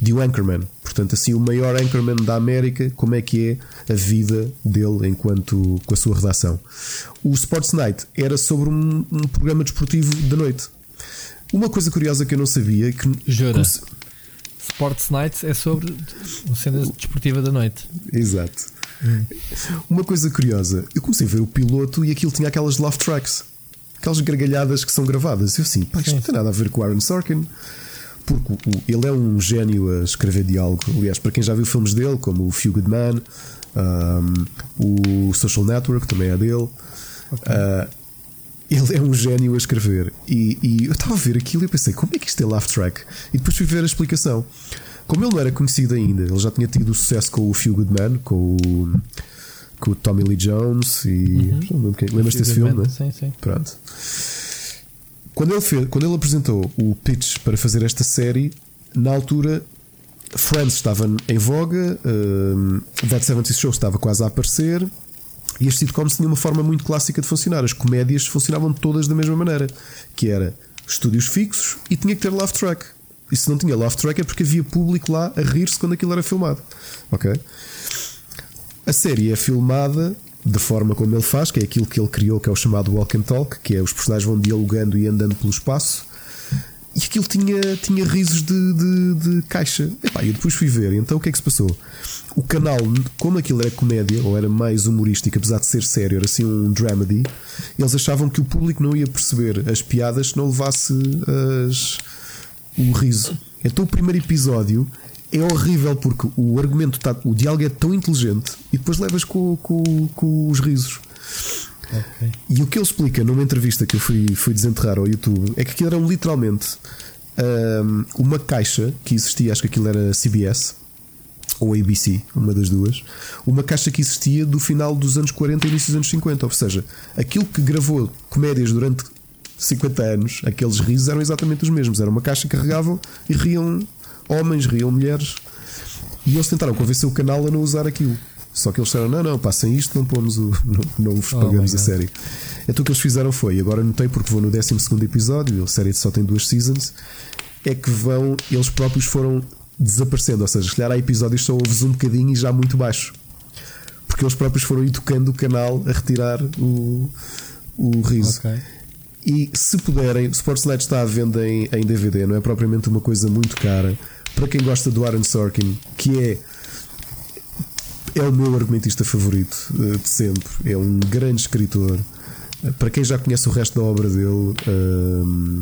de um Anchorman. Portanto, assim, o maior Anchorman da América, como é que é a vida dele enquanto com a sua redação. O Sports Night era sobre um, um programa desportivo da noite. Uma coisa curiosa que eu não sabia que Jura. Sports Night é sobre uma cena desportiva da noite. Exato. Hum. Uma coisa curiosa, eu comecei a ver o piloto e aquilo tinha aquelas love tracks, aquelas gargalhadas que são gravadas. Eu assim, pá, isto não tem nada a ver com o Aaron Sorkin porque ele é um gênio a escrever diálogo. Aliás, para quem já viu filmes dele, como o Few Good Man, um, o Social Network também é dele. Okay. Uh, ele é um gênio a escrever. E, e eu estava a ver aquilo e pensei, como é que isto é laugh track? E depois fui ver a explicação. Como ele não era conhecido ainda, ele já tinha tido sucesso com o Few Good Man, com o, com o Tommy Lee Jones e. Uhum. Lembras desse filme, não é? Sim, sim. Pronto. Quando ele, fez, quando ele apresentou o pitch para fazer esta série, na altura Friends estava em voga, um, That 70 Show estava quase a aparecer e as sitcoms tinham uma forma muito clássica de funcionar. As comédias funcionavam todas da mesma maneira, que era estúdios fixos e tinha que ter laugh track. E se não tinha laugh track é porque havia público lá a rir-se quando aquilo era filmado. Ok? A série é filmada da forma como ele faz, que é aquilo que ele criou, que é o chamado walk and talk, que é os personagens vão dialogando e andando pelo espaço. E aquilo tinha, tinha risos de, de, de caixa. Epá, eu depois fui ver, então o que é que se passou? O canal, como aquilo era comédia, ou era mais humorístico, apesar de ser sério, era assim um dramedy, eles achavam que o público não ia perceber as piadas se não levasse as, o riso. Então o primeiro episódio é horrível porque o argumento está, o diálogo é tão inteligente e depois levas com, com, com os risos. Okay. E o que ele explica numa entrevista que eu fui, fui desenterrar ao YouTube é que aquilo era literalmente um, uma caixa que existia, acho que aquilo era CBS ou ABC, uma das duas, uma caixa que existia do final dos anos 40 e início dos anos 50, ou seja, aquilo que gravou comédias durante 50 anos, aqueles risos eram exatamente os mesmos. Era uma caixa que carregavam e riam homens, riam mulheres. E eles tentaram convencer o canal a não usar aquilo. Só que eles disseram: não, não, passem isto, não pomos o. Não, não vos Oh pagamos my a série. Então o que eles fizeram foi, agora notei porque vou no 12 episódio, a série só tem duas seasons, é que vão, eles próprios foram desaparecendo. Ou seja, se calhar há episódios só ouves um bocadinho e já muito baixo. Porque eles próprios foram educando o canal a retirar o, o riso. Ok. E se puderem, o Sportsnet está à venda em, em DVD, não é propriamente uma coisa muito cara. Para quem gosta do Aaron Sorkin, que é é o meu argumentista favorito eh, de sempre. É um grande escritor. Eh, Para quem já conhece o resto da obra dele, ehm,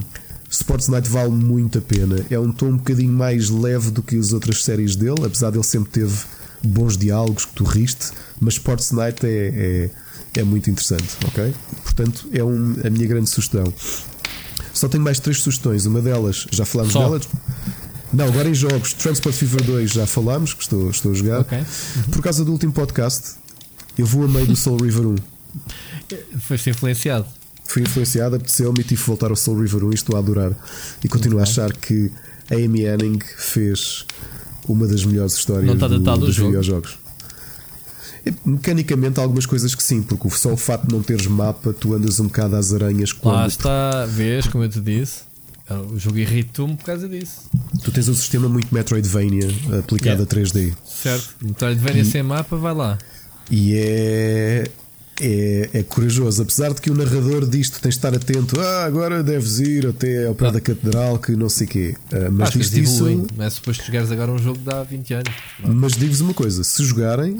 Sports Night vale muito a pena. É um tom um bocadinho mais leve do que as outras séries dele, apesar dele sempre teve bons diálogos que tu riste, mas Sports Night é, é, é muito interessante, ok? Portanto, é um- a minha grande sugestão. Só tenho mais três sugestões. Uma delas, já falámos Só? delas. Não, agora em jogos, Transport Fever 2 já falámos, que estou, estou a jogar. Ok. Por causa do último podcast, eu vou a meio do Soul River 1. Foste influenciado. Fui influenciado, apeteceu-me e tive de voltar ao Soul River 1 e estou a adorar. E continuo a achar que a Amy Henning fez uma das melhores histórias Não está do, datado o dos jogo? videojogos. E, Mecanicamente, há algumas coisas que sim, porque só o facto de não teres mapa, tu andas um bocado às aranhas Lá quando está, vês, como eu te disse. O jogo irritou-me por causa disso. tu tens um sistema muito Metroidvania aplicado Yeah. a 3D. Certo? Metroidvania sem mapa, vai lá. E é, é, é corajoso. Apesar de que o narrador diz que tens de estar atento, ah, agora deves ir até ao pé Ah. da catedral, que não sei o quê. Ah, mas Acho diz isso. Não é suposto jogares agora um jogo de há 20 anos. Mas digo-vos uma coisa: se jogarem,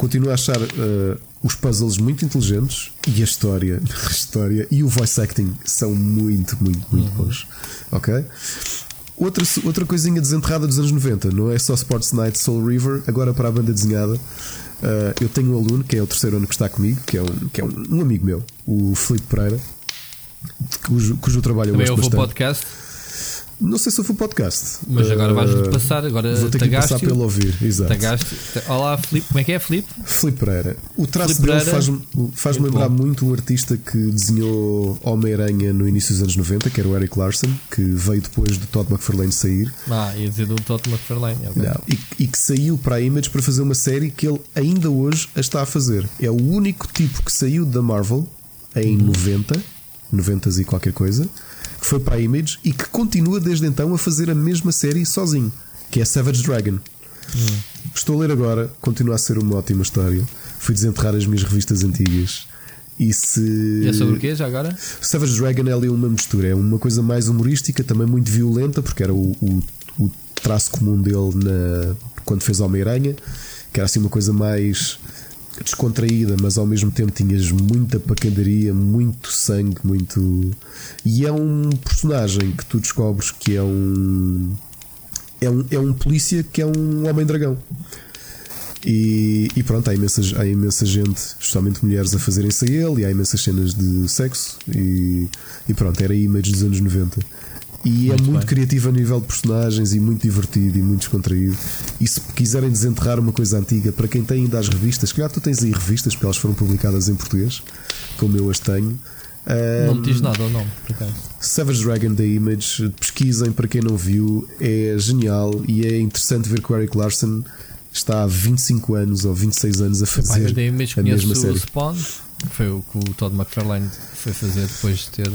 continuo a achar ah, os puzzles muito inteligentes e a história, a história e o voice acting são muito, muito, muito bons. Ok? Outra, outra coisinha desenterrada dos anos 90, não é só Sports Night Soul River, agora para a banda desenhada. ah, eu tenho um aluno que é o terceiro ano que está comigo, que é um, que é um, um amigo meu, o Filipe Pereira, cujo, cujo trabalho eu Também gosto houve o bastante. podcast, Não sei se eu fui podcast, mas agora vais Ah, passar. Agora Vou ter que passar pelo ouvir, exato. Tagaste. Olá, Filipe. Como é que é, Filipe? Filipe Pereira. O traço Filipe dele faz-me faz lembrar bom. muito um artista que desenhou Homem-Aranha no início dos anos 90, que era o Eric Larson, que veio depois de Todd McFarlane sair Ah, ia dizer do Todd McFarlane. ok. Não, e, e que saiu para a Image para fazer uma série que ele ainda hoje a está a fazer. É o único tipo que saiu da Marvel em Uhum. 90, 90 e qualquer coisa, que foi para a Image e que continua desde então a fazer a mesma série sozinho, que é Savage Dragon. Uhum. Estou a ler agora, continua a ser uma ótima história. Fui desenterrar as minhas revistas antigas. E se. É sobre o quê já agora? Savage Dragon é ali uma mistura, é uma coisa mais humorística, também muito violenta, porque era o, o, o traço comum dele na, quando fez Homem-Aranha, que era assim uma coisa mais descontraída, mas ao mesmo tempo tinhas muita pancadaria, muito sangue, muito. E é um personagem que tu descobres que é um. É um, é um polícia que é um homem-dragão. E, e pronto, há imensa, há imensa gente, especialmente mulheres, a fazerem-se a ele, e há imensas cenas de sexo, e, e pronto, era a image dos anos 90. E é Muito muito bem. criativo a nível de personagens, e muito divertido, e muito descontraído. E se quiserem desenterrar uma coisa antiga, para quem tem ainda as revistas, claro, tu tens aí revistas, porque elas foram publicadas em português, como eu as tenho. Não me diz nada o nome, por acaso. Savage Dragon da Image, pesquisem para quem não viu, é genial e é interessante ver que o Eric Larson está há 25 anos ou 26 anos a fazer eu dei mesmo a mesma o série. Spawn, que foi o que o Todd McFarlane foi fazer depois de ter.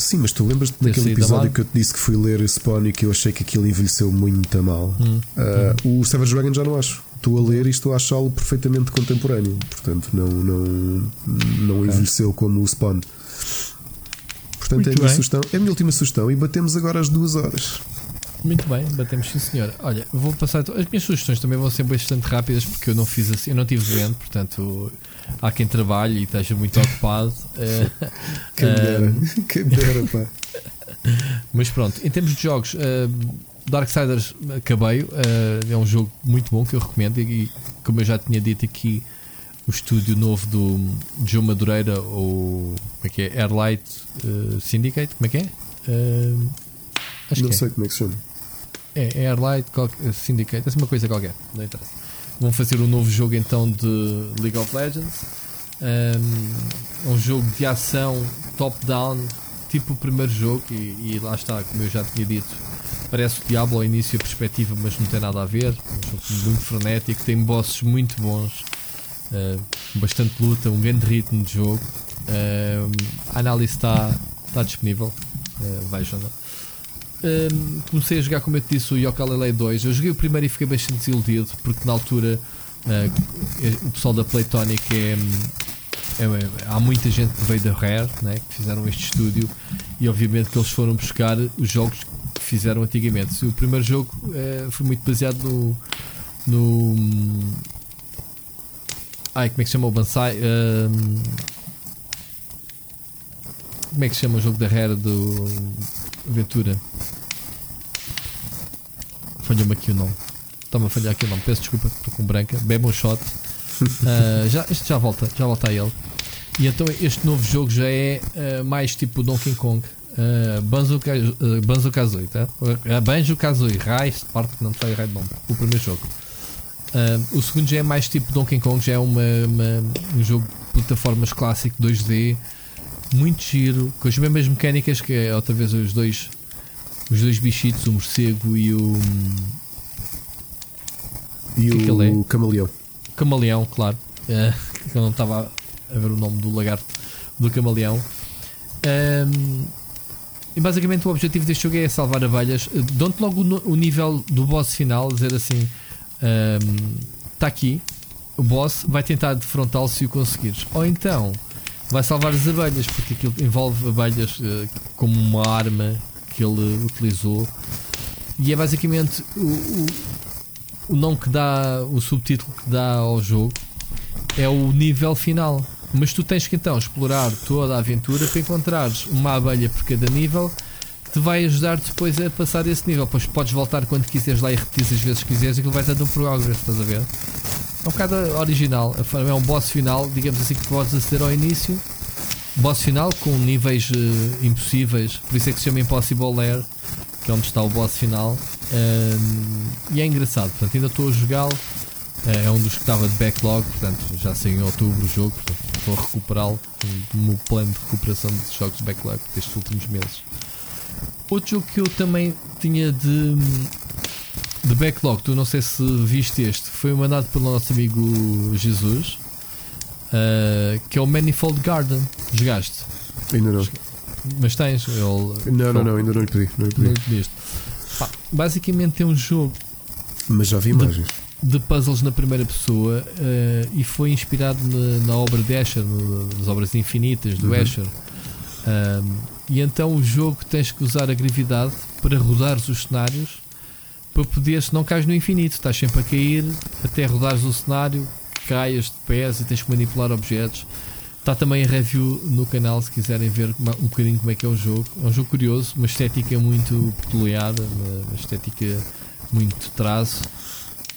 Sim, mas tu lembras-te daquele episódio que eu te disse que fui ler Spawn e que eu achei que aquilo envelheceu muito a mal? Hum, Ah, O Savage Dragon já não acho. Estou a ler e estou a achá-lo perfeitamente contemporâneo. Portanto, não, não, não envelheceu como o Spawn. Portanto, é a minha, bem. sugestão, é a minha última sugestão e batemos agora as duas horas. Muito bem, batemos sim senhor. Olha, vou passar. As minhas sugestões também vão ser bastante rápidas porque eu não fiz assim, eu não tive doente, portanto há quem trabalhe e esteja muito ocupado. eh, Quem me eh, dera, quem dera, pá. Mas pronto, em termos de jogos, uh, Darksiders acabei. é um jogo muito bom que eu recomendo. E, como eu já tinha dito aqui, o estúdio novo do Joe Madureira, ou como é que é? Airlight uh, Syndicate, como é que é? Uh, acho Não que é. sei como é que se chama. É, é Airlight Syndicate, é uma coisa qualquer, não interessa. Vão fazer um novo jogo então de League of Legends. Um, um jogo de ação top-down tipo o primeiro jogo, e, e lá está, como eu já tinha dito, parece o Diablo ao início a perspectiva, mas não tem nada a ver. Um jogo muito frenético, tem bosses muito bons, uh, bastante luta, um grande ritmo de jogo. Uh, a análise está, está disponível, uh, vejam-na. Um, comecei a jogar, como eu te disse, o Yooka-Laylee 2. Eu joguei o primeiro e fiquei bastante desiludido, porque na altura uh, o pessoal da Playtonic é, é, é, há muita gente que veio da Rare né, que fizeram este estúdio e obviamente que eles foram buscar os jogos que fizeram antigamente. O primeiro jogo uh, foi muito baseado no. no ai, como é que se chama o Bansai? Uh, como é que se chama o jogo da Rare do Aventura? Falhou-me aqui o nome. Está-me a falhar aqui o nome. Peço desculpa, estou com branca. Bebe um shot. Uh, já, este já volta, já volta a ele. E então este novo jogo já é uh, mais tipo Donkey Kong. Uh, Banjo, uh, Banjo Kazooie, tá? Uh, Banjo Kazooie, Rise, parte que não está errado nome. O primeiro jogo. Uh, o segundo já é mais tipo Donkey Kong, já é uma, uma, um jogo de plataformas clássico 2D, muito giro, com as mesmas mecânicas que é outra vez os dois os dois bichitos, o morcego e o. E que é que o é? camaleão. Camaleão, claro. Uh, eu não estava a ver o nome do lagarto do camaleão. Um, e basicamente o objetivo deste jogo é salvar abelhas. Dão-te logo o, o nível do boss final, dizer assim: está aqui, o boss vai tentar defrontá-lo se o conseguires. Ou então vai salvar as abelhas, porque aquilo envolve abelhas eh, como uma arma que ele utilizou. E é basicamente o, o, nome que dá, o subtítulo que dá ao jogo é o nível final. Mas tu tens que então explorar toda a aventura para encontrares uma abelha por cada nível que te vai ajudar depois a passar esse nível. Pois podes voltar quando quiseres lá e repetir as vezes que quiseres e aquilo vai dando um progress, estás a ver? É um bocado original. É um boss final, digamos assim, que podes aceder ao início. Boss final com níveis eh, impossíveis, por isso é que se chama Impossible Lair, que é onde está o boss final. E é engraçado, portanto, ainda estou a jogá-lo. Eh, É um dos que estava de backlog, portanto, já saiu em outubro o jogo, portanto, estou a recuperá-lo no meu plano de recuperação de jogos de backlog destes últimos meses. Outro jogo que eu também tinha de, de backlog, tu não sei se viste este, foi mandado pelo nosso amigo Jesus, eh, que é o Manifold Garden. Jogaste? Ainda não. Mas tens? Ele, Não, não, não, ainda não lhe pedi. Não lhe Não pedi. lhe pediste. Pá, basicamente é um jogo Mas já vi imagens. de puzzles na primeira pessoa eh, e foi inspirado na, na obra de Escher, no- nas obras infinitas do Uhum. Escher. Ahm, e então o jogo tens que usar a gravidade para rodares os cenários para poderes, não cais no infinito, estás sempre a cair até rodares o cenário, caias de pés e tens que manipular objetos. Está também a review no canal se quiserem ver um bocadinho como é que é o jogo. É um jogo curioso, uma estética muito peculiar, uma estética muito traço.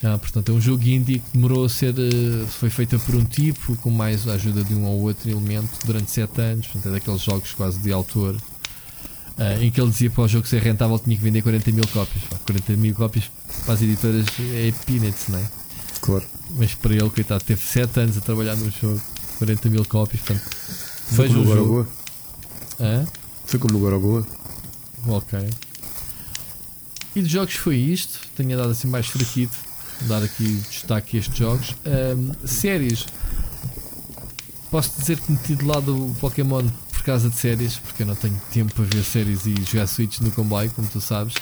Ah, portanto, é um jogo indie que demorou a ser. eh, foi feito por um tipo, com mais a ajuda de um ou outro elemento, durante 7 anos. Portanto, é daqueles jogos quase de autor. Ah, em que ele dizia para o jogo ser rentável tinha que vender 40 mil cópias. Pá, 40 mil cópias para as editoras é peanuts, não é? Claro. Mas para ele, coitado, teve 7 anos a trabalhar no jogo, 40 mil cópias. Portanto, Foi como no jogo. Gorogoa. Hã? Foi como no Gorogoa. Ok. E de jogos foi isto. Tenho dado assim mais fraquito. Dar aqui destaque a estes jogos. Ahm, séries. Posso dizer que meti de lado o Pokémon por causa de séries, porque eu não tenho tempo para ver séries e jogar Switch no comboio, como tu sabes.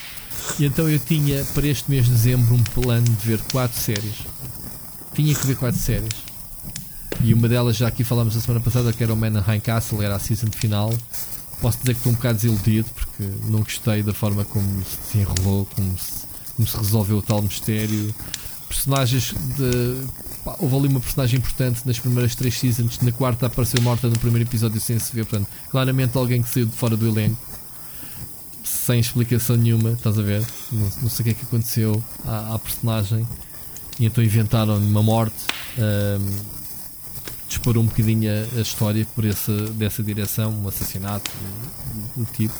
E então eu tinha para este mês de dezembro um plano de ver 4 séries. Tinha que ver 4 séries. E uma delas já aqui falámos a semana passada que era o Manheim Castle, era a season final. Posso dizer que estou um bocado desiludido porque não gostei da forma como se enrolou, como se, como se resolveu o tal mistério. Personagens de. pá, houve ali uma personagem importante nas primeiras três seasons, na quarta apareceu morta no primeiro episódio sem se ver, portanto, claramente alguém que saiu de fora do elenco sem explicação nenhuma, estás a ver? Não, não sei o que é que aconteceu à, à personagem e então inventaram uma morte. ahm, disparou um bocadinho a, a história por essa, dessa direção, um assassinato do, do tipo.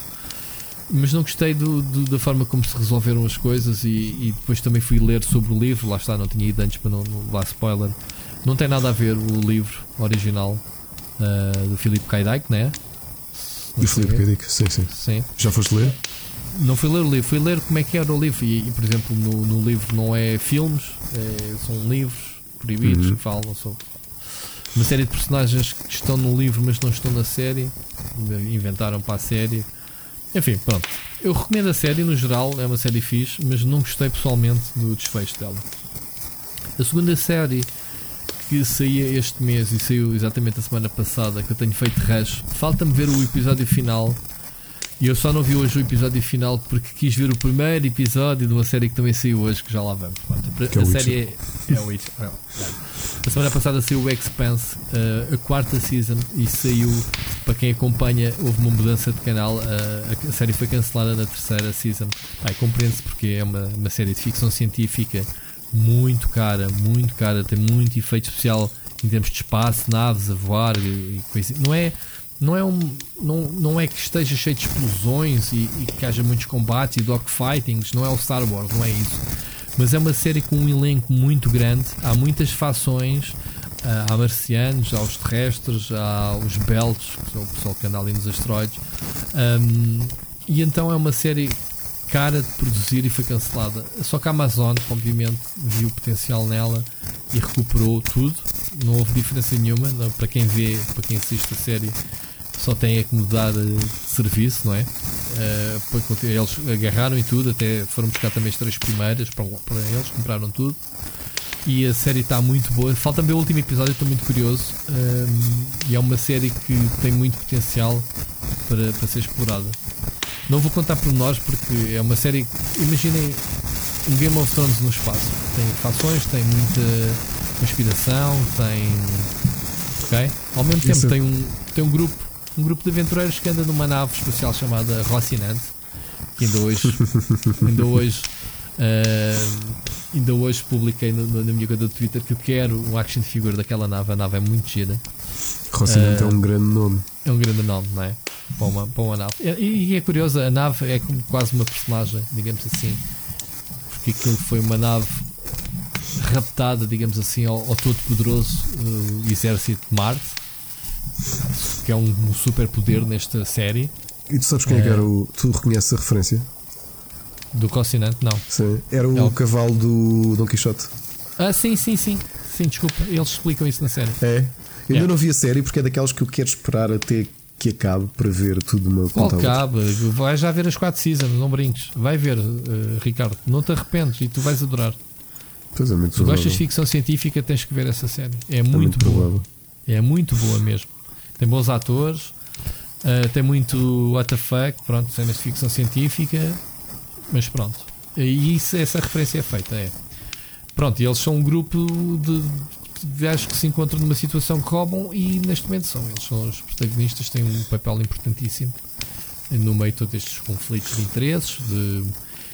Mas não gostei do, do- da forma como se resolveram as coisas e, e depois também fui ler sobre o livro, lá está, não tinha ido antes para não, não levar spoiler. Não tem nada a ver o livro original ah, do Philip K. Dick, né? não E sei. Filipe K. Dick, sim, sim. Sim. Já foste ler? Não fui ler o livro, fui ler como é que era o livro. E, e, por exemplo, no, no livro não é filmes, é- são livros proibidos Uhum. que falam sobre uma série de personagens que estão no livro, mas não estão na série. Inventaram para a série. Enfim, pronto. Eu recomendo a série no geral, é uma série fixe, mas não gostei pessoalmente do desfecho dela. A segunda série que saía este mês e saiu exatamente a semana passada, que eu tenho feito rush, falta-me ver o episódio final. E eu só não vi hoje o episódio final porque quis ver o primeiro episódio de uma série que também saiu hoje, que já lá vamos. Pronto, é a o série é, é o Witcher. é, é. A semana passada saiu o Expanse, eh, a quarta season, e saiu, para quem acompanha, houve uma mudança de canal. eh, a, a série foi cancelada na terceira season. Compreende-se porque é uma, uma série de ficção científica muito cara, muito cara, tem muito efeito especial em termos de espaço, naves a voar e, e coisa. Não é, não é um, não, não é que esteja cheio de explosões e, e que haja muitos combates e dogfightings, não é o Star Wars, não é isso. Mas é uma série com um elenco muito grande, há muitas fações, ah, há marcianos, há os terrestres, há os belts, que são o pessoal que anda ali nos asteroides. Ahm, e então é uma série cara de produzir e foi cancelada. Só que a Amazon, obviamente, viu o potencial nela e recuperou tudo. Não houve diferença nenhuma. Não, para quem vê, para quem assiste a série, só tem é que mudar eh, de serviço, não é? Eh, eles agarraram e tudo, até foram buscar também as três primeiras para, para eles, compraram tudo. E a série está muito boa. Falta-me ver o último episódio, estou muito curioso. Ahm, e é uma série que tem muito potencial para, para ser explorada. Não vou contar por nós porque é uma série. Imaginem um Game of Thrones no espaço. Tem fações, tem muita conspiração, tem. Ok? Ao mesmo tempo Isso tem um, tem um grupo, um grupo de aventureiros que anda numa nave espacial chamada Rocinante. Que ainda hoje. ainda hoje. ah, ainda hoje publiquei no- no- na minha conta do Twitter que eu quero um action figure daquela nave. A nave é muito gira. Rocinante Eh, é um grande nome. É um grande nome, não é? Para uma, para uma nave. E, e é curioso, a nave é como quase uma personagem, digamos assim. Porque aquilo foi uma nave raptada, digamos assim, ao, ao todo-poderoso eh, exército de Marte, que é um, um super poder nesta série. E tu sabes quem é que Eh. era o. Tu reconheces a referência? Do Cocinante, não. Sim. Era o É cavalo do Don Quixote. Ah, sim, sim, sim. Sim, desculpa, eles explicam isso na série. É? Eu ainda Yeah. não vi a série porque é daquelas que eu quero esperar até que acabe para ver tudo de uma Qual ponta à outra. cabe? Vai já ver as 4 seasons, não brinques. Vai ver, eh, Ricardo. Não te arrependes e tu vais adorar. Pois é, muito gostas provável. de ficção científica, tens que ver essa série. É É muito, boa. provável. É muito boa mesmo. Tem bons atores, uh, tem muito fuck, pronto, cenas de ficção científica, mas pronto. E isso, essa referência é feita, é. Pronto, e eles são um grupo de, de gajos que se encontram numa situação que roubam e neste momento são eles, são os protagonistas, têm um papel importantíssimo no meio de todos estes conflitos de interesses. de-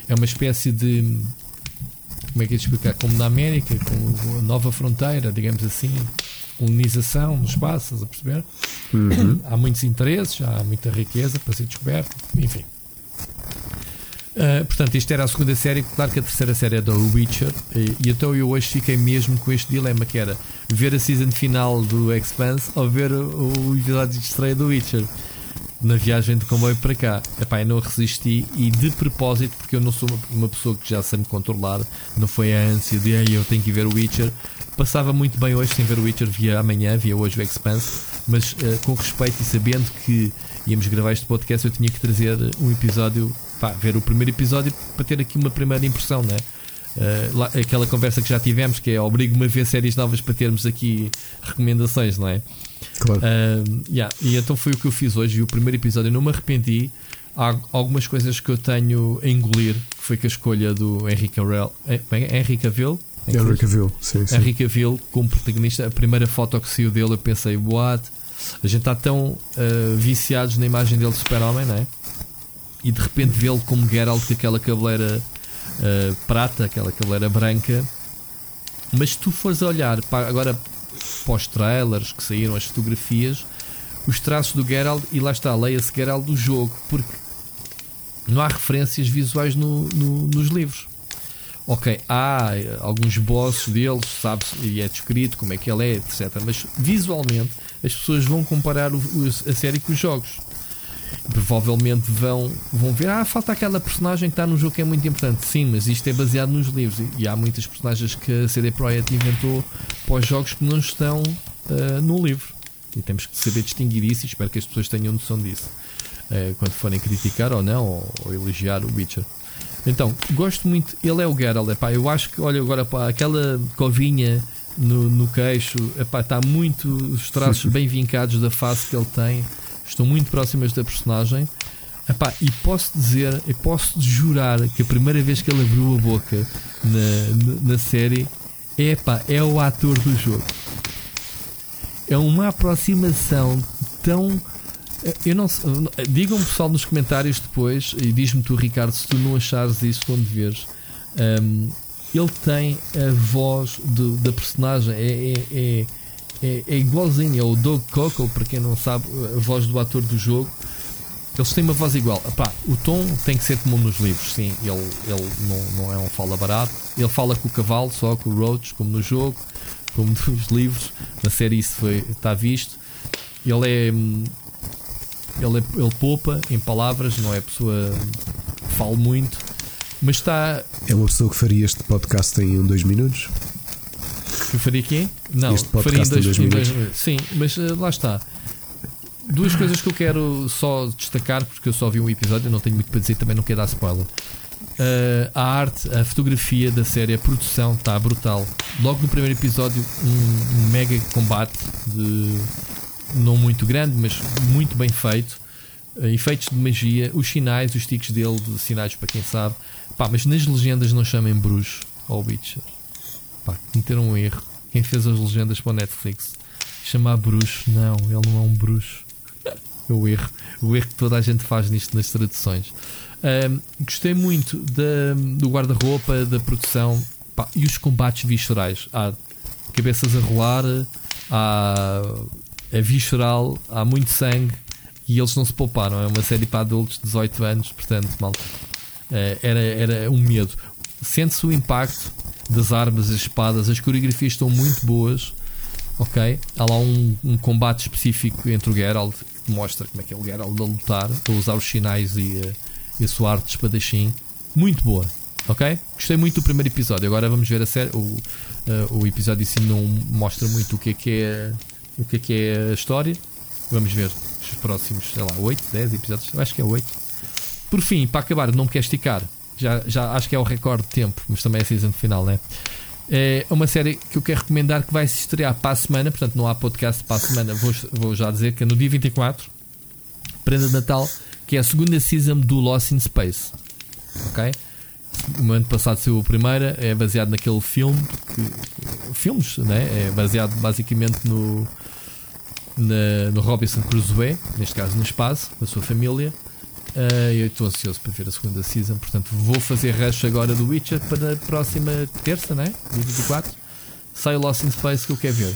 é uma espécie de como é que é de explicar? Como na América, com a nova fronteira, digamos assim, colonização no espaço, estás a perceber? Há muitos interesses, há muita riqueza para ser descoberta, enfim. Ah, portanto, isto era a segunda série. Claro que a terceira série é da Witcher. E, e então eu hoje fiquei mesmo com este dilema: que era ver a season final do Expanse ou ver o, o episódio de estreia do Witcher na viagem de comboio para cá. Epá, eu não resisti e de propósito, porque eu não sou uma, uma pessoa que já sei me controlar, não foi a ânsia de "Ei, eu tenho que ver o Witcher. Passava muito bem hoje sem ver o Witcher, via amanhã, via hoje o Expanse, mas eh, com respeito e sabendo que íamos gravar este podcast, eu tinha que trazer um episódio, pá, ver o primeiro episódio para ter aqui uma primeira impressão, né? Uh, lá- aquela conversa que já tivemos, que é obrigo-me a ver séries novas para termos aqui recomendações, não é? Claro. Um, yeah, E então foi o que eu fiz hoje. E o primeiro episódio eu não me arrependi. Há algumas coisas que eu tenho a engolir. Que foi com a escolha do Henry Cavill. é? Henry Cavill? É Henry? Cavill, sim, sim. Henry Cavill como protagonista. A primeira foto que saiu dele, eu pensei, what? A gente está tão uh, viciados na imagem dele de super-homem, não é? E de repente vê-lo como Geralt com aquela cabeleira uh, prata, aquela cabeleira branca. Mas se tu fores a olhar para, agora para os trailers que saíram, as fotografias, os traços do Geralt, e lá está, leia-se Geralt do jogo, porque não há referências visuais no- no- nos livros. Ok, há eh, alguns bosses deles, sabe-se, e é descrito como é que ele é, etc. Mas visualmente as pessoas vão comparar o- o- a série com os jogos. provavelmente vão, vão ver, ah, falta aquela personagem que está no jogo que é muito importante. Sim, mas isto é baseado nos livros e, e há muitas personagens que a CD Projekt inventou para os jogos que não estão uh, no livro. E temos que saber distinguir isso e espero que as pessoas tenham noção disso uh, quando forem criticar ou não, ou, ou, elogiar o Witcher. Então, gosto muito, ele é o Geralt, epá, eu acho que, olha agora, pá, aquela covinha no, no queixo, epá, está muito, os traços bem vincados da face que ele tem estão muito próximas da personagem. Epá, e posso dizer, e posso jurar que a primeira vez que ele abriu a boca na, na, série é, epá, é o ator do jogo. É uma aproximação tão. Eu não Digam-me pessoal nos comentários depois e diz-me tu, Ricardo, se tu não achares isso quando veres. Um, ele tem a voz da personagem. É, é, é é, é igualzinho, é o Doug Cockle, para quem não sabe, a voz do ator do jogo. Eles têm uma voz igual. Epá, o tom tem que ser como nos livros, sim. Ele, ele não, não é um fala barato. Ele fala com o cavalo, só com o Roach, como no jogo, como nos livros. Na série isso foi, está visto. Ele é. Ele, é, ele poupa em palavras, não é pessoa que fala muito, mas está. É uma pessoa que faria este podcast em dois minutos? Que faria quê? Não, faria em dois, em dois, Sim, mas uh, lá está. Duas coisas que eu quero só destacar, porque eu só vi um episódio, não tenho muito para dizer, também não quero dar spoiler. Uh, a arte, a fotografia da série, a produção está brutal. Logo no primeiro episódio, um, um, mega combate de não muito grande, mas muito bem feito. Uh, efeitos de magia, os sinais, os tiques dele, de sinais para quem sabe. Pá, mas nas legendas não chamem bruxo ou Witcher pá, cometeram um erro. Quem fez as legendas para o Netflix chamar bruxo, não, ele não é um bruxo. É o erro, o erro que toda a gente faz nisto nas traduções. Um, gostei muito da, do guarda-roupa, da produção pá, e os combates viscerais. Há cabeças a rolar, há é visceral, há muito sangue e eles não se pouparam. É uma série para adultos de 18 anos, portanto, malta, eh, era, era um medo. Sente-se o impacto das armas, as espadas, as coreografias estão muito boas. Ok? Há lá um, um combate específico entre o Geralt que mostra como é que é o Geralt a lutar, a usar os sinais e, uh, e a sua arte de espadachim. Muito boa. Ok? Gostei muito do primeiro episódio. Agora vamos ver a série. O, uh, o episódio si não mostra muito o que é que é, o que é, que é a história. Vamos ver os próximos, sei lá, 8, 10 episódios. Eu acho que é 8. Por fim, para acabar, não me quer esticar já, já acho que é o recorde de tempo, mas também é a season final, né? É uma série que eu quero recomendar que vai se estrear para a semana, portanto não há podcast para a semana, vou, vou já dizer que é no dia 24, prenda de Natal, que é a segunda season do Lost in Space. Ok? No ano passado saiu a primeira, é baseado naquele filme, que, filmes, né? É baseado basicamente no, na, no Robinson Crusoe, neste caso no espaço, da sua família. Uh, eu estou ansioso para ver a segunda season, portanto vou fazer rush agora do Witcher para a próxima terça, né? Dia 24. Sai o Lost in Space que eu quero ver.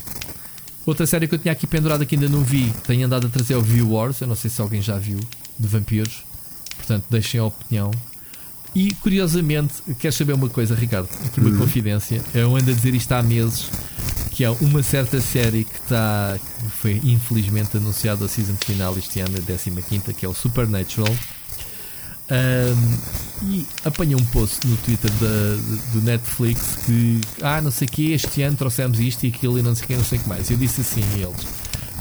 Outra série que eu tinha aqui pendurada que ainda não vi, tenho andado a trazer o View Wars, eu não sei se alguém já viu, de vampiros. Portanto, deixem a opinião. E curiosamente, queres saber uma coisa, Ricardo? Aqui uma uhum. confidência. Eu ando a dizer isto há meses que é uma certa série que está que foi infelizmente anunciada a season final este ano, a 15, que é o Supernatural. Um, e apanhei um post no Twitter da, do Netflix que ah, não sei o que, este ano trouxemos isto e aquilo e não sei o que, não sei o que mais. Eu disse assim a eles: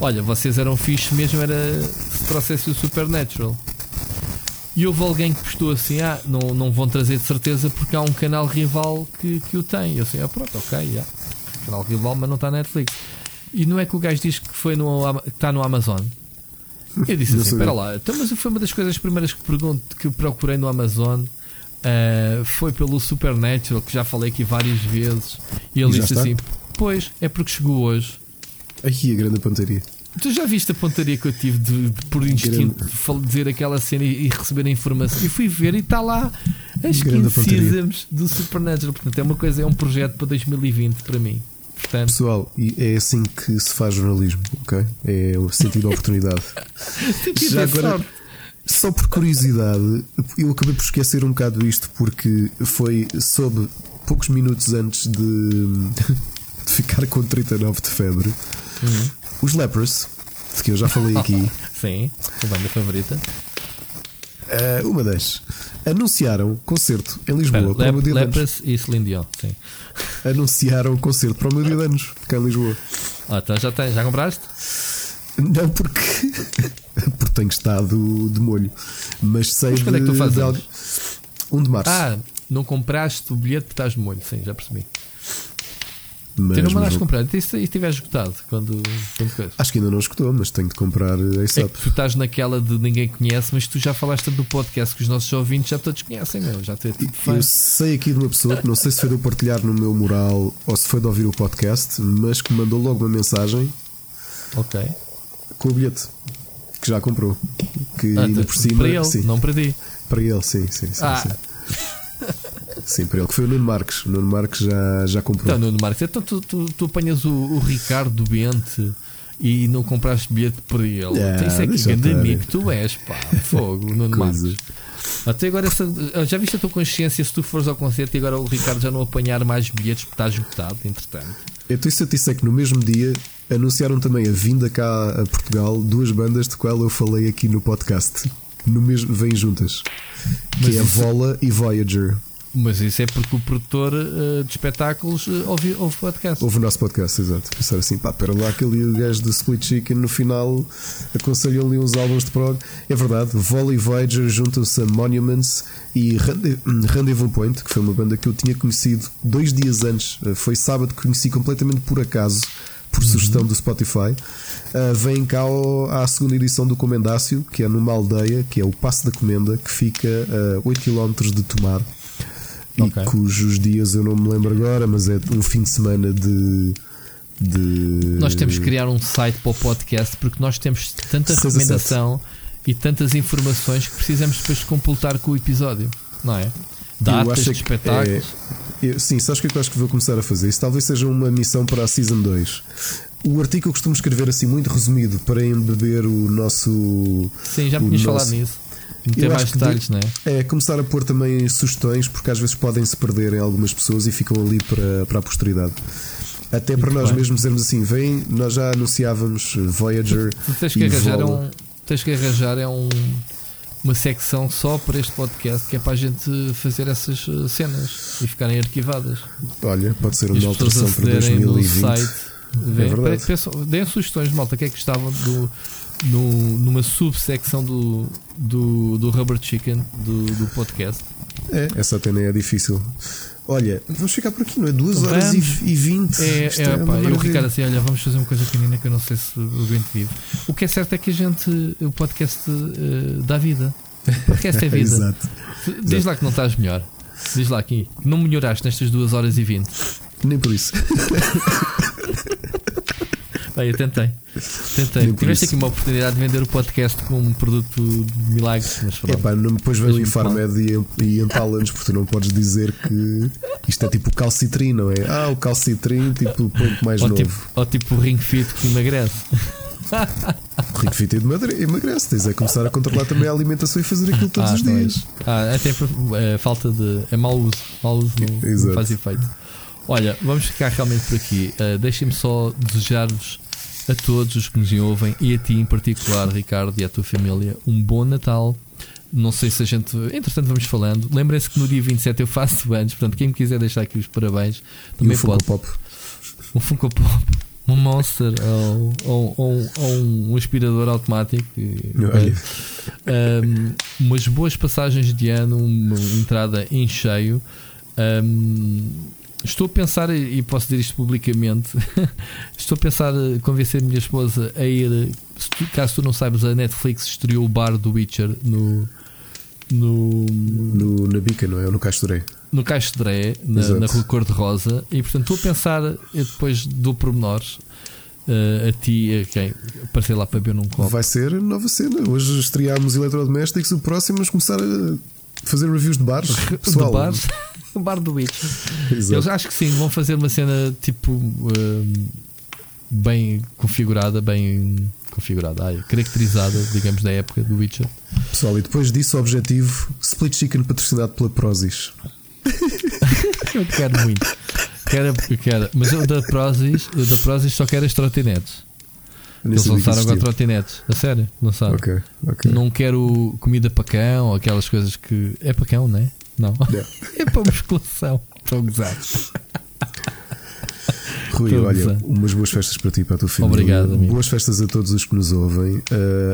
Olha, vocês eram fixe mesmo era se trouxesse o Supernatural. E houve alguém que postou assim: Ah, não, não vão trazer de certeza porque há um canal rival que, que o tem. Eu assim: Ah, pronto, ok. Yeah canal rival, mas não está na Netflix. E não é que o gajo diz que foi no, que está no Amazon. Eu disse assim: espera lá, então, mas foi uma das coisas primeiras que, pergunto, que procurei no Amazon. Uh, foi pelo Supernatural, que já falei aqui várias vezes. E ele e disse assim: Pois, é porque chegou hoje. Aí a grande pontaria. Tu já viste a pontaria que eu tive de, de por instinto de dizer aquela cena e, e, receber a informação? E fui ver e está lá as 15 seasons do Supernatural. Portanto, é uma coisa, é um projeto para 2020 para mim. Portanto... Pessoal, é assim que se faz jornalismo, ok? É o sentido da oportunidade. Já agora, só por curiosidade, eu acabei por esquecer um bocado isto porque foi sob poucos minutos antes de, de ficar com 39 de febre. Uhum. Os Lepers de que eu já falei aqui. Sim, a banda favorita. Uh, uma das. Anunciaram concerto em Lisboa Espera, para o meu dia de anos. Lepras e Celine Dion, sim. Anunciaram concerto para o meu dia de anos, cá em Lisboa. Ah, então já tens, já compraste? Não porque, porque tenho estado de molho. Mas sei Mas quando é que tu de- fazes de anos? algo- 1 de março. Ah, não compraste o bilhete porque estás de molho, sim, já percebi. Mas, tu não mandaste comprar, e estiver esgotado quando, quando coisa? Acho que ainda não escutou, mas tenho de comprar É ASAP. que tu estás naquela de ninguém conhece, mas tu já falaste tanto no podcast que os nossos ouvintes já todos conhecem, meu. Já tem tudo Eu sei aqui de uma pessoa que não sei se foi de eu partilhar no meu mural ou se foi de ouvir o podcast, mas que me mandou logo uma mensagem Ok. com o bilhete que já comprou. Que Ah, ainda por cima. para ele, sim, não para ti. para ele, sim, sim, sim. Ah. Sim. Sim, para ele, que foi o Nuno Marques. O Nuno Marques já, já comprou. Então, Nuno Marques, então tu, tu, tu apanhas o, o Ricardo Bente e não compraste bilhete para ele. Ah, Então, isso é que deixa grande amigo que tu és, pá. Fogo, Nuno. Marques. Até agora, essa, já viste a tua consciência se tu fores ao concerto e agora o Ricardo já não apanhar mais bilhetes porque está esgotado, entretanto. Eu te disser que no mesmo dia anunciaram também a vinda cá a Portugal duas bandas de qual eu falei aqui no podcast. No mesmo, vêm juntas. Que Mas é isso- Vola e Voyager. Mas isso é porque o produtor eh, de espetáculos uh, ouve, ouve podcast. Houve o nosso podcast, exato. Pensaram assim, pá, pera lá, aquele gajo do Split Chicken no final aconselham ali uns álbuns de prog. É verdade, Volley Voyager juntam-se a Monuments e Rendezvous Point, que foi uma banda que eu tinha conhecido dois dias antes. Eh, Foi sábado que conheci completamente por acaso, por sugestão do Spotify. Uh, vem cá ao- à segunda edição do Comendácio, que é numa aldeia, que é o Passo da Comenda, que fica a 8 km de Tomar. Ok. E cujos dias eu não me lembro agora, mas é um fim de semana de. de Nós temos que criar um site para o podcast porque nós temos tanta Seis recomendação e tantas informações que precisamos depois de completar com o episódio, não é? Datas de espetáculos. é- eu- sim, sabes o que é que eu acho que vou começar a fazer? Isso talvez seja uma missão para a Season 2. O artigo eu costumo escrever assim, muito resumido, para embeber o nosso. Sim, já me tinhas nosso- falado nisso. Eu mais detalhes, de- não é? É começar a pôr também sugestões, porque às vezes podem se perder em algumas pessoas e ficam ali para, para a posteridade. Até para nós bem. mesmos dizermos assim: vem, nós já anunciávamos Voyager. Tu tens que arranjar, é um, tens que arranjar é um, uma secção só para este podcast que é para a gente fazer essas uh, cenas e ficarem arquivadas. Olha, pode ser uma alteração para acederem no 2020. site. Vê, É verdade. pensam- deem sugestões malta, o que é que gostavam do, no, numa subsecção do, do, do Rubber Chicken do, do podcast. É, essa até nem é difícil. Olha, vamos ficar por aqui, não é? 2 horas e, Vamos. e 20. É, Isto é, uma pá, eu. Ricardo assim, olha, vamos fazer uma coisa pequenina que eu não sei se o aguento vivo. O que é certo é que a gente, o podcast eh, dá vida. O podcast é vida. Exato. Diz lá que não estás melhor. Diz lá aqui, que não melhoraste nestas 2 horas e 20. Nem por isso. Bem, eu tentei. Tentei. Nem Tiveste aqui uma oportunidade de vender o podcast com um produto de milagres, mas É pronto. pá, não, depois vem o Infarmed e, e entala-nos, porque tu não podes dizer que isto é tipo o calcitrin, não é? Ah, o calcitrin, tipo o ponto mais ou, novo. tipo, ou tipo o ring fit que emagrece. O rico fit emagre- emagrece, tens é começar a controlar também a alimentação e fazer aquilo todos ah, os é dias. isso. Ah, até por é, falta de. É mau uso. Mau uso não, não faz efeito. Olha, vamos ficar realmente por aqui. Uh, Deixem-me só desejar-vos a todos os que nos ouvem e a ti em particular, Ricardo, e à tua família, um bom Natal. Não sei se a gente. Entretanto, vamos falando. Lembrem-se que no dia 27 eu faço anos, portanto, quem me quiser deixar aqui os parabéns E também Funko pode. Pop. Um Funko Pop, um Monster ou, ou- ou- ou um aspirador automático. E- um, umas boas passagens de ano, uma entrada em cheio. Um, estou a pensar, e posso dizer isto publicamente, estou a pensar a convencer a minha esposa a ir. tu- Caso tu não saibas, a Netflix estreou o bar do Witcher no. No, No, na bica, não é? Ou no Castoré. no Caixo de Dré, na, Exato. na Rua Cor-de-Rosa, e portanto estou a pensar, eu depois dou pormenores eh, a ti, a quem aparecer lá para beber num copo. Vai ser nova cena. Hoje estreámos eletrodomésticos, o próximo vamos começar a fazer reviews de bares. Pessoal, do bar, o bar do Witch. Exato. Eles acho que sim, vão fazer uma cena tipo hum, bem configurada, bem configurada, ai, caracterizada, digamos, da época do Witcher. Pessoal, e depois disso, o objetivo: Split Chicken patrocinado pela Prozis. Eu quero muito. Quero, quero, mas eu da Prozis, eu da Prozis só quero as trotinetes. Eles lançaram agora trotinetes. A sério, lançaram. Ok, ok. Não quero comida para cão ou aquelas coisas que. É para cão, não é? Não. Não. é para musculação. Para gozar. Rui, Estou olha, umas boas festas para ti e para a tua família. Obrigado, amigo. Boas festas a todos os que nos ouvem. Uh,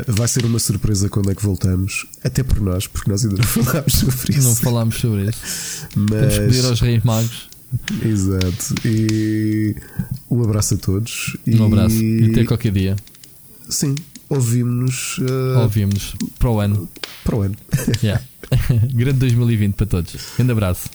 vai ser uma surpresa quando é que voltamos, até por nós, porque nós ainda não falámos sobre isso. Não falámos sobre isso. Temos Mas, pedir aos Reis Magos exato. E um abraço a todos. E, um abraço. E até qualquer dia. Sim, ouvimos-nos uh, Ouvimos para o ano. para o ano. Yeah. Grande 2020 para todos. Grande abraço.